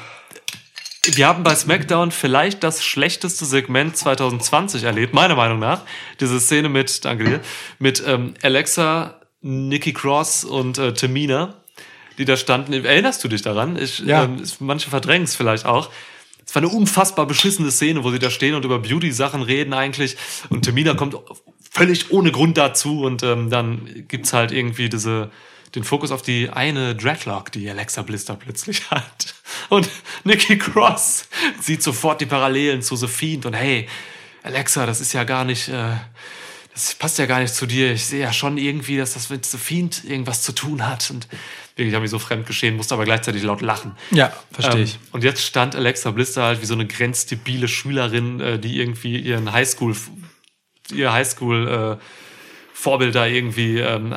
wir haben bei SmackDown vielleicht das schlechteste Segment 2020 erlebt, meiner Meinung nach. Diese Szene mit, danke dir, mit ähm, Alexa, Nikki Cross und äh, Tamina, die da standen. Erinnerst du dich daran? Ich, Ja. ähm, manche verdrängen es vielleicht auch. Es war eine unfassbar beschissene Szene, wo sie da stehen und über Beauty-Sachen reden eigentlich. Und Tamina kommt völlig ohne Grund dazu und ähm, dann gibt's halt irgendwie diese den Fokus auf die eine Dreadlock, die Alexa Bliss da plötzlich hat. Und Nikki Cross sieht sofort die Parallelen zu The Fiend und hey, Alexa, das ist ja gar nicht, äh, das passt ja gar nicht zu dir. Ich sehe ja schon irgendwie, dass das mit The Fiend irgendwas zu tun hat. Und wirklich habe ich so fremd geschehen, musste aber gleichzeitig laut lachen. Ja, verstehe ich. Ähm, und jetzt stand Alexa Bliss da halt wie so eine grenzdebile Schülerin, äh, die irgendwie ihren Highschool, ihr Highschool äh, Vorbild da irgendwie ähm,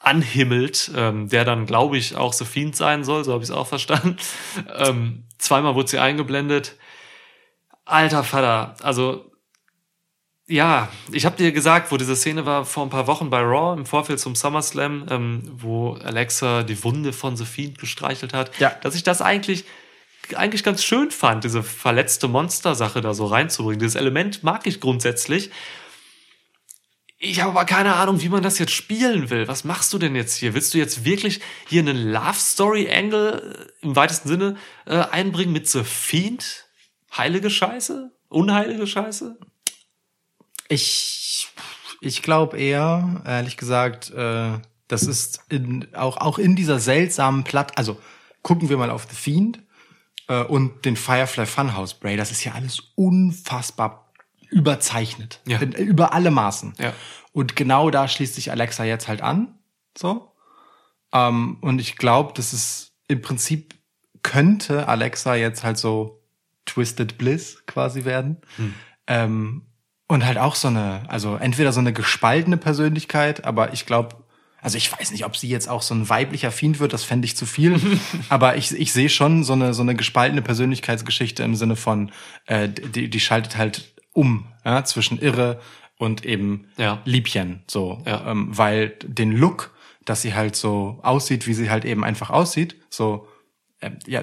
anhimmelt, ähm, der dann, glaube ich, auch Fiend sein soll, so habe ich es auch verstanden. Ähm, zweimal wurde sie eingeblendet. Alter Vater, also ja, ich habe dir gesagt, wo diese Szene war vor ein paar Wochen bei Raw im Vorfeld zum SummerSlam, ähm, wo Alexa die Wunde von The Fiend gestreichelt hat, Ja. dass ich das eigentlich eigentlich ganz schön fand, diese verletzte Monster-Sache da so reinzubringen. Dieses Element mag ich grundsätzlich. Ich habe aber keine Ahnung, wie man das jetzt spielen will. Was machst du denn jetzt hier? Willst du jetzt wirklich hier einen Love Story Angle äh, im weitesten Sinne äh, einbringen mit The Fiend? Heilige Scheiße? Unheilige Scheiße? Ich, ich glaube eher, ehrlich gesagt, äh, das ist in, auch, auch in dieser seltsamen Platt, also gucken wir mal auf The Fiend äh, und den Firefly Funhouse Bray, das ist ja alles unfassbar überzeichnet. Ja. In, über alle Maßen. Ja. Und genau da schließt sich Alexa jetzt halt an. So. Ähm, und ich glaube, das ist im Prinzip könnte Alexa jetzt halt so Twisted Bliss quasi werden. Ähm, und halt auch so eine, also entweder so eine gespaltene Persönlichkeit, aber ich glaube, also ich weiß nicht, ob sie jetzt auch so ein weiblicher Fiend wird, das fände ich zu viel. aber ich, ich sehe schon so eine, so eine gespaltene Persönlichkeitsgeschichte im Sinne von, äh, die, die schaltet halt um, ja, zwischen irre und eben Ja. Liebchen, so, Ja. ähm, weil den Look, dass sie halt so aussieht, wie sie halt eben einfach aussieht, so, ähm, ja,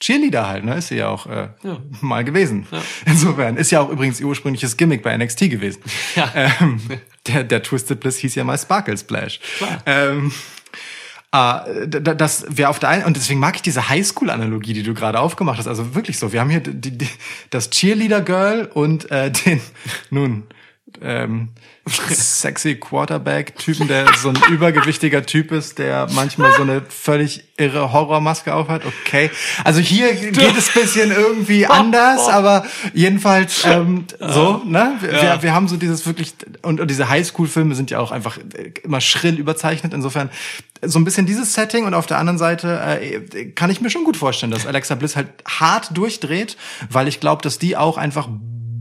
Cheerleader halt, ne? Ist sie ja auch äh, mal gewesen. Insofern ist ja auch übrigens ihr ursprüngliches Gimmick bei NXT gewesen. Ja. Ähm, der, der Twisted Bliss hieß ja mal Sparkle Splash. Ähm, äh, das wäre auf der einen und deswegen mag ich diese Highschool-Analogie, die du gerade aufgemacht hast. Also wirklich so. Wir haben hier die, die, das Cheerleader-Girl und äh, den nun ähm, sexy Quarterback-Typen, der so ein übergewichtiger Typ ist, der manchmal so eine völlig irre Horrormaske aufhat. Okay. Also hier geht es bisschen irgendwie anders, aber jedenfalls ähm, so, ne? Wir, wir, wir haben so dieses wirklich, und, und diese Highschool-Filme sind ja auch einfach äh, immer schrill überzeichnet. Insofern so ein bisschen dieses Setting und auf der anderen Seite äh, kann ich mir schon gut vorstellen, dass Alexa Bliss halt hart durchdreht, weil ich glaube, dass die auch einfach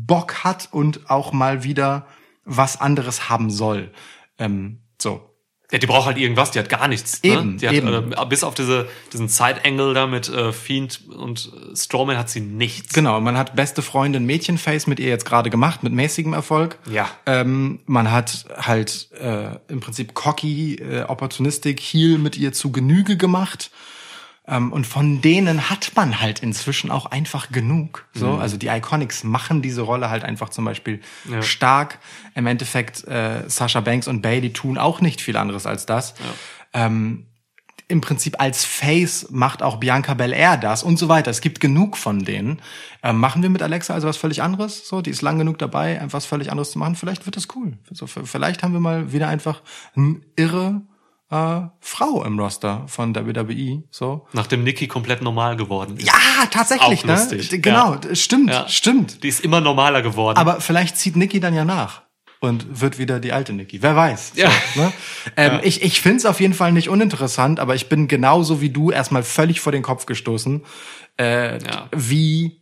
Bock hat und auch mal wieder was anderes haben soll. Ähm, so. Ja, die braucht halt irgendwas, die hat gar nichts. Ne? Eben, die hat, eben. Äh, bis auf diese, diesen Side-Angle da mit äh, Fiend und äh, Strowman hat sie nichts. Genau, man hat beste Freundin Mädchenface mit ihr jetzt gerade gemacht, mit mäßigem Erfolg. Ja. Ähm, man hat halt äh, im Prinzip cocky, äh, opportunistic Heal mit ihr zu Genüge gemacht. Ähm, und von denen hat man halt inzwischen auch einfach genug. So, also die Iconics machen diese Rolle halt einfach zum Beispiel Ja. stark. Im Endeffekt äh, Sasha Banks und Bailey tun auch nicht viel anderes als das. Ähm, im Prinzip als Face macht auch Bianca Belair das und so weiter. Es gibt genug von denen. Ähm, machen wir mit Alexa also was völlig anderes? So, die ist lang genug dabei, einfach was völlig anderes zu machen. Vielleicht wird das cool. So, vielleicht haben wir mal wieder einfach eine irre äh, Frau im Roster von WWE. So. Nachdem Nikki komplett normal geworden ist. Ja, tatsächlich, Auch ne? lustig, Genau, ja. stimmt, Ja. stimmt. Die ist immer normaler geworden. Aber vielleicht zieht Nikki dann ja nach und wird wieder die alte Nikki. Wer weiß. Ja. So, ne? ähm, Ich, ich finde es auf jeden Fall nicht uninteressant, aber ich bin genauso wie du erstmal völlig vor den Kopf gestoßen, äh, Ja. wie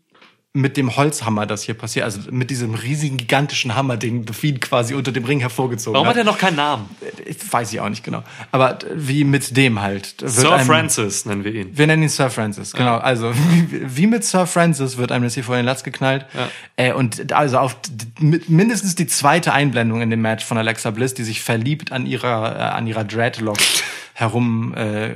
mit dem Holzhammer das hier passiert. Also mit diesem riesigen, gigantischen Hammer, den The Fiend quasi unter dem Ring hervorgezogen Warum hat hat. er noch keinen Namen? Ich weiß ich auch nicht genau. Aber wie mit dem halt. Sir einem- Francis nennen wir ihn. wir nennen ihn Sir Francis, genau. Also wie, wie mit Sir Francis wird einem das hier vor den Latz geknallt. Ja. Äh, und also auf mindestens die zweite Einblendung in dem Match von Alexa Bliss, die sich verliebt an ihrer äh, an ihrer Dreadlock herum äh,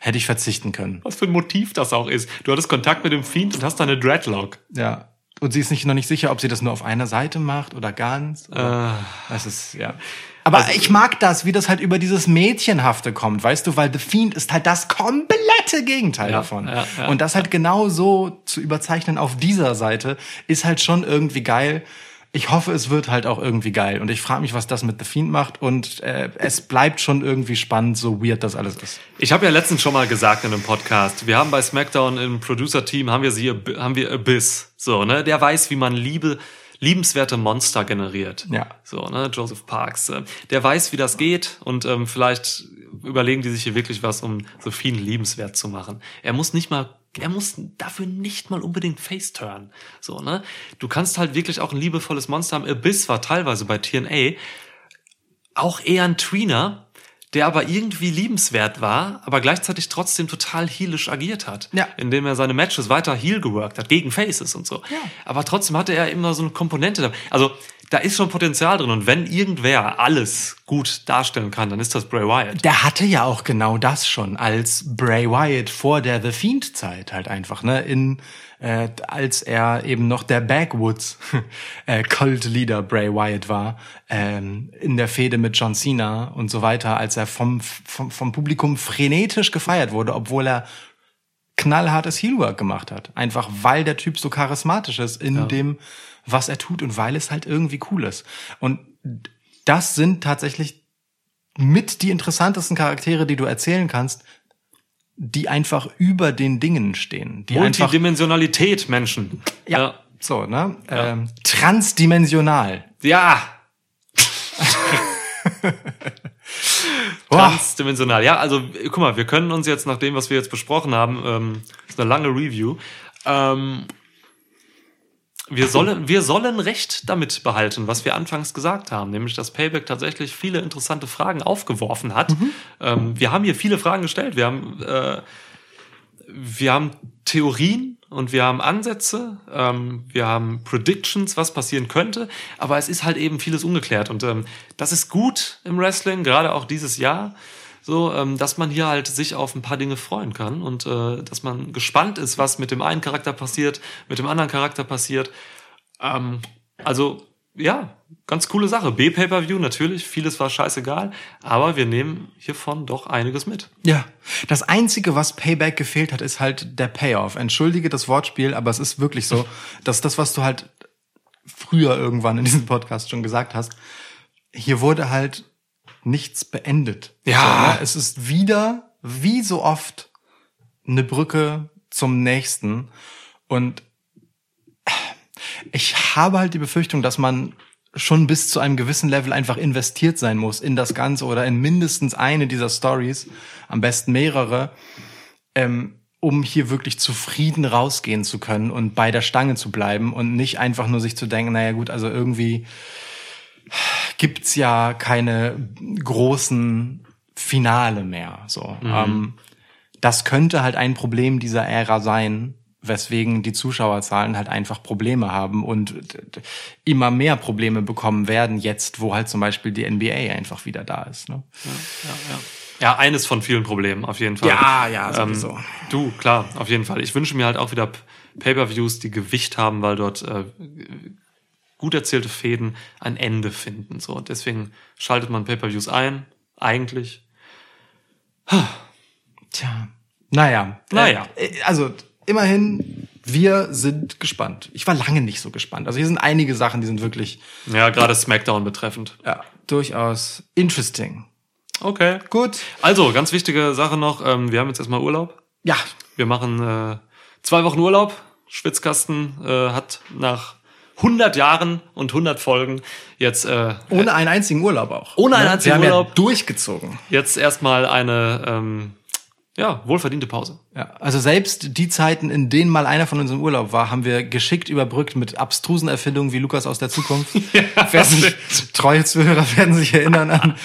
hätte ich verzichten können. Was für ein Motiv das auch ist. Du hattest Kontakt mit dem Fiend und hast deine Dreadlock. Ja. Und sie ist nicht noch nicht sicher, ob sie das nur auf einer Seite macht oder ganz. Oder Das ist ja. Aber ich mag das, wie das halt über dieses Mädchenhafte kommt, weißt du, weil The Fiend ist halt das komplette Gegenteil Ja, davon. ja, ja. Und das halt genau so zu überzeichnen auf dieser Seite ist halt schon irgendwie geil. Ich hoffe, es wird halt auch irgendwie geil. Und ich frage mich, was das mit The Fiend macht. Und äh, es bleibt schon irgendwie spannend, so weird das alles ist. Ich habe ja letztens schon mal gesagt in einem Podcast, wir haben bei SmackDown im Producer-Team haben wir sie, haben wir Abyss. So, ne? Der weiß, wie man Liebe, liebenswerte Monster generiert. Ja. So, ne? Joseph Parks. äh, Der weiß, wie das geht und ähm, vielleicht überlegen die sich hier wirklich was, um Sophien liebenswert zu machen. Er muss nicht mal er muss dafür nicht mal unbedingt Face-Turn. So, ne? Du kannst halt wirklich auch ein liebevolles Monster haben. Abyss war teilweise bei TNA auch eher ein Tweener, der aber irgendwie liebenswert war, aber gleichzeitig trotzdem total heelisch agiert hat. Ja. Indem er seine Matches weiter heel geworkt hat, gegen Faces und so. Ja. Aber trotzdem hatte er immer so eine Komponente. Also, da ist schon Potenzial drin. Und wenn irgendwer alles gut darstellen kann, dann ist das Bray Wyatt. Der hatte ja auch genau das schon als Bray Wyatt vor der The Fiend Zeit halt einfach, ne, in äh, als er eben noch der Backwoods äh, Cult Leader Bray Wyatt war, ähm, in der Fehde mit John Cena und so weiter, als er vom vom, vom Publikum frenetisch gefeiert wurde, obwohl er knallhartes Heelwork gemacht hat. Einfach weil der Typ so charismatisch ist in dem, was er tut und weil es halt irgendwie cool ist. Und das sind tatsächlich mit die interessantesten Charaktere, die du erzählen kannst, die einfach über den Dingen stehen. Die einfach Multidimensionalität, Menschen. ja, so, ne? Ähm, transdimensional. Ja. Transdimensional. Ja, also guck mal, wir können uns jetzt nach dem, was wir jetzt besprochen haben, ähm, ist eine lange Review. Ähm, wir sollen, wir sollen Recht damit behalten, was wir anfangs gesagt haben, nämlich dass Payback tatsächlich viele interessante Fragen aufgeworfen hat. Ähm, wir haben hier viele Fragen gestellt. Wir haben, äh, wir haben Theorien und wir haben Ansätze, ähm, wir haben Predictions, was passieren könnte, aber es ist halt eben vieles ungeklärt und ähm, das ist gut im Wrestling, gerade auch dieses Jahr. So, ähm, dass man hier halt sich auf ein paar Dinge freuen kann und äh, dass man gespannt ist, was mit dem einen Charakter passiert, mit dem anderen Charakter passiert. Ähm, also ja, ganz coole Sache. B-Pay-Per-View natürlich, vieles war scheißegal, aber wir nehmen hiervon doch einiges mit. Ja. Das Einzige, was Payback gefehlt hat, ist halt der Payoff. Entschuldige das Wortspiel, aber es ist wirklich so, dass das, was du halt früher irgendwann in diesem Podcast schon gesagt hast, hier wurde halt nichts beendet. Ja. So, ne? Es ist wieder, wie so oft, eine Brücke zum nächsten. Und ich habe halt die Befürchtung, dass man schon bis zu einem gewissen Level einfach investiert sein muss in das Ganze oder in mindestens eine dieser Stories, am besten mehrere, ähm, um hier wirklich zufrieden rausgehen zu können und bei der Stange zu bleiben und nicht einfach nur sich zu denken, naja gut, also irgendwie gibt's ja keine großen Finale mehr. So, ähm, das könnte halt ein Problem dieser Ära sein, weswegen die Zuschauerzahlen halt einfach Probleme haben und immer mehr Probleme bekommen werden jetzt, wo halt zum Beispiel die NBA einfach wieder da ist. Ne? Ja, eines von vielen Problemen, auf jeden Fall. Ja, ja, sowieso. Ähm, du, klar, auf jeden Fall. Ich wünsche mir halt auch wieder Pay-Per-Views, die Gewicht haben, weil dort äh, gut erzählte Fäden ein Ende finden. So, und deswegen schaltet man Pay-Per-Views ein, eigentlich. Tja, naja, Naja. Äh, also immerhin, wir sind gespannt. Ich war lange nicht so gespannt. Also hier sind einige Sachen, die sind wirklich Ja, gerade SmackDown betreffend. ja, durchaus interesting. Okay. Gut. Also, ganz wichtige Sache noch. Ähm, wir haben jetzt erstmal Urlaub. Ja, Wir machen äh, zwei Wochen Urlaub. Schwitzkasten äh, hat nach 100 Jahren und 100 Folgen jetzt äh, ohne einen einzigen Urlaub auch. Ohne einen Ne? einzigen Urlaub. Ja durchgezogen. jetzt erstmal eine ähm, ja, wohlverdiente Pause. Ja, also selbst die Zeiten, in denen mal einer von uns im Urlaub war, haben wir geschickt überbrückt mit abstrusen Erfindungen wie Lukas aus der Zukunft. Wer sich, treue Zuhörer werden sich erinnern an.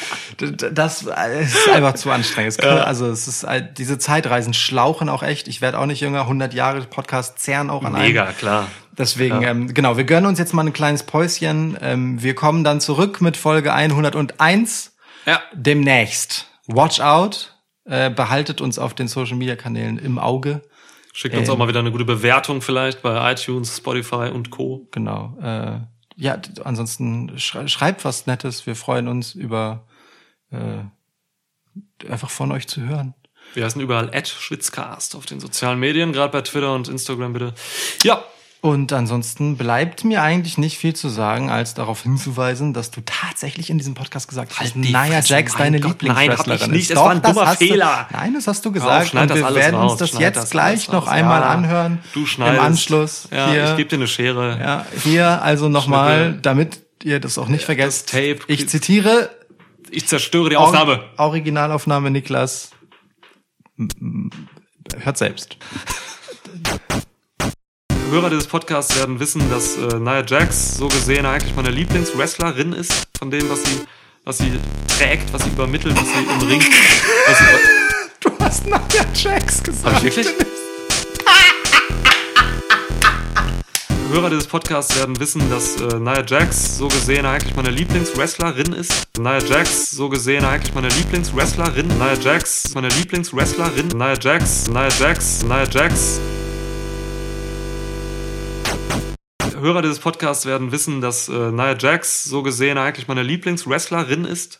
Das ist einfach zu anstrengend. Kann- Also es ist diese Zeitreisen schlauchen auch echt. Ich werde auch nicht jünger. 100 Jahre Podcast zehren auch an einem. Mega, klar. Deswegen, ähm, genau, wir gönnen uns jetzt mal ein kleines Päuschen. Ähm, wir kommen dann zurück mit Folge 101 Ja. demnächst. Watch out. Äh, behaltet uns auf den Social Media Kanälen im Auge. Schickt uns Ähm. auch mal wieder eine gute Bewertung vielleicht bei iTunes, Spotify und Co. Genau. Äh, ja, ansonsten schrei schreibt was Nettes. Wir freuen uns über äh, einfach von euch zu hören. Wir heißen überall at Schwitzcast auf den sozialen Medien, gerade bei Twitter und Instagram bitte. Ja, Und ansonsten bleibt mir eigentlich nicht viel zu sagen, als darauf hinzuweisen, dass du tatsächlich in diesem Podcast gesagt hast, Halt Nia Jax deine Lieblingswrestlerin ich nicht. ist. Es war ein das dummer Fehler. Du, nein, das hast du gesagt. schneid und das wir werden raus, uns das schneid jetzt das gleich noch raus. einmal Ja, anhören. Du schneidest. Im Anschluss. Ja, hier. ich gebe dir eine Schere. Ja, hier also nochmal, damit ihr das auch nicht vergesst. Tape. Ich zitiere Ich zerstöre die Aufnahme. Or Originalaufnahme, Niklas. Hört selbst. Hörer dieses Podcasts werden wissen, dass äh, Nia Jax so gesehen eigentlich meine Lieblingswrestlerin ist, von dem, was sie, was sie trägt, was sie übermittelt, was sie im Ring. Was sie, Du hast Nia Jax gesagt. Hab ich wirklich? Hörer dieses Podcasts werden wissen, dass äh, Nia Jax so gesehen eigentlich meine Lieblingswrestlerin ist. Nia Jax so gesehen eigentlich meine Lieblingswrestlerin. Nia Jax meine Lieblingswrestlerin. Nia Jax, Nia Jax, Nia Jax. Hörer dieses Podcasts werden wissen, dass äh, Nia Jax so gesehen eigentlich meine Lieblingswrestlerin ist.